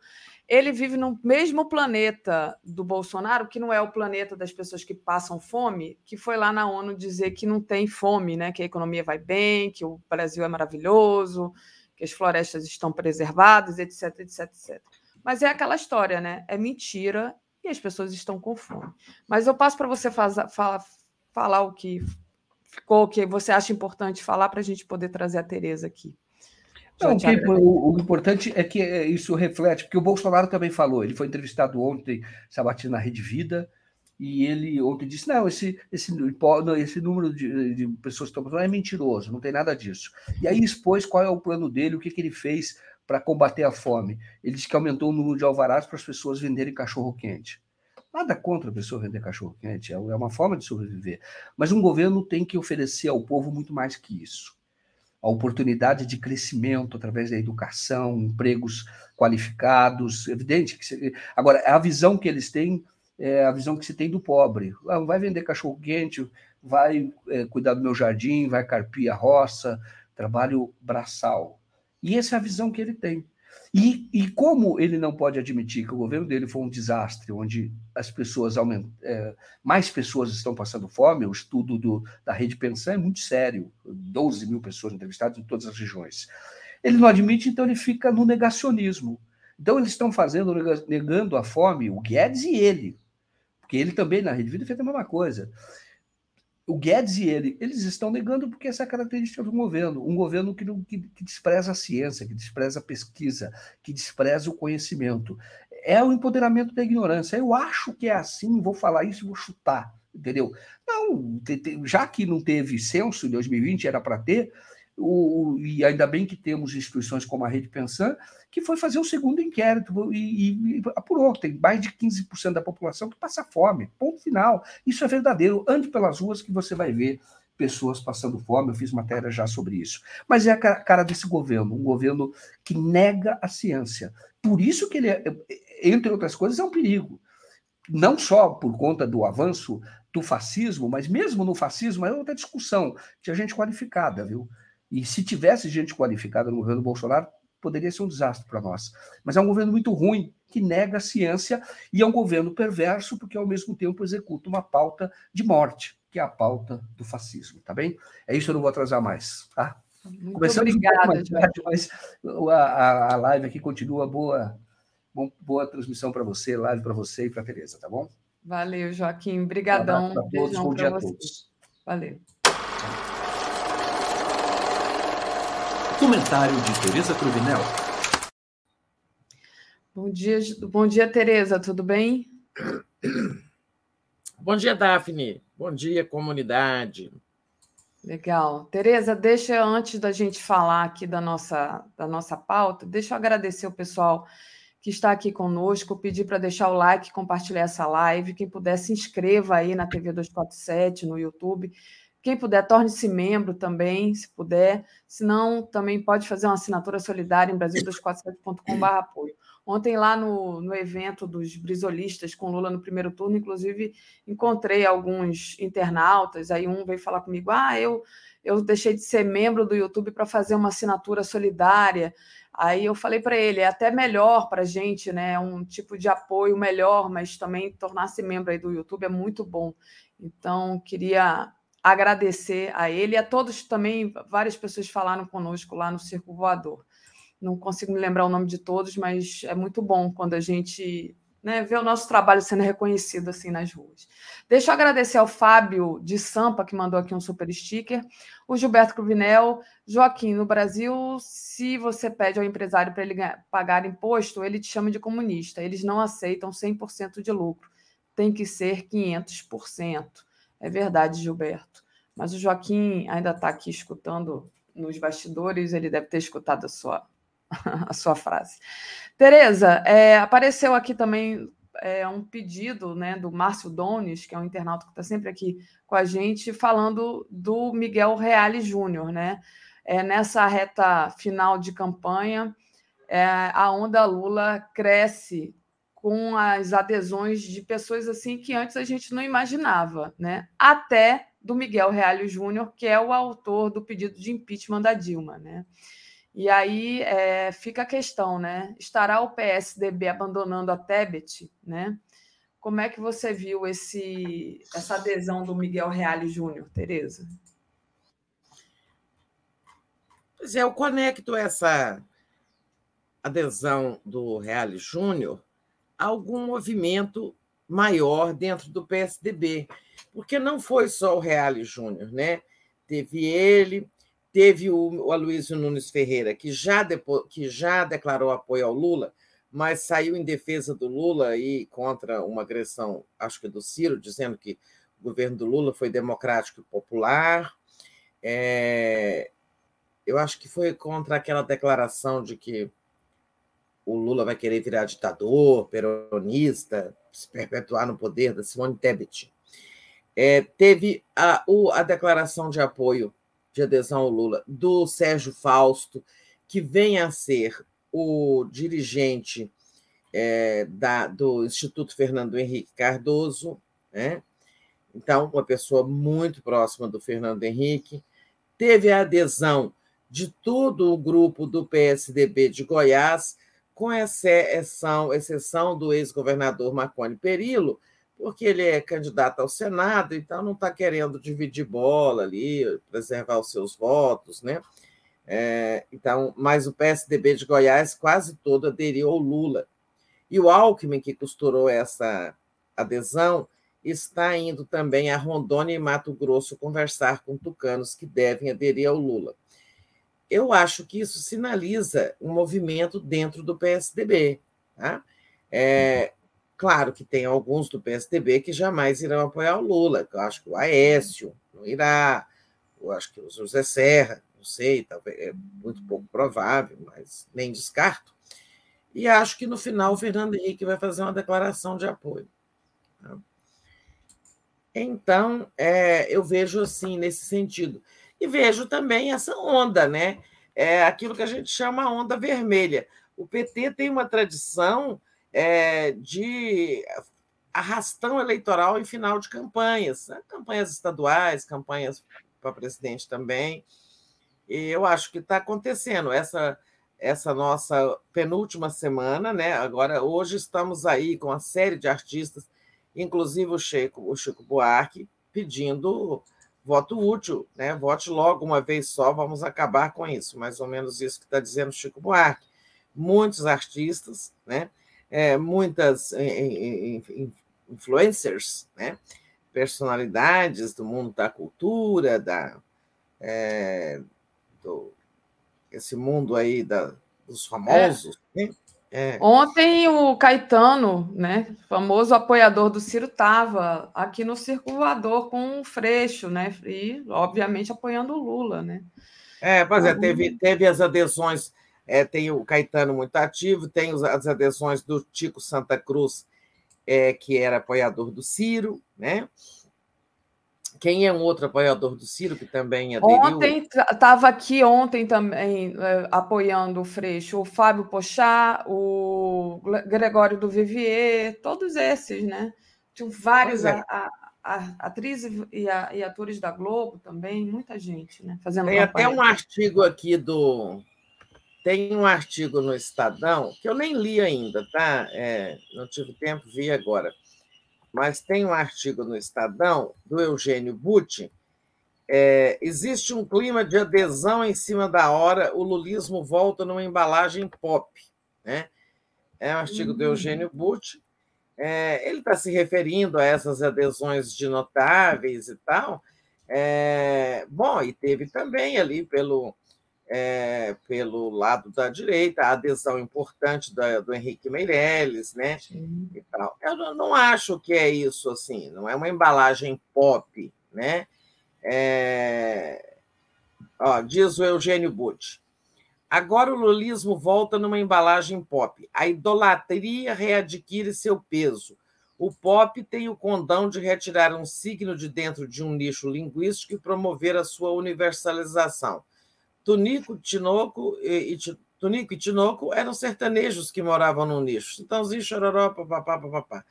Ele vive no mesmo planeta do Bolsonaro, que não é o planeta das pessoas que passam fome, que foi lá na ONU dizer que não tem fome, né? que a economia vai bem, que o Brasil é maravilhoso, que as florestas estão preservadas, etc, etc, etc. Mas é aquela história, né? É mentira e as pessoas estão com fome. Mas eu passo para você faz, fala, falar o que ficou que você acha importante falar para a gente poder trazer a Tereza aqui? Não, que, o, o, importante é que é, isso reflete, porque o Bolsonaro também falou, ele foi entrevistado ontem, Sabatina, na Rede Vida, e ele ontem disse: não, esse, esse, esse número de, de pessoas que estão é mentiroso, não tem nada disso. E aí expôs qual é o plano dele, o que, que ele fez para combater a fome. Ele disse que aumentou o número de alvarás para as pessoas venderem cachorro-quente. Nada contra a pessoa vender cachorro-quente, é, é uma forma de sobreviver. Mas um governo tem que oferecer ao povo muito mais que isso. A oportunidade de crescimento através da educação, empregos qualificados, evidente que. Se... Agora, a visão que eles têm é a visão que se tem do pobre. Ah, vai vender cachorro-quente, vai é, cuidar do meu jardim, vai carpir a roça, trabalho braçal. E essa é a visão que ele tem. E, e como ele não pode admitir que o governo dele foi um desastre, onde as pessoas aumentam, é, mais pessoas estão passando fome, o estudo do, da rede Pensão é muito sério, 12 mil pessoas entrevistadas em todas as regiões. Ele não admite, então ele fica no negacionismo. Então eles estão fazendo, negando a fome, o Guedes e ele, porque ele também na Rede Vida fez a mesma coisa o Guedes e ele, eles estão negando porque essa é a característica do governo, um governo que, não, que, que, despreza a ciência, que despreza a pesquisa, que despreza o conhecimento. É o empoderamento da ignorância. Eu acho que é assim, vou falar isso e vou chutar, entendeu? Não, já que não teve censo em 2020, era para ter, o, e ainda bem que temos instituições como a Rede Pensan, que foi fazer o segundo inquérito e, e, apurou. Tem mais de 15% da população que passa fome. Ponto final. Isso é verdadeiro. Ande pelas ruas que você vai ver pessoas passando fome. Eu fiz matéria já sobre isso. Mas é a cara desse governo, um governo que nega a ciência. Por isso que ele, é, entre outras coisas, é um perigo. Não só por conta do avanço do fascismo, mas mesmo no fascismo é outra discussão. Tinha gente qualificada, viu? E se tivesse gente qualificada no governo Bolsonaro, poderia ser um desastre para nós. Mas é um governo muito ruim, que nega a ciência, e é um governo perverso, porque ao mesmo tempo executa uma pauta de morte, que é a pauta do fascismo, tá bem? É isso, eu não vou atrasar mais, tá? Muito Começamos obrigada, um mais tarde, mas a, a live aqui continua boa, boa transmissão para você, live para você e para a Tereza, tá bom? Valeu, Joaquim. Obrigadão. Um todos, bom dia a todos. Valeu. Comentário de Tereza Cruvinel. Bom dia, bom dia, Tereza, tudo bem? Bom dia, Daphne. Bom dia, comunidade. Legal. Tereza, deixa antes da gente falar aqui da nossa, da nossa pauta, deixa eu agradecer o pessoal que está aqui conosco, pedir para deixar o like, compartilhar essa live. Quem puder, se inscreva aí na TV 247, no YouTube. Quem puder, torne-se membro também, se puder. Se não, também pode fazer uma assinatura solidária em brasil247.com.br apoio. Ontem, lá no, no evento dos brisolistas com Lula no primeiro turno, inclusive, encontrei alguns internautas. Aí um veio falar comigo: ah, eu, eu deixei de ser membro do YouTube para fazer uma assinatura solidária. Aí eu falei para ele, é até melhor para a gente, né? Um tipo de apoio melhor, mas também tornar-se membro aí do YouTube é muito bom. Então, queria agradecer a ele e a todos também. Várias pessoas falaram conosco lá no Circo Voador. Não consigo me lembrar o nome de todos, mas é muito bom quando a gente né, vê o nosso trabalho sendo reconhecido assim nas ruas. Deixa eu agradecer ao Fábio de Sampa, que mandou aqui um super sticker, o Gilberto Cruvinel, Joaquim, no Brasil, se você pede ao empresário para ele pagar imposto, ele te chama de comunista. Eles não aceitam 100% de lucro, tem que ser 500%. É verdade, Gilberto. Mas o Joaquim ainda está aqui escutando nos bastidores, ele deve ter escutado a sua, a sua frase. Tereza, é, apareceu aqui também é, um pedido né, do Márcio Dones, que é um internauta que está sempre aqui com a gente, falando do Miguel Reale Júnior. Né? É, nessa reta final de campanha, é, a onda Lula cresce com as adesões de pessoas assim que antes a gente não imaginava, né? Até do Miguel Reale Júnior, que é o autor do pedido de impeachment da Dilma, né? E aí é, fica a questão, né? Estará o PSDB abandonando a Tebet, né? Como é que você viu esse, essa adesão do Miguel Reale Júnior, Tereza? Pois é, eu conecto essa adesão do Reale Júnior algum movimento maior dentro do PSDB, porque não foi só o Reale Júnior, né? Teve ele, teve o, Aloysio Nunes Ferreira, que já, depois, que já declarou apoio ao Lula, mas saiu em defesa do Lula e contra uma agressão, acho que do Ciro, dizendo que o governo do Lula foi democrático e popular. É, eu acho que foi contra aquela declaração de que o Lula vai querer virar ditador, peronista, se perpetuar no poder da Simone Tebet. É, teve a, o, a declaração de apoio de adesão ao Lula do Sérgio Fausto, que vem a ser o dirigente é, da, do Instituto Fernando Henrique Cardoso, né? então, uma pessoa muito próxima do Fernando Henrique. Teve a adesão de todo o grupo do PSDB de Goiás, com exceção, exceção do ex-governador Marconi Perillo, porque ele é candidato ao Senado, então não está querendo dividir bola ali, preservar os seus votos, né? É, então, mas o PSDB de Goiás quase todo aderiu ao Lula. E o Alckmin, que costurou essa adesão, está indo também a Rondônia e Mato Grosso conversar com tucanos que devem aderir ao Lula. Eu acho que isso sinaliza um movimento dentro do PSDB. Tá? É, claro que tem alguns do PSDB que jamais irão apoiar o Lula. Eu acho que o Aécio não irá, eu acho que o José Serra, não sei, talvez é muito pouco provável, mas nem descarto. E acho que no final o Fernando Henrique vai fazer uma declaração de apoio. Tá? Então, é, eu vejo assim, nesse sentido. E vejo também essa onda, né? É aquilo que a gente chama onda vermelha. O PT tem uma tradição é, de arrastão eleitoral em final de campanhas, né? campanhas estaduais, campanhas para presidente também. E eu acho que está acontecendo essa essa nossa penúltima semana, né? Agora hoje estamos aí com uma série de artistas inclusive o Chico, o Chico Buarque, pedindo voto útil, né? Vote logo uma vez só, vamos acabar com isso. Mais ou menos isso que está dizendo Chico Buarque. Muitos artistas, né? É, muitas influencers, né? personalidades do mundo da cultura, da, é, do, esse mundo aí da, dos famosos, é. né? É. Ontem o Caetano, né, famoso apoiador do Ciro, estava aqui no Circo Voador com o Freixo, né? E, obviamente, apoiando o Lula, né? É, pois é, teve, teve as adesões, é, tem o Caetano muito ativo, tem as adesões do Tico Santa Cruz, é, que era apoiador do Ciro, né? Quem é um outro apoiador do Ciro que também aderiu? Ontem, estava aqui ontem também é, apoiando o Freixo, o Fábio Pochá, o Gregório do Vivier, todos esses, né? Tinham vários é. a, a, atrizes e, a, e, atores da Globo também, muita gente, né? Fazendo Tem até um artigo aqui do. Tem um artigo no Estadão, que eu nem li ainda, tá? É, não tive tempo, vi agora mas tem um artigo no Estadão do Eugênio Butti. É, existe um clima de adesão em cima da hora, o lulismo volta numa embalagem pop. Né? É um artigo do Eugênio Butti. É, ele está se referindo a essas adesões de notáveis e tal. É, bom, e teve também ali pelo é, pelo lado da direita, a adesão importante da, do Henrique Meirelles, né? E tal. Eu não acho que é isso assim, não é uma embalagem pop, né? É... Ó, diz o Eugênio Butti. Agora o lulismo volta numa embalagem pop. A idolatria readquire seu peso. O pop tem o condão de retirar um signo de dentro de um nicho linguístico e promover a sua universalização Tunico, Tinoco e, e Tunico e Tinoco eram sertanejos que moravam no nicho. Chitãozinho, Chororó, papapá, papapá.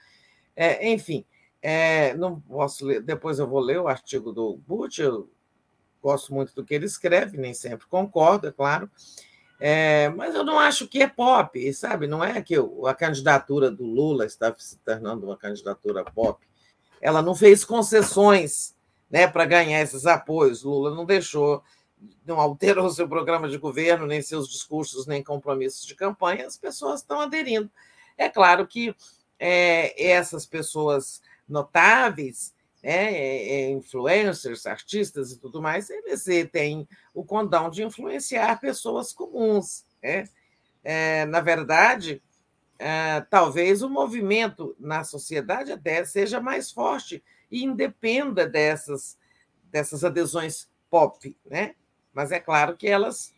É, enfim, é, não posso ler, depois eu vou ler o artigo do Butch, eu gosto muito do que ele escreve, nem sempre concordo, é claro, é, mas eu não acho que é pop, sabe? Não é que a candidatura do Lula está se tornando uma candidatura pop. Ela não fez concessões né, para ganhar esses apoios. Lula não deixou não alterou seu programa de governo, nem seus discursos, nem compromissos de campanha, as pessoas estão aderindo. É claro que é, essas pessoas notáveis, né, é, é, influencers, artistas e tudo mais, eles têm o condão de influenciar pessoas comuns. Né? É, na verdade, é, talvez o movimento na sociedade até seja mais forte e independa dessas, dessas adesões pop, né? Mas é claro que elas,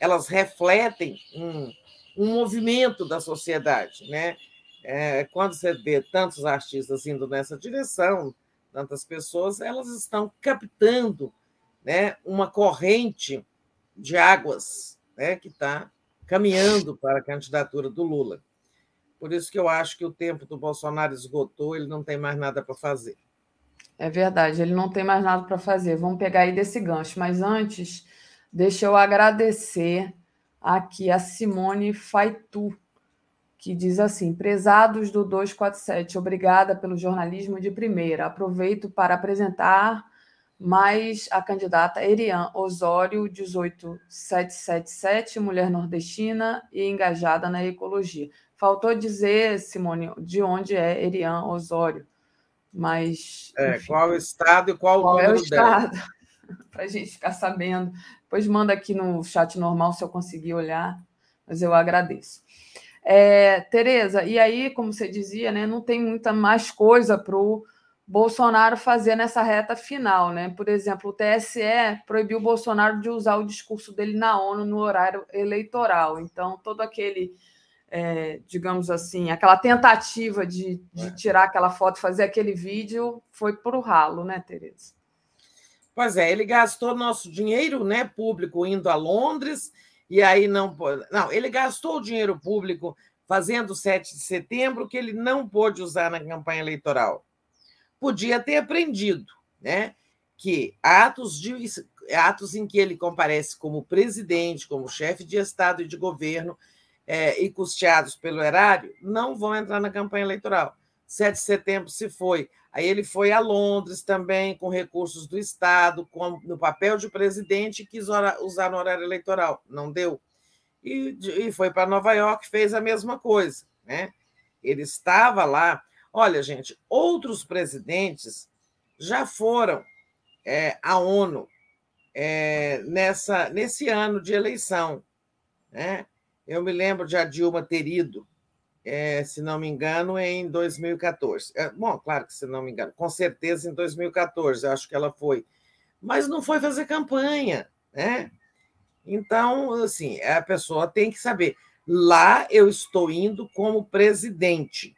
elas refletem um, um movimento da sociedade. Né? É, quando você vê tantos artistas indo nessa direção, tantas pessoas, elas estão captando né, uma corrente de águas né, que está caminhando para a candidatura do Lula. Por isso que eu acho que o tempo do Bolsonaro esgotou, ele não tem mais nada para fazer. É verdade, ele não tem mais nada para fazer. Vamos pegar aí desse gancho. Mas antes, Deixa eu agradecer aqui a Simone Faitu, que diz assim: Prezados do 247, obrigada pelo jornalismo de primeira. Aproveito para apresentar mais a candidata Erian Osório, 18777, mulher nordestina e engajada na ecologia. Faltou dizer, Simone, de onde é Erian Osório, mas. É, qual o estado e qual, qual o número é o estado? Para a gente ficar sabendo. Depois manda aqui no chat normal se eu conseguir olhar, mas eu agradeço. É, Tereza, e aí, como você dizia, né, não tem muita mais coisa para o Bolsonaro fazer nessa reta final, né? Por exemplo, o TSE proibiu o Bolsonaro de usar o discurso dele na ONU no horário eleitoral. Então, todo aquele, é, digamos assim, aquela tentativa de, de, é. tirar aquela foto, fazer aquele vídeo, foi para o ralo, né, Tereza? Pois é, ele gastou nosso dinheiro, né, público indo a Londres e aí não não, ele gastou o dinheiro público fazendo 7 de setembro que ele não pôde usar na campanha eleitoral podia ter aprendido, né? Que atos, de, atos em que ele comparece como presidente, como chefe de Estado e de governo, é, e custeados pelo erário, não vão entrar na campanha eleitoral. 7 de setembro se foi. Aí ele foi a Londres também, com recursos do Estado, com, no papel de presidente, e quis usar no horário eleitoral. Não deu. E, e foi para Nova York, fez a mesma coisa. Né? Ele estava lá Olha, gente, outros presidentes já foram é, à ONU é, nessa, nesse ano de eleição. Né? Eu me lembro de a Dilma ter ido, é, se não me engano, em 2014. É, bom, claro que se não me engano, com certeza em 2014, acho que ela foi. Mas não foi fazer campanha, né? Então, assim, a pessoa tem que saber. Lá eu estou indo como presidente.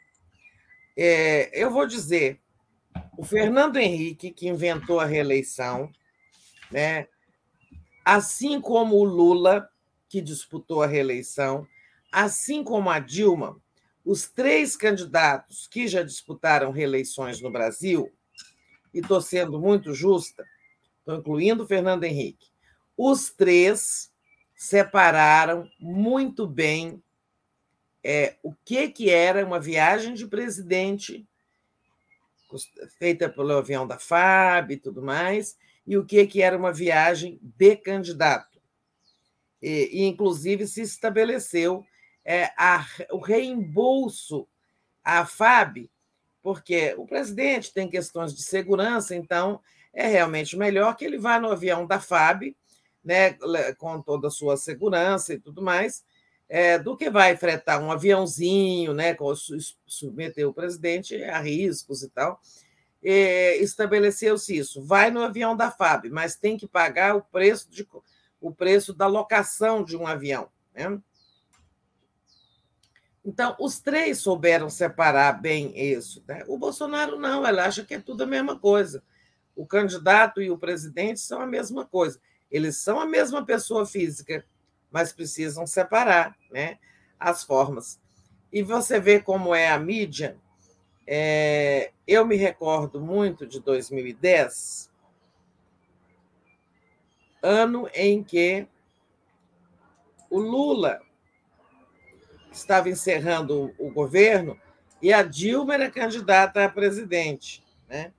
É, eu vou dizer, o Fernando Henrique, que inventou a reeleição, né, assim como o Lula, que disputou a reeleição, assim como a Dilma, os três candidatos que já disputaram reeleições no Brasil, e estou sendo muito justa, estou incluindo Fernando Henrique, os três separaram muito bem é, o que, que era uma viagem de presidente feita pelo avião da FAB e tudo mais, e o que, que era uma viagem de candidato. E, e inclusive, se estabeleceu é, a, o reembolso à FAB, porque o presidente tem questões de segurança, então é realmente melhor que ele vá no avião da FAB, né, com toda a sua segurança e tudo mais, é, do que vai fretar um aviãozinho, né, submeter o presidente a riscos e tal. Estabeleceu-se isso. Vai no avião da FAB, mas tem que pagar o preço, de, o preço da locação de um avião. Né? Então, os três souberam separar bem isso. Né? O Bolsonaro não, ela acha que é tudo a mesma coisa. O candidato e o presidente são a mesma coisa. Eles são a mesma pessoa física, mas precisam separar né, as formas. E você vê como é a mídia. É, eu me recordo muito de 2010, ano em que o Lula estava encerrando o governo e a Dilma era candidata a presidente. Né?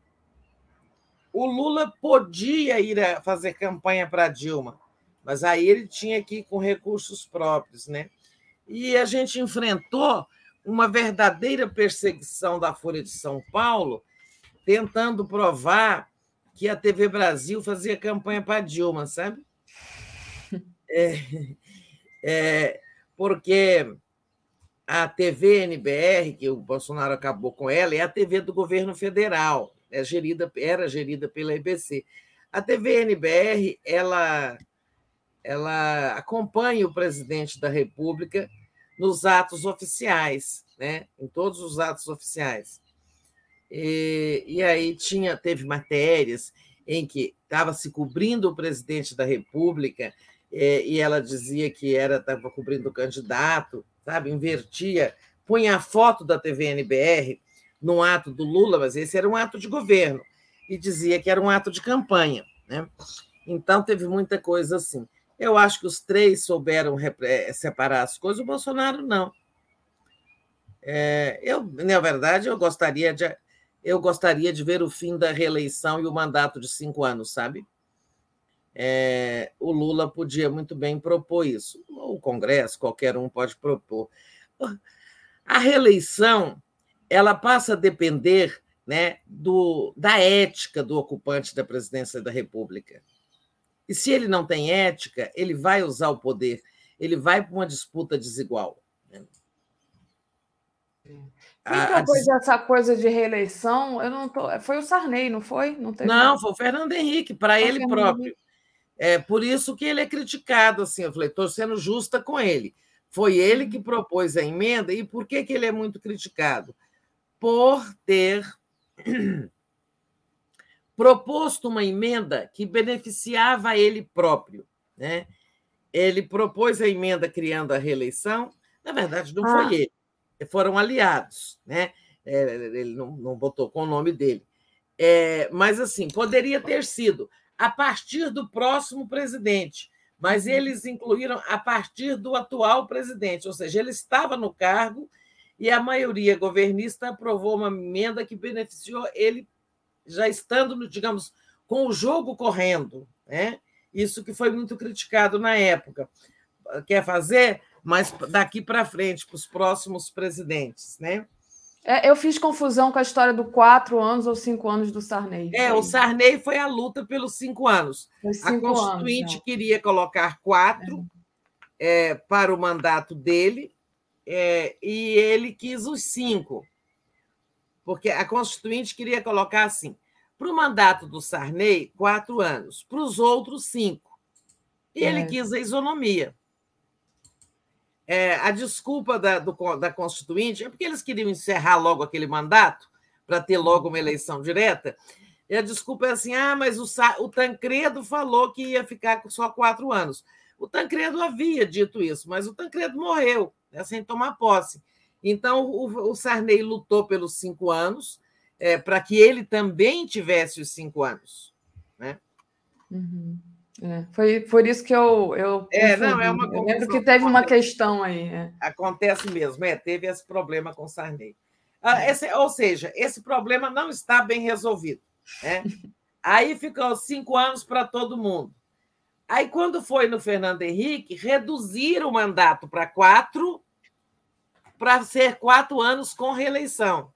O Lula podia ir a fazer campanha para Dilma, mas aí ele tinha que ir com recursos próprios, né? E a gente enfrentou uma verdadeira perseguição da Folha de São Paulo, tentando provar que a TV Brasil fazia campanha para Dilma, sabe? É, é, porque a TV NBR, que o Bolsonaro acabou com ela, é a TV do governo federal, é gerida, era gerida pela IBC. A TV NBR, ela ela acompanha o presidente da República nos atos oficiais, né? em todos os atos oficiais. E, e aí tinha teve matérias em que estava se cobrindo o presidente da República é, e ela dizia que era estava cobrindo o candidato, sabe? Invertia, punha a foto da TVNBR no ato do Lula, mas esse era um ato de governo e dizia que era um ato de campanha, né? Então teve muita coisa assim. Eu acho que os três souberam eh, separar as coisas, o Bolsonaro não. É, eu, na verdade, eu gostaria de eu gostaria de ver o fim da reeleição e o mandato de cinco anos, sabe? É, o Lula podia muito bem propor isso. O Congresso, qualquer um pode propor. A reeleição ela passa a depender né, do, da ética do ocupante da presidência da República. E se ele não tem ética, ele vai usar o poder, ele vai para uma disputa desigual. Né? Quem propôs a... essa coisa de reeleição? Eu não tô... Foi o Sarney, não foi? Não, teve... não foi o Fernando Henrique, para ele Fernando próprio. Henrique. É por isso que ele é criticado. Assim, eu falei, estou sendo justa com ele. Foi ele que propôs a emenda, e por que, que ele é muito criticado? Por ter proposto uma emenda que beneficiava ele próprio. Né? Ele propôs a emenda criando a reeleição, na verdade, não ah. foi ele, foram aliados, né? É, ele não, não botou com o nome dele. É, mas, assim, poderia ter sido a partir do próximo presidente, mas uhum. eles incluíram a partir do atual presidente, ou seja, ele estava no cargo e a maioria governista aprovou uma emenda que beneficiou ele já estando, digamos, com o jogo correndo, né? Isso que foi muito criticado na época. Quer fazer, mas daqui para frente, para os próximos presidentes, né? É, eu fiz confusão com a história do quatro anos ou cinco anos do Sarney. É, o Sarney foi a luta pelos cinco anos. Cinco a Constituinte anos, queria colocar quatro é. É, para o mandato dele é, e ele quis os cinco porque a Constituinte queria colocar assim: para o mandato do Sarney, quatro anos, para os outros, cinco. E é. ele quis a isonomia. É, a desculpa da, do, da Constituinte é porque eles queriam encerrar logo aquele mandato, para ter logo uma eleição direta. E a desculpa é assim: ah, mas o, o Tancredo falou que ia ficar só quatro anos. O Tancredo havia dito isso, mas o Tancredo morreu, né, sem tomar posse. Então, o, o Sarney lutou pelos cinco anos é, para que ele também tivesse os cinco anos. Né? Uhum. É, foi por isso que eu. eu é, não, é uma eu lembro que teve uma questão aí. É. Acontece mesmo, é, teve esse problema com Sarney. Ah, é. esse, ou seja, esse problema não está bem resolvido. Né? Aí ficou cinco anos para todo mundo. Aí, quando foi no Fernando Henrique, reduziram o mandato para quatro para ser quatro anos com reeleição.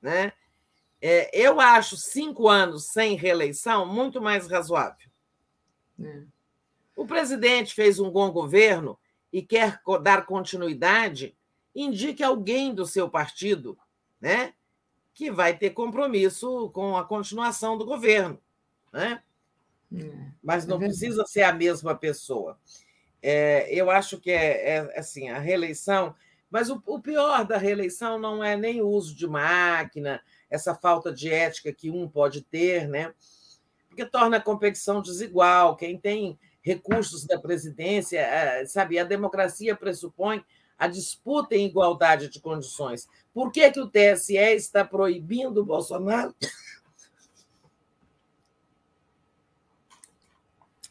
Né? É, eu acho cinco anos sem reeleição muito mais razoável. É. O presidente fez um bom governo e quer dar continuidade, indique alguém do seu partido né, que vai ter compromisso com a continuação do governo. Né? É. Mas não é precisa ser a mesma pessoa. É, eu acho que é, é, assim a reeleição, mas o, o, pior da reeleição não é nem o uso de máquina, essa falta de ética que um pode ter, né? Porque torna a competição desigual. Quem tem recursos da presidência, é, sabe, a democracia pressupõe a disputa em igualdade de condições. Por que, que o TSE está proibindo o Bolsonaro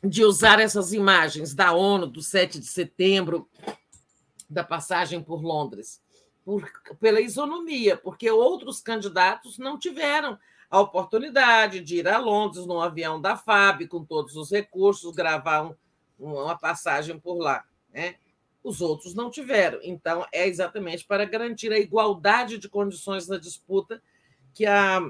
de usar essas imagens da ONU do 7 de setembro, da passagem por Londres, por, pela isonomia, porque outros candidatos não tiveram a oportunidade de ir a Londres no avião da FAB, com todos os recursos, gravar um, uma passagem por lá. Né? Os outros não tiveram. Então, é exatamente para garantir a igualdade de condições na disputa que a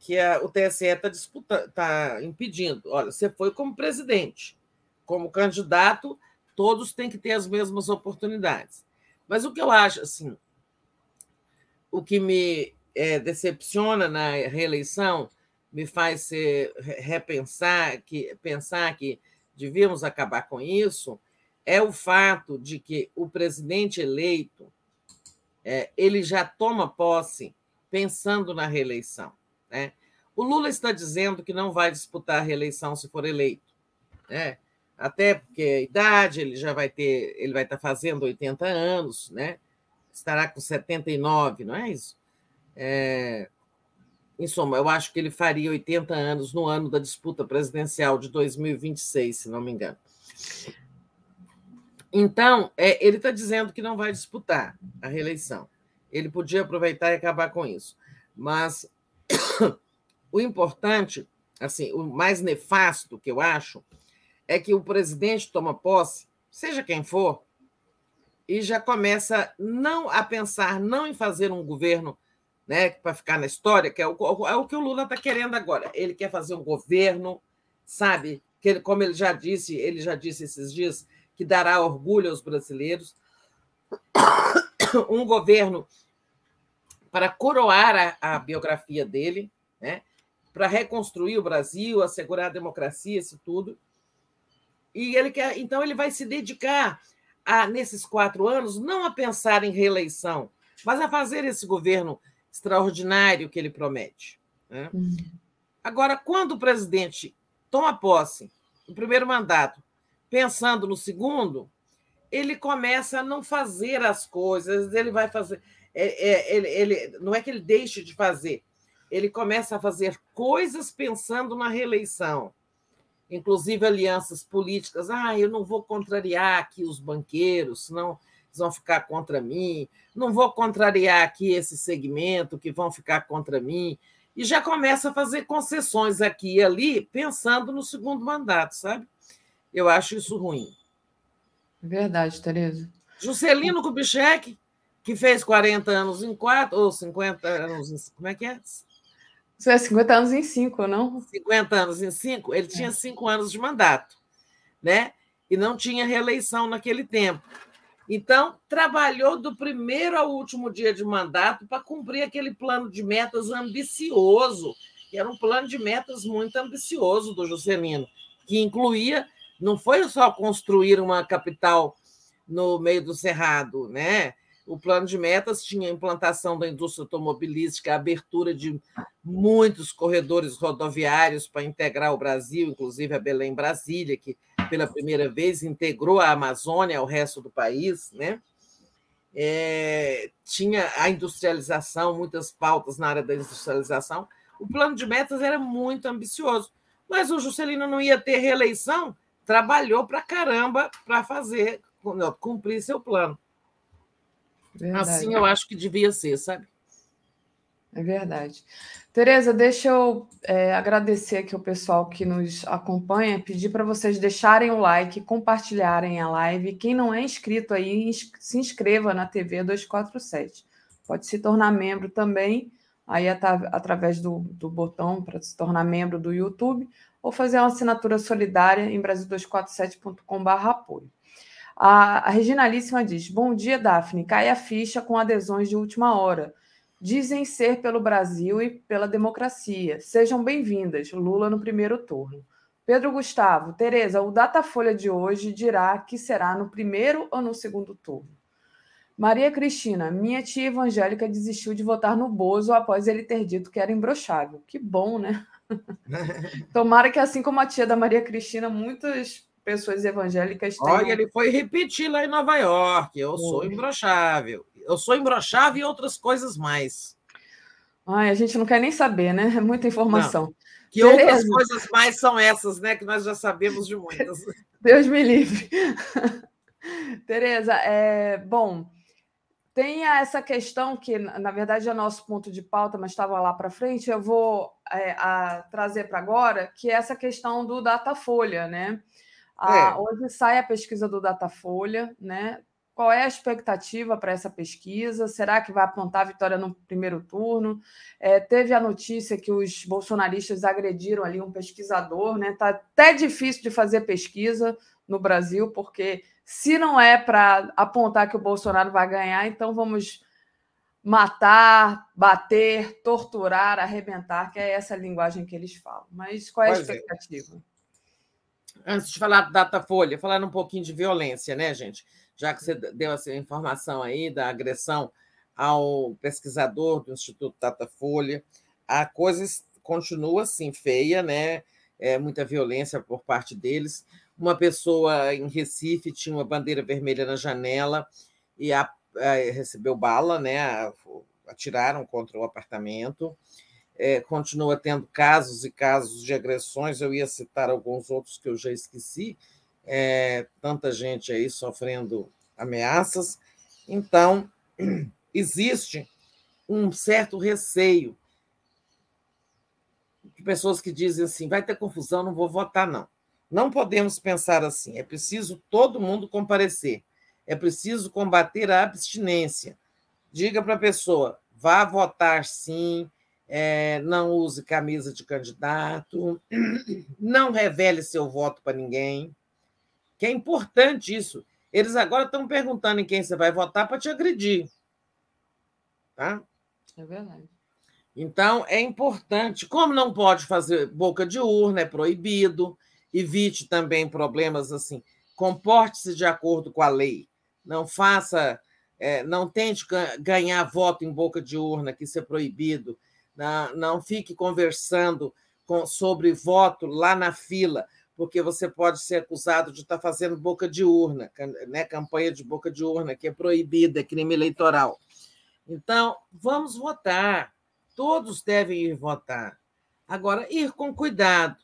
que a, o TSE está tá impedindo. Olha, você foi como presidente, como candidato, todos têm que ter as mesmas oportunidades. Mas o que eu acho, assim, o que me é, decepciona na reeleição, me faz repensar que pensar que devíamos acabar com isso, é o fato de que o presidente eleito é, ele já toma posse pensando na reeleição. Né? O Lula está dizendo que não vai disputar a reeleição se for eleito. Né? Até porque a idade, ele já vai ter, ele vai estar fazendo 80 anos, né? Estará com 79, não é isso? É... em suma, eu acho que ele faria 80 anos no ano da disputa presidencial de 2026, se não me engano. Então, é, ele está dizendo que não vai disputar a reeleição. Ele podia aproveitar e acabar com isso. Mas o importante, assim, o mais nefasto que eu acho, é que o presidente toma posse, seja quem for, e já começa não a pensar não em fazer um governo né, para ficar na história, que é o, é o que o Lula está querendo agora. Ele quer fazer um governo, sabe? Que ele, como ele já disse, ele já disse esses dias, que dará orgulho aos brasileiros. Um governo para coroar a, a biografia dele, né? para reconstruir o Brasil, assegurar a democracia, isso tudo. E ele quer, então ele vai se dedicar a, nesses quatro anos não a pensar em reeleição, mas a fazer esse governo extraordinário que ele promete. Né? Uhum. Agora, quando o presidente toma posse, o primeiro mandato, pensando no segundo, ele começa a não fazer as coisas, ele vai fazer. É, é, ele, ele, não é que ele deixe de fazer, ele começa a fazer coisas pensando na reeleição, inclusive alianças políticas. Ah, eu não vou contrariar aqui os banqueiros, senão eles vão ficar contra mim. Não vou contrariar aqui esse segmento que vão ficar contra mim. E já começa a fazer concessões aqui e ali, pensando no segundo mandato, sabe? Eu acho isso ruim. Verdade, Tereza. Juscelino Kubitschek, que fez 40 anos em quatro, ou 50 anos em. Como é que é? Isso é 50 anos em cinco, não? 50 anos em cinco, ele é. tinha cinco anos de mandato, né? E não tinha reeleição naquele tempo. Então, trabalhou do primeiro ao último dia de mandato para cumprir aquele plano de metas ambicioso, que era um plano de metas muito ambicioso do Juscelino, que incluía, não foi só construir uma capital no meio do Cerrado, né? O plano de metas tinha a implantação da indústria automobilística, a abertura de muitos corredores rodoviários para integrar o Brasil, inclusive a Belém-Brasília, que pela primeira vez integrou a Amazônia ao resto do país, né? É, tinha a industrialização, muitas pautas na área da industrialização. O plano de metas era muito ambicioso, mas o Juscelino não ia ter reeleição, trabalhou para caramba para fazer cumprir seu plano. Verdade. Assim eu acho que devia ser, sabe? É verdade. Tereza, deixa eu é, agradecer aqui o pessoal que nos acompanha, pedir para vocês deixarem o like, compartilharem a live. Quem não é inscrito aí, se inscreva na TV 247. Pode se tornar membro também, aí através do, do botão para se tornar membro do YouTube, ou fazer uma assinatura solidária em brasil247.com.br apoio. A, a Reginalíssima diz: Bom dia, Daphne. Cai a ficha com adesões de última hora. Dizem ser pelo Brasil e pela democracia. Sejam bem-vindas. Lula no primeiro turno. Pedro Gustavo, Tereza, o Datafolha de hoje dirá que será no primeiro ou no segundo turno. Maria Cristina, minha tia evangélica desistiu de votar no Bozo após ele ter dito que era imbrochável. Que bom, né? Tomara que, assim como a tia da Maria Cristina, muitas pessoas evangélicas têm. Olha, ele foi repetir lá em Nova York. Eu sou imbrochável. Eu sou imbrochável e outras coisas mais. Ai, a gente não quer nem saber, né? É muita informação. Não. Que Beleza. outras coisas mais são essas, né? Que nós já sabemos de muitas. Deus me livre. Tereza, é, bom, tem essa questão que, na verdade, é nosso ponto de pauta, mas estava lá para frente, eu vou é, a, trazer para agora, que é essa questão do Datafolha, né? É. Hoje sai a pesquisa do Datafolha, né? Qual é a expectativa para essa pesquisa? Será que vai apontar a vitória no primeiro turno? É, teve a notícia que os bolsonaristas agrediram ali um pesquisador, né? Tá até difícil de fazer pesquisa no Brasil, porque se não é para apontar que o Bolsonaro vai ganhar, então vamos matar, bater, torturar, arrebentar, que é essa linguagem que eles falam. Mas qual é a é. expectativa? É antes de falar da Datafolha, falar um pouquinho de violência, né, gente? Já que você deu essa informação aí da agressão ao pesquisador do Instituto Datafolha, a coisa continua assim feia, né? É, muita violência por parte deles. Uma pessoa em Recife tinha uma bandeira vermelha na janela e a, a, recebeu bala, né? Atiraram contra o apartamento. É, continua tendo casos e casos de agressões. Eu ia citar alguns outros que eu já esqueci. É, tanta gente aí sofrendo ameaças. Então, existe um certo receio de pessoas que dizem assim: vai ter confusão, não vou votar, não. Não podemos pensar assim. É preciso todo mundo comparecer. É preciso combater a abstinência. Diga para a pessoa: vá votar sim, é, não use camisa de candidato, não revele seu voto para ninguém, que é importante isso. Eles agora estão perguntando em quem você vai votar para te agredir. Tá? É verdade. Então, é importante. Como não pode fazer boca de urna, é proibido. Evite também problemas assim. Comporte-se de acordo com a lei. Não faça, é, não tente ganhar voto em boca de urna, que isso é proibido não, fique conversando com, sobre voto lá na fila, porque você pode ser acusado de estar fazendo boca de urna, né? campanha de boca de urna, que é proibida, é crime eleitoral. Então, vamos votar. Todos devem ir votar. Agora, ir com cuidado.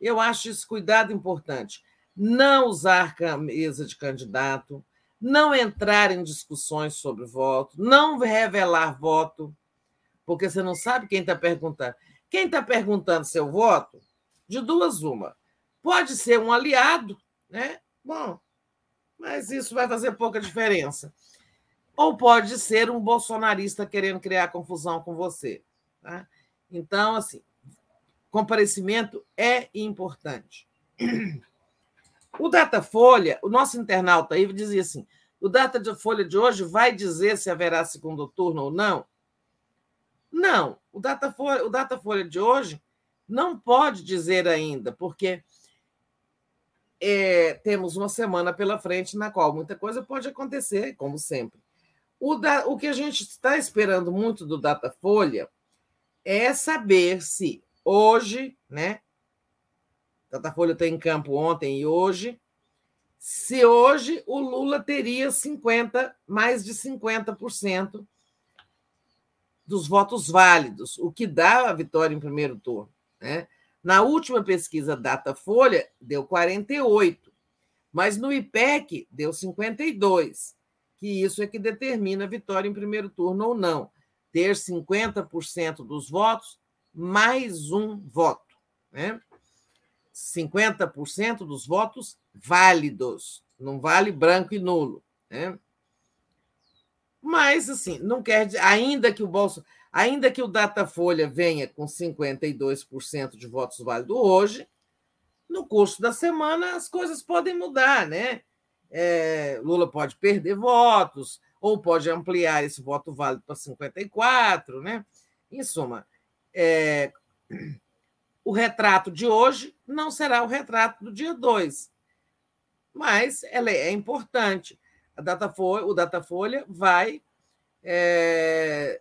Eu acho esse cuidado importante. Não usar camisa de candidato, não entrar em discussões sobre voto, não revelar voto porque você não sabe quem está perguntando. Quem está perguntando seu voto, de duas uma. Pode ser um aliado, né? Bom, mas isso vai fazer pouca diferença. Ou pode ser um bolsonarista querendo criar confusão com você. Tá? Então, assim, comparecimento é importante. O Datafolha, o nosso internauta aí dizia assim: o Datafolha de hoje vai dizer se haverá segundo turno ou não? Não, o Datafolha, o Datafolha de hoje não pode dizer ainda, porque é, temos uma semana pela frente na qual muita coisa pode acontecer, como sempre. O, da, o que a gente está esperando muito do Datafolha é saber se hoje, né? Datafolha está em campo ontem e hoje, se hoje o Lula teria 50, mais de 50% dos votos válidos, o que dá a vitória em primeiro turno. Né? Na última pesquisa Datafolha, deu 48, mas no IPEC deu 52, que isso é que determina a vitória em primeiro turno ou não. Ter 50% dos votos mais um voto. Né? 50% dos votos válidos, não vale branco e nulo. Né? Mas, assim, não quer dizer, ainda que o Bolso, ainda que o Datafolha venha com 52% de votos válidos hoje, no curso da semana as coisas podem mudar, né? É, Lula pode perder votos, ou pode ampliar esse voto válido para 54, né? Em suma, é, o retrato de hoje não será o retrato do dia 2, mas ela é importante a Datafolha, o Datafolha vai é,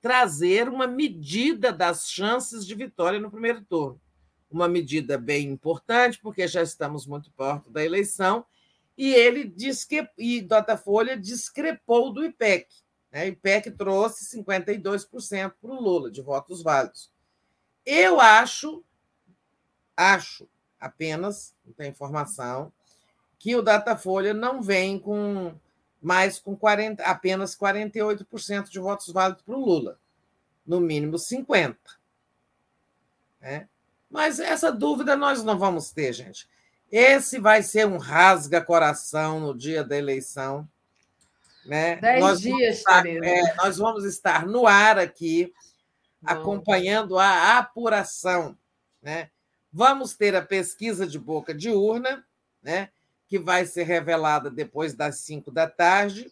trazer uma medida das chances de vitória no primeiro turno. Uma medida bem importante, porque já estamos muito perto da eleição, e ele diz que e Datafolha discrepou do IPEC. Né? O IPEC trouxe 52% para o Lula de votos válidos. Eu acho, acho apenas, não tem informação, que o Datafolha não vem com mais com 40, apenas 48% de votos válidos para o Lula, no mínimo 50%. Né? Mas essa dúvida nós não vamos ter, gente. Esse vai ser um rasga-coração no dia da eleição. Né? Dez nós dias, estar, é, Nós vamos estar no ar aqui, Bom. acompanhando a apuração. Né? Vamos ter a pesquisa de boca de urna, né? Que vai ser revelada depois das cinco da tarde.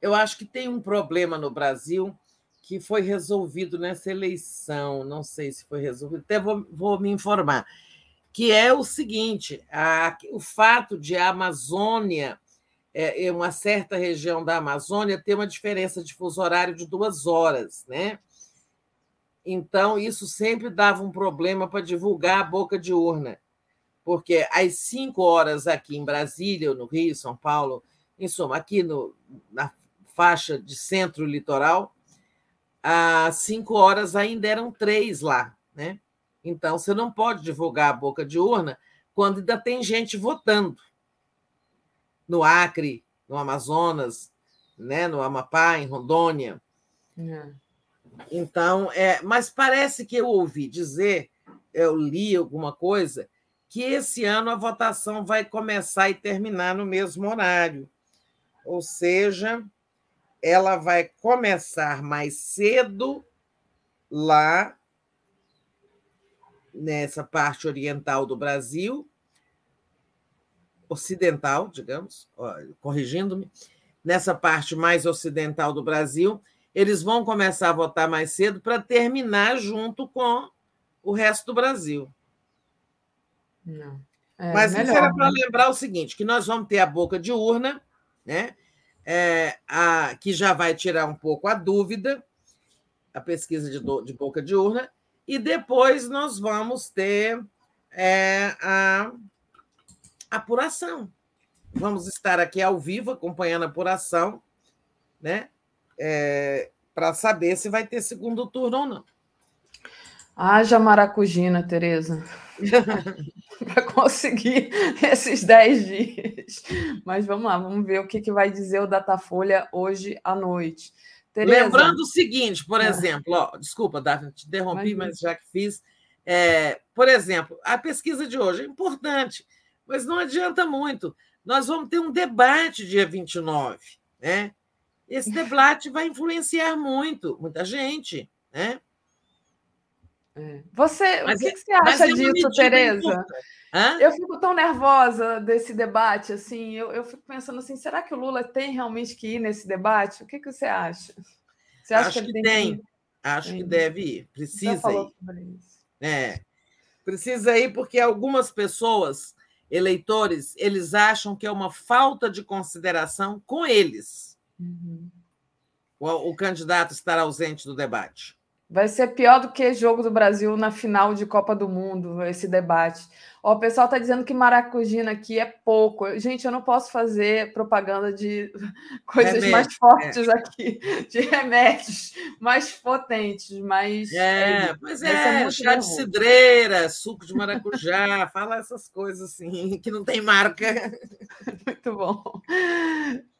Eu acho que tem um problema no Brasil que foi resolvido nessa eleição, não sei se foi resolvido, até vou, vou me informar, que é o seguinte: a, o fato de a Amazônia, é, uma certa região da Amazônia, ter uma diferença de fuso horário de duas horas, né? Então, isso sempre dava um problema para divulgar a boca de urna porque às 5 horas aqui em Brasília, no Rio, São Paulo, em suma, aqui no, na faixa de centro litoral, às 5 horas ainda eram três lá, né? Então, você não pode divulgar a boca de urna quando ainda tem gente votando. No Acre, no Amazonas, né? no Amapá, em Rondônia. É. Então, é, mas parece que eu ouvi dizer, eu li alguma coisa, que esse ano a votação vai começar e terminar no mesmo horário. Ou seja, ela vai começar mais cedo lá nessa parte oriental do Brasil, ocidental, digamos, corrigindo-me, nessa parte mais ocidental do Brasil, eles vão começar a votar mais cedo para terminar junto com o resto do Brasil. Não. É, Mas melhor, isso era para né? lembrar o seguinte: que nós vamos ter a boca de urna, né? É, a, que já vai tirar um pouco a dúvida, a pesquisa de, de boca de urna, e depois nós vamos ter é, a apuração. Vamos estar aqui ao vivo acompanhando a apuração, né? É, para saber se vai ter segundo turno ou não. Haja maracujina, Tereza, para conseguir esses 10 dias. Mas vamos lá, vamos ver o que, que vai dizer o Datafolha hoje à noite. Tereza. Lembrando o seguinte, por é. exemplo, ó, desculpa, Daphne, te interrompi, mas, mas já que fiz. É, por exemplo, a pesquisa de hoje é importante, mas não adianta muito. Nós vamos ter um debate dia 29, né? Esse debate vai influenciar muito, muita gente, né? Você, mas, o que, é, que você acha disso, Tereza? Eu fico tão nervosa desse debate, assim, eu, eu fico pensando assim, será que o Lula tem realmente que ir nesse debate? O que, que você acha? Você acha Acho que, que tem. Acho tem. que deve ir. Precisa ir. É. Precisa ir porque algumas pessoas, eleitores, eles acham que é uma falta de consideração com eles. Uhum. O, o candidato estar ausente do debate. Vai ser pior do que jogo do Brasil na final de Copa do Mundo, esse debate. Ó, o pessoal está dizendo que maracujina aqui é pouco. Gente, eu não posso fazer propaganda de coisas Remédio, mais fortes é. aqui, de remédios mais potentes, mas. É, é pois é, é chá de cidreira, suco de maracujá, fala essas coisas assim, que não tem marca. Muito bom.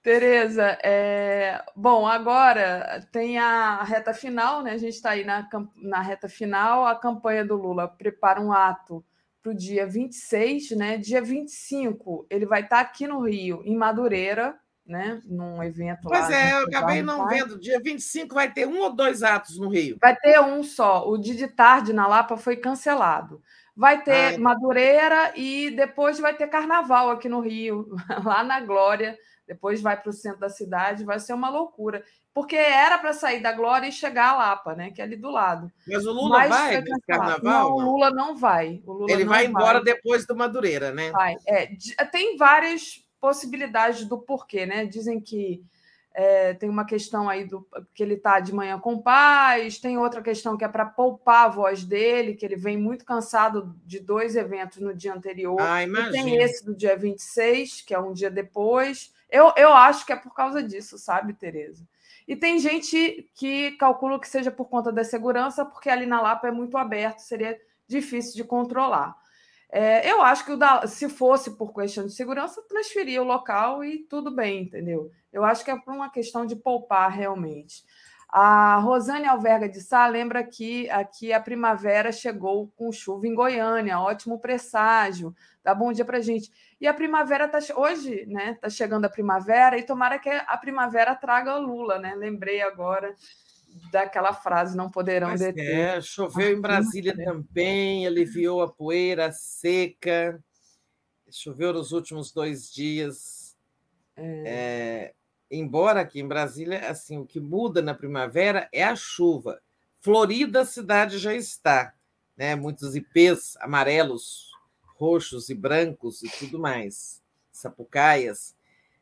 Tereza, é... bom, agora tem a reta final, né? A gente está aí na, na reta final, a campanha do Lula prepara um ato para o dia 26, né? Dia 25, ele vai estar tá aqui no Rio, em Madureira, né? Num evento pois lá. Pois é, eu acabei não vendo. Dia 25 vai ter um ou dois atos no Rio. Vai ter um só. O dia de tarde na Lapa foi cancelado. Vai ter Ai. Madureira e depois vai ter carnaval aqui no Rio, lá na Glória depois vai para o centro da cidade, vai ser uma loucura. Porque era para sair da Glória e chegar a Lapa, né? Que é ali do lado. Mas o Lula Mas vai no carnaval? Não, o Lula não vai. Lula Ele vai embora vai. depois do Madureira, né? Vai. É, tem várias possibilidades do porquê, né? Dizem que é, tem uma questão aí do que ele está de manhã com paz, tem outra questão que é para poupar a voz dele, que ele vem muito cansado de dois eventos no dia anterior. Ah, e tem esse do dia 26, que é um dia depois. Eu, eu acho que é por causa disso, sabe, Tereza? E tem gente que calcula que seja por conta da segurança, porque ali na Lapa é muito aberto, seria difícil de controlar. É, eu acho que da, se fosse por questão de segurança, transferia o local e tudo bem, entendeu? Eu acho que é por uma questão de poupar realmente. A Rosane Alverga de Sá lembra que aqui a primavera chegou com chuva em Goiânia, ótimo presságio. Dá bom dia para gente. E a primavera tá hoje, né? Tá chegando a primavera e tomara que a primavera traga Lula, né? Lembrei agora daquela frase não poderão Mas deter. É, choveu em Brasília também, aliviou a poeira seca. Choveu nos últimos dois dias. É. É, embora aqui em Brasília, assim, o que muda na primavera é a chuva. Florida, a cidade já está, né? Muitos ipês amarelos, roxos e brancos e tudo mais. Sapucaias,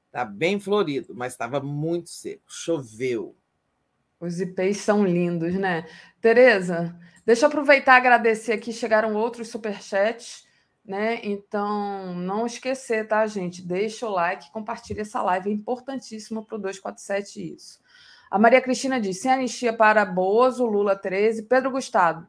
está bem florido, mas estava muito seco. Choveu. Os ipês são lindos, né? Tereza, deixa eu aproveitar e agradecer aqui. Chegaram outros superchats né? Então, não esquecer, tá, gente? Deixa o like, compartilha essa live, é importantíssimo para o 247 isso. A Maria Cristina diz: sem anistia para Bozo, Lula 13, Pedro Gustavo.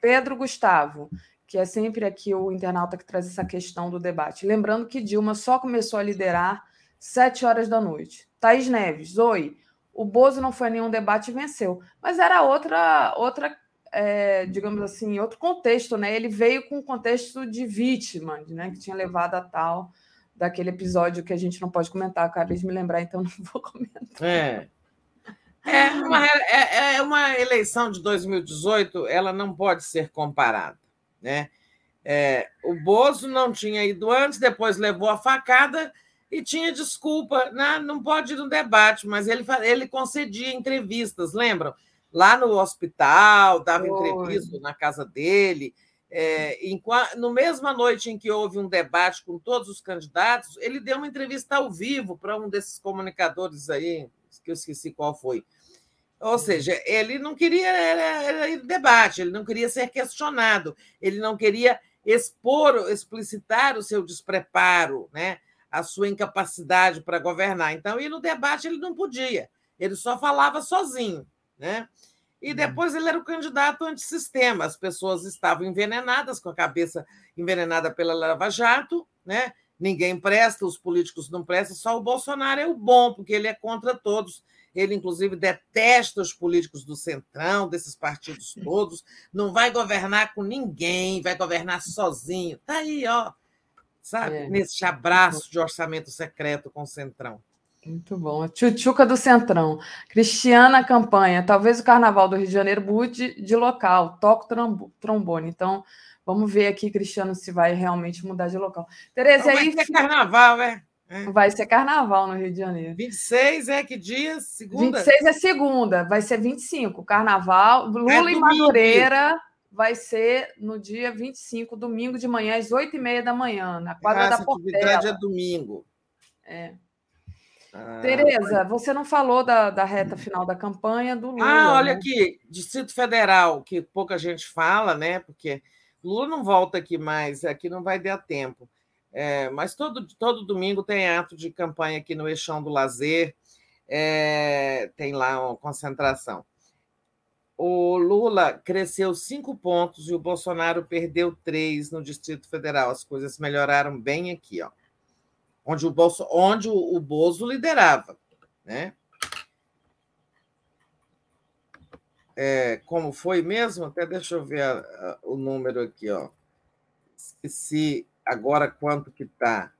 Pedro Gustavo, que é sempre aqui o internauta que traz essa questão do debate. Lembrando que Dilma só começou a liderar sete horas da noite. Thaís Neves, oi. O Bozo não foi nenhum debate e venceu. Mas era outra, outra é, digamos assim, outro contexto, né? Ele veio com um contexto de vítima, né? Que tinha levado a tal daquele episódio que a gente não pode comentar. Acabei de me lembrar, então não vou comentar. É. É uma, é, é uma eleição de 2018, ela não pode ser comparada. Né? É, o Bozo não tinha ido antes, depois levou a facada e tinha desculpa, né? não pode ir no debate, mas ele, ele concedia entrevistas, lembram? Lá no hospital, dava Oi. entrevista na casa dele. É, em, no mesma noite em que houve um debate com todos os candidatos, ele deu uma entrevista ao vivo para um desses comunicadores aí, que eu esqueci qual foi. Ou seja, ele não queria era, era debate, ele não queria ser questionado, ele não queria expor, explicitar o seu despreparo, né? a sua incapacidade para governar. Então, e no debate ele não podia, ele só falava sozinho. Né? E uhum. depois ele era o candidato antissistema, as pessoas estavam envenenadas, com a cabeça envenenada pela Lava Jato, né? ninguém presta, os políticos não prestam, só o Bolsonaro é o bom, porque ele é contra todos ele, inclusive, detesta os políticos do Centrão, desses partidos todos, não vai governar com ninguém, vai governar sozinho. Está aí, ó, sabe, é. nesse abraço de orçamento secreto com o Centrão. Muito bom. A tchutchuca do Centrão. Cristiana Campanha. Talvez o Carnaval do Rio de Janeiro mude de local. Toco trombone. Então, vamos ver aqui, Cristiano, se vai realmente mudar de local. Tereza, então, aí... Vai carnaval, é? É. Vai ser carnaval no Rio de Janeiro. 26 é que dia? Segunda? 26 é segunda, vai ser 25. Carnaval. Lula é e Madureira vai ser no dia 25, domingo de manhã, às 8h30 da manhã, na quadra da Portela. atividade é domingo. É. Ah, Tereza, você não falou da, da reta final da campanha do Lula. Ah, olha né? aqui, Distrito Federal, que pouca gente fala, né? Porque Lula não volta aqui mais, aqui não vai dar tempo. É, mas todo, todo domingo tem ato de campanha aqui no Eixão do Lazer, é, tem lá uma concentração. O Lula cresceu cinco pontos e o Bolsonaro perdeu três no Distrito Federal. As coisas melhoraram bem aqui, ó, onde o, Bolso, onde o, o Bozo liderava. Né? É, como foi mesmo? Até deixa eu ver a, a, o número aqui. Ó. Se agora quanto que está.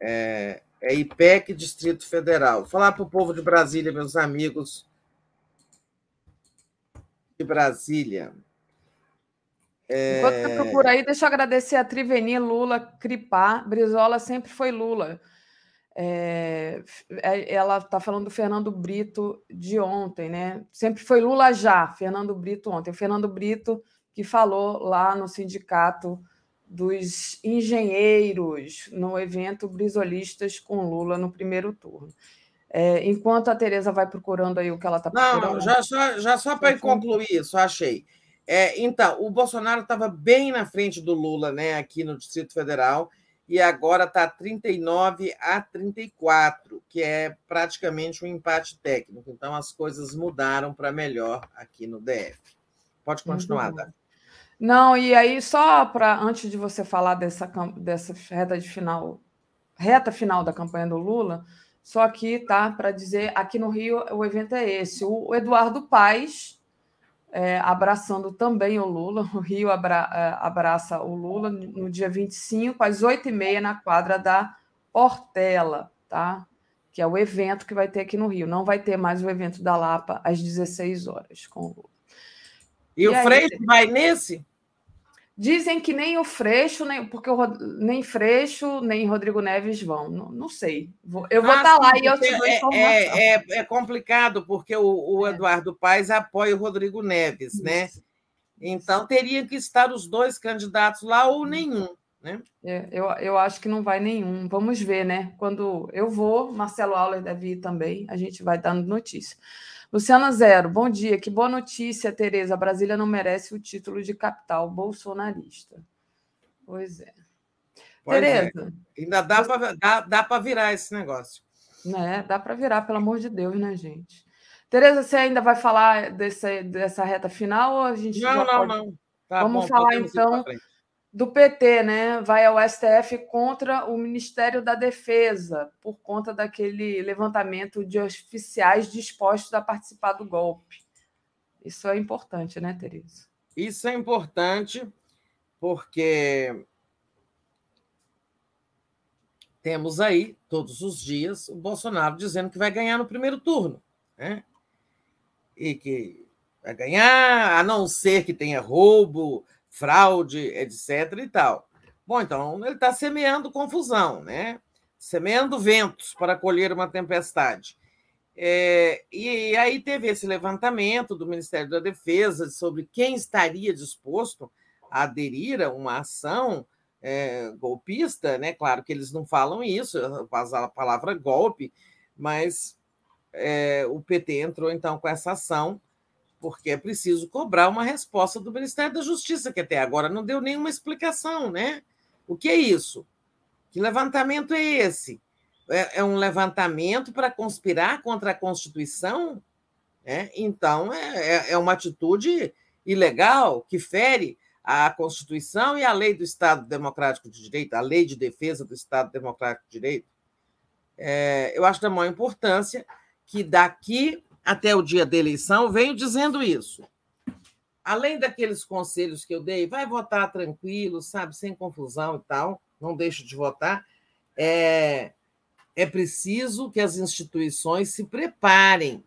É, é IPEC Distrito Federal. Falar para o povo de Brasília, meus amigos de Brasília. É... Enquanto você procura aí, deixa eu agradecer a Triveni, Lula, Cripá. Brizola sempre foi Lula. É, é ela está falando do Fernando Brito de ontem, né? Sempre foi Lula já, Fernando Brito ontem. O Fernando Brito que falou lá no sindicato dos engenheiros no evento Brisolistas com Lula no primeiro turno. É, enquanto a Tereza vai procurando aí o que ela está procurando. Não, já só, já só para concluir isso, achei. É, então, o Bolsonaro estava bem na frente do Lula né, aqui no Distrito Federal e agora está 39 a 34, que é praticamente um empate técnico. Então, as coisas mudaram para melhor aqui no DF. Pode continuar, Dani. Não, e aí só para antes de você falar dessa, dessa reta de final, reta final da campanha do Lula, só aqui tá para dizer aqui no Rio o evento é esse, o Eduardo Paes é, abraçando também o Lula, o Rio abra, é, abraça o Lula no dia 25 às 8h30 na quadra da Portela, tá? Que é o evento que vai ter aqui no Rio. Não vai ter mais o evento da Lapa às 16 horas com o Lula. E, e o Freixo vai nesse? Dizem que nem o Freixo, nem, porque o, nem Freixo, nem Rodrigo Neves vão. Não, não sei. eu vou estar ah, tá lá e eu te dou é, informação. É, é, é complicado, porque o, o é. Eduardo Paes apoia o Rodrigo Neves, né? Isso. né? Então, teria que estar os dois candidatos lá ou nenhum. Né? É, eu, eu acho que não vai nenhum. Vamos ver, né? Quando eu vou, Marcelo Auler deve ir também, a gente vai dando notícia. Luciana Zero, bom dia. Que boa notícia, Tereza. A Brasília não merece o título de capital bolsonarista. Pois é. Pois é. Tereza. É. Ainda dá para dá, dá virar esse negócio. Né? Dá para virar, pelo amor de Deus, né, gente? Tereza, você ainda vai falar desse, dessa reta final ou a gente não, não, pode... não. Tá Vamos bom, falar então do PT, né? Vai ao STF contra o Ministério da Defesa por conta daquele levantamento de oficiais dispostos a participar do golpe. Isso é importante, né, Tereza? Isso é importante porque temos aí, todos os dias, o Bolsonaro dizendo que vai ganhar no primeiro turno. Né? E que vai ganhar, a não ser que tenha roubo, fraude, etc. e tal. Bom, então ele está semeando confusão, né? semeando ventos para colher uma tempestade. É, e aí teve esse levantamento do Ministério da Defesa sobre quem estaria disposto a aderir a uma ação é, golpista, né? Claro que eles não falam isso, a palavra golpe, mas é, o PT entrou então com essa ação porque é preciso cobrar uma resposta do Ministério da Justiça, que até agora não deu nenhuma explicação, né? O que é isso? Que levantamento é esse? É, é um levantamento para conspirar contra a Constituição? Né? Então, é, é, é uma atitude ilegal que fere a Constituição e a lei do Estado Democrático de Direito, a lei de defesa do Estado Democrático de Direito. É, eu acho da maior importância que daqui até o dia da eleição, venho dizendo isso. Além daqueles conselhos que eu dei, vai votar tranquilo, sabe, sem confusão e tal, não deixe de votar. É, é preciso que as instituições se preparem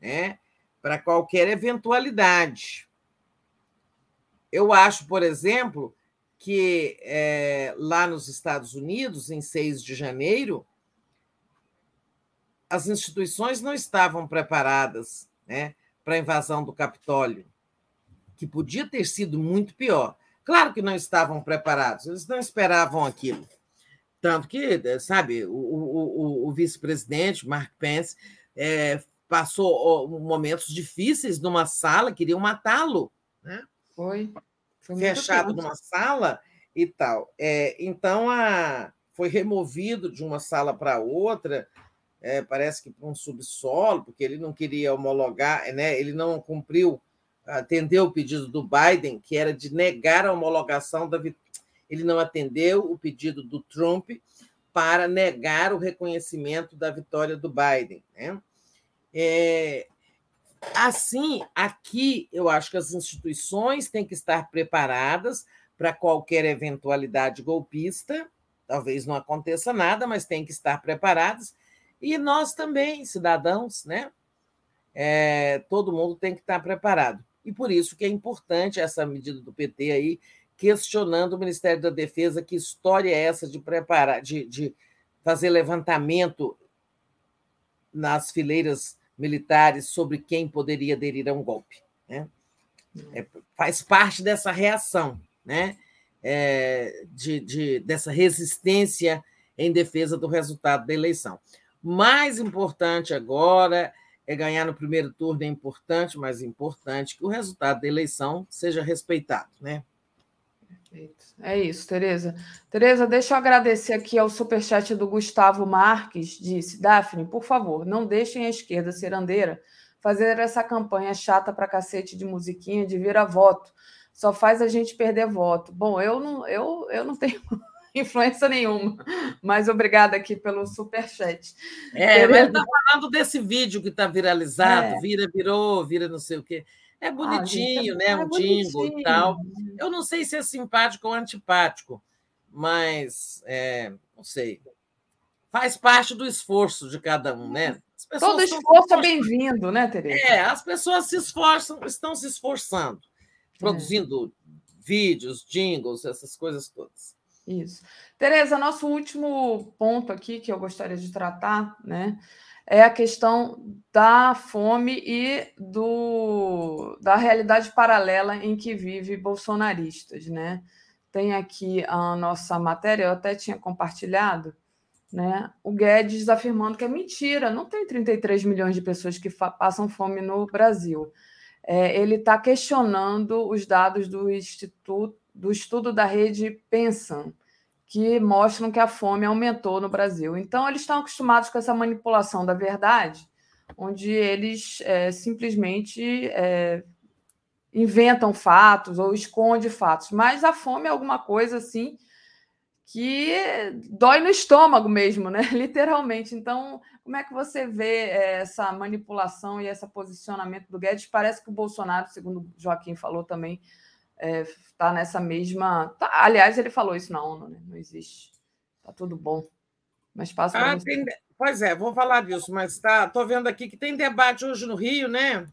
né, para qualquer eventualidade. Eu acho, por exemplo, que é, lá nos Estados Unidos, em 6 de janeiro, as instituições não estavam preparadas né, para a invasão do Capitólio, que podia ter sido muito pior. Claro que não estavam preparados, eles não esperavam aquilo. Tanto que, sabe, o, o, o vice-presidente, Mark Pence, é, passou momentos difíceis numa sala, queriam matá-lo. Né? Foi. foi Fechado numa sala e tal. É, então, a, foi removido de uma sala para outra é, parece que para um subsolo, porque ele não queria homologar, né? ele não cumpriu, atendeu o pedido do Biden, que era de negar a homologação da ele não atendeu o pedido do Trump para negar o reconhecimento da vitória do Biden. Né? É, assim, aqui eu acho que as instituições têm que estar preparadas para qualquer eventualidade golpista. Talvez não aconteça nada, mas têm que estar preparadas e nós também, cidadãos, né? É, todo mundo tem que estar preparado. E por isso que é importante essa medida do PT aí, questionando o Ministério da Defesa que história é essa de preparar, de, de fazer levantamento nas fileiras militares sobre quem poderia aderir a um golpe. Né? É, faz parte dessa reação, né? É, de, de, dessa resistência em defesa do resultado da eleição. Mais importante agora é ganhar no primeiro turno, é importante, mas importante que o resultado da eleição seja respeitado, né? É isso, Tereza. Tereza, deixa eu agradecer aqui ao superchat do Gustavo Marques, disse, Daphne, por favor, não deixem a esquerda cirandeira fazer essa campanha chata para cacete de musiquinha de vira voto. Só faz a gente perder voto. Bom, eu não, eu, eu não tenho influência nenhuma. Mas obrigada aqui pelo superchat. É, mas está falando desse vídeo que está viralizado, é. vira, virou, vira não sei o quê. É ah, bonitinho, ah, né? É um jingle e tal. Eu não sei se é simpático ou antipático, mas é, não sei. Faz parte do esforço de cada um, né? Todo esforço é bem-vindo, né, Tereza? É, as pessoas se esforçam, estão se esforçando, é. produzindo é. vídeos, jingles, essas coisas todas. Isso. Tereza, nosso último ponto aqui que eu gostaria de tratar, né, é a questão da fome e do, da realidade paralela em que vive bolsonaristas, né? Tem aqui a nossa matéria, eu até tinha compartilhado, né? O Guedes afirmando que é mentira, não tem 33 milhões de pessoas que passam fome no Brasil. É, ele está questionando os dados do Instituto do estudo da rede Pensam, que mostram que a fome aumentou no Brasil. Então, eles estão acostumados com essa manipulação da verdade onde eles é, simplesmente é, inventam fatos ou esconde fatos. Mas a fome é alguma coisa assim que dói no estômago mesmo, né? Literalmente. Então, como é que você vê é, essa manipulação e esse posicionamento do Guedes? Parece que o Bolsonaro, segundo o Joaquim falou também, está é, nessa mesma. Tá, aliás, ele falou isso na ONU, né? Não existe. Está tudo bom. Mas passa. Ah, tem... Pois é, vou falar disso, mas tá, tô vendo aqui que tem debate hoje no Rio, né?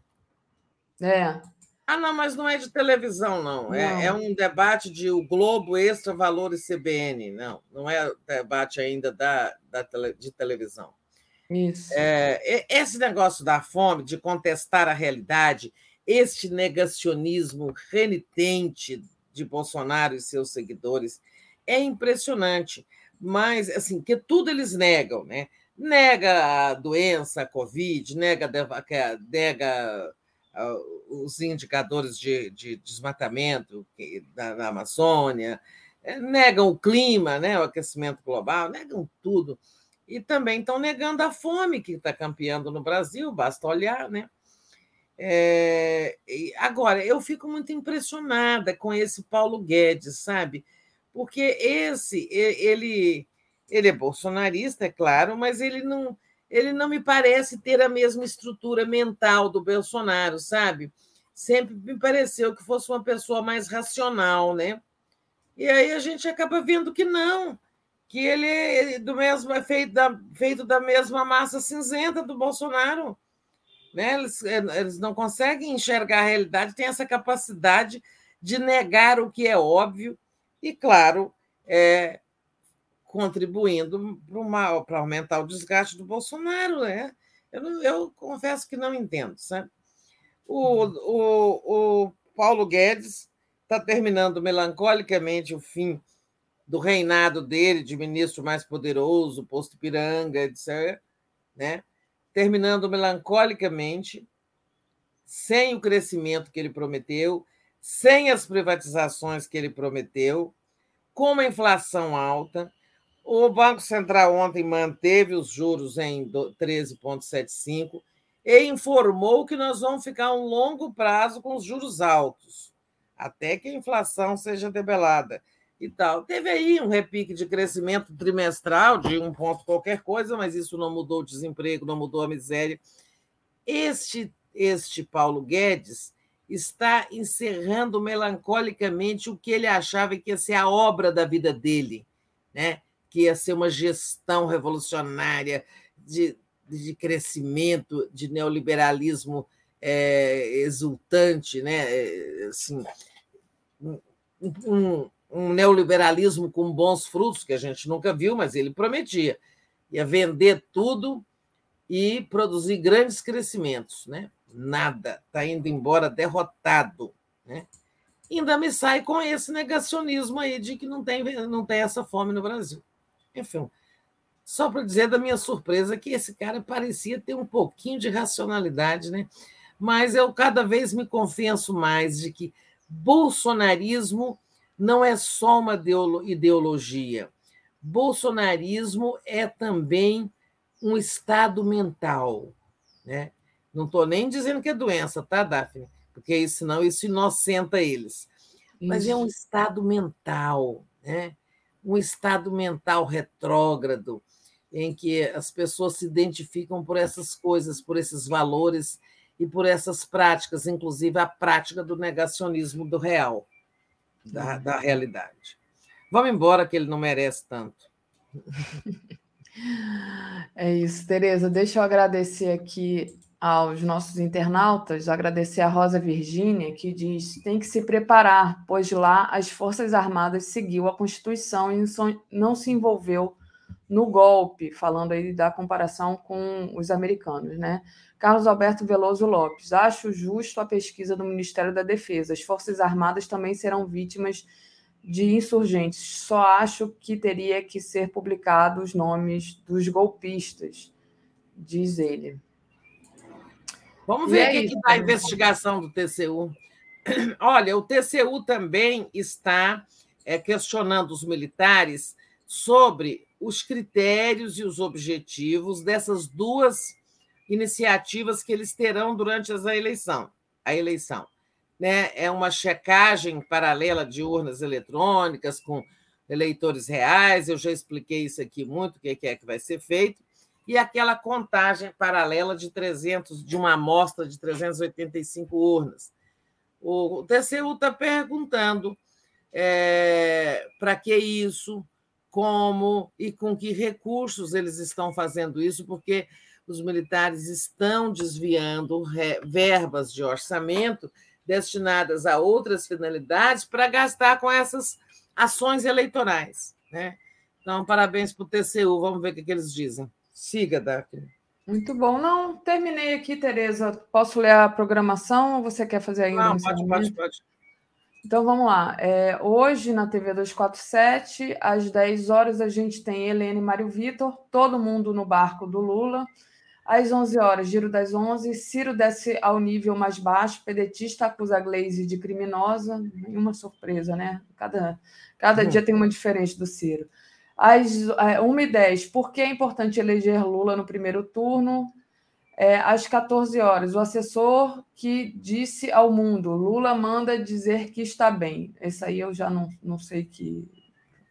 É. Ah, não, mas não é de televisão, não. não. É, é, um debate de o Globo Extra Valores CBN. Não, não é debate ainda da, da tele, de televisão. Isso. É, esse negócio da fome, de contestar a realidade, este negacionismo renitente de Bolsonaro e seus seguidores é impressionante. Mas, assim, que tudo eles negam, né? Nega a doença, a Covid, nega, nega os indicadores de, de desmatamento na, na Amazônia, eh, negam o clima, né, o aquecimento global, negam tudo. E também estão negando a fome que está campeando no Brasil, basta olhar, né? É, agora, eu fico muito impressionada com esse Paulo Guedes, sabe? Porque esse, ele, ele é bolsonarista, é claro, mas ele não, ele não me parece ter a mesma estrutura mental do Bolsonaro, sabe? Sempre me pareceu que fosse uma pessoa mais racional, né? E aí a gente acaba vendo que não, que ele é do mesmo é feito da, feito da mesma massa cinzenta do Bolsonaro. Né? Eles, eles não conseguem enxergar a realidade, têm essa capacidade de negar o que é óbvio, e, claro, é, contribuindo para aumentar o desgaste do Bolsonaro. Né? Eu, não, eu confesso que não entendo. Sabe? O, uhum. o, o Paulo Guedes está terminando melancolicamente o fim do reinado dele de ministro mais poderoso, posto Piranga, etc. Né? Terminando melancolicamente, sem o crescimento que ele prometeu, sem as privatizações que ele prometeu, com uma inflação alta, o Banco Central ontem manteve os juros em 13,75 e informou que nós vamos ficar um longo prazo com os juros altos, até que a inflação seja debelada e tal. Teve aí um repique de crescimento trimestral de um ponto qualquer coisa, mas isso não mudou o desemprego, não mudou a miséria. Este, este Paulo Guedes está encerrando melancolicamente o que ele achava que ia ser a obra da vida dele, né? que ia ser uma gestão revolucionária de, de crescimento, de neoliberalismo é, exultante, né? É, assim, um, um neoliberalismo com bons frutos, que a gente nunca viu, mas ele prometia. Ia vender tudo e produzir grandes crescimentos. Né? Nada, está indo embora derrotado. Né? Ainda me sai com esse negacionismo aí de que não tem, não tem essa fome no Brasil. Enfim, só para dizer da minha surpresa que esse cara parecia ter um pouquinho de racionalidade, né? Mas eu cada vez me confesso mais de que bolsonarismo não é só uma ideologia. Bolsonarismo é também um estado mental, né? Não estou nem dizendo que é doença, tá, Daphne? Porque senão isso inocenta eles. Mas é um estado mental, né? um estado mental retrógrado, em que as pessoas se identificam por essas coisas, por esses valores e por essas práticas, inclusive a prática do negacionismo do real, da, da realidade. Vamos embora, que ele não merece tanto. É isso, Tereza. Deixa eu agradecer aqui aos nossos internautas, agradecer a Rosa Virgínia, que diz: tem que se preparar, pois lá as Forças Armadas seguiu a Constituição e não se envolveu no golpe, falando aí da comparação com os americanos, né? Carlos Alberto Veloso Lopes, acho justo a pesquisa do Ministério da Defesa. As Forças Armadas também serão vítimas de insurgentes. Só acho que teria que ser publicados os nomes dos golpistas, diz ele. Vamos ver o que está a investigação do TCU. Olha, o TCU também está é, questionando os militares sobre os critérios e os objetivos dessas duas iniciativas que eles terão durante a eleição. A eleição. Né? É uma checagem paralela de urnas eletrônicas com eleitores reais, eu já expliquei isso aqui muito, o que é que vai ser feito, e aquela contagem paralela de 300, de uma amostra de 385 urnas. O TCU está perguntando é, para que isso, como e com que recursos eles estão fazendo isso, porque os militares estão desviando verbas de orçamento destinadas a outras finalidades para gastar com essas ações eleitorais. Né? Então, parabéns para o TCU, vamos ver o que, que eles dizem. Siga, Daphne. Muito bom. Não, terminei aqui, Tereza. Posso ler a programação ou você quer fazer ainda? Não, pode, pode, pode. Então vamos lá. É, hoje na TV 247, às 10 horas, a gente tem Helene e Mário Vitor, todo mundo no barco do Lula. Às 11 horas, Giro das 11, Ciro desce ao nível mais baixo, pedetista acusa Glaze de criminosa. Nenhuma surpresa, né? Cada, cada dia tem uma diferente do Ciro. Às 1h10, é, por que é importante eleger Lula no primeiro turno? É, às 14 horas, o assessor que disse ao mundo: Lula manda dizer que está bem. Esse aí eu já não, não sei que.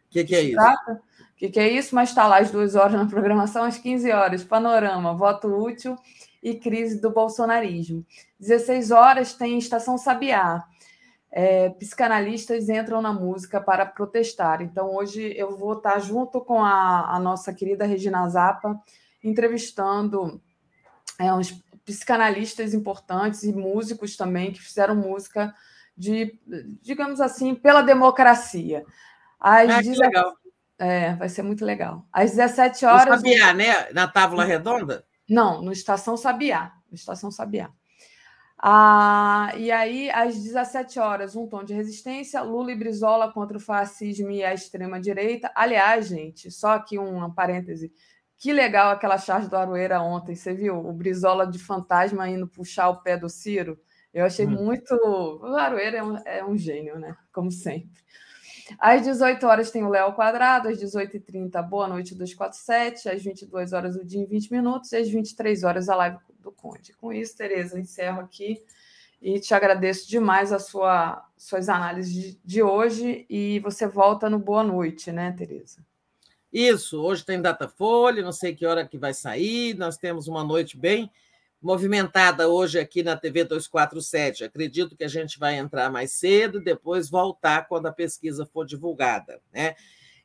O que, que, é isso? O que, que é isso? Mas está lá às duas horas na programação, às 15 horas, panorama, voto útil e crise do bolsonarismo. 16 horas tem Estação Sabiá é, psicanalistas entram na música para protestar. Então, hoje eu vou estar junto com a, a nossa querida Regina Zappa, entrevistando é, uns psicanalistas importantes e músicos também que fizeram música de, digamos assim, pela democracia. Às ah, que legal. É, vai ser muito legal. Às 17 horas. No Sabiá, né? Na Távola Redonda? Não, no Estação Sabiá. No Estação Sabiá. Ah, e aí, às 17 horas, um tom de resistência, Lula e Brizola contra o fascismo e a extrema-direita. Aliás, gente, só aqui uma parêntese. Que legal aquela charge do Aroeira ontem, você viu? O Brizola de fantasma indo puxar o pé do Ciro. Eu achei hum. muito. O Aroeira é um, é um gênio, né? Como sempre. Às 18 horas tem o Léo Quadrado, às 18h30, Boa Noite 247, às 22 horas o dia em 20 minutos, e às 23 horas a live do Conde. Com isso, Tereza, encerro aqui e te agradeço demais as sua, suas análises de, de hoje e você volta no Boa Noite, né, Tereza? Isso, hoje tem Datafolha, não sei que hora que vai sair, nós temos uma noite bem movimentada hoje aqui na TV 247. Acredito que a gente vai entrar mais cedo, depois voltar quando a pesquisa for divulgada, né?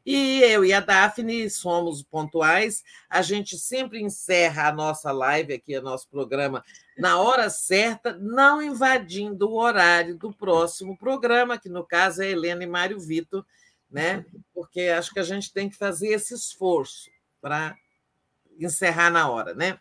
E eu e a Daphne somos pontuais. A gente sempre encerra a nossa live aqui, o nosso programa, na hora certa, não invadindo o horário do próximo programa, que no caso é Helena e Mário Vitor, né? Porque acho que a gente tem que fazer esse esforço para encerrar na hora, né?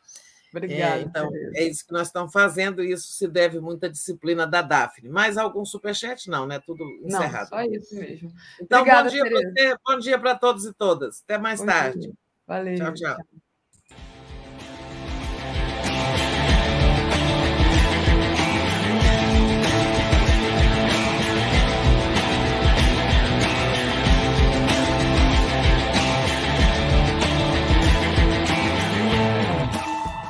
Obrigada. É, então, é isso que nós estamos fazendo, e isso se deve muito à disciplina da Daphne. Mais algum superchat? Não, né? Tudo encerrado. Não, só isso mesmo. Então, Obrigada, bom dia para você, bom dia para todos e todas. Até mais bom tarde. Dia. Valeu. Tchau, tchau.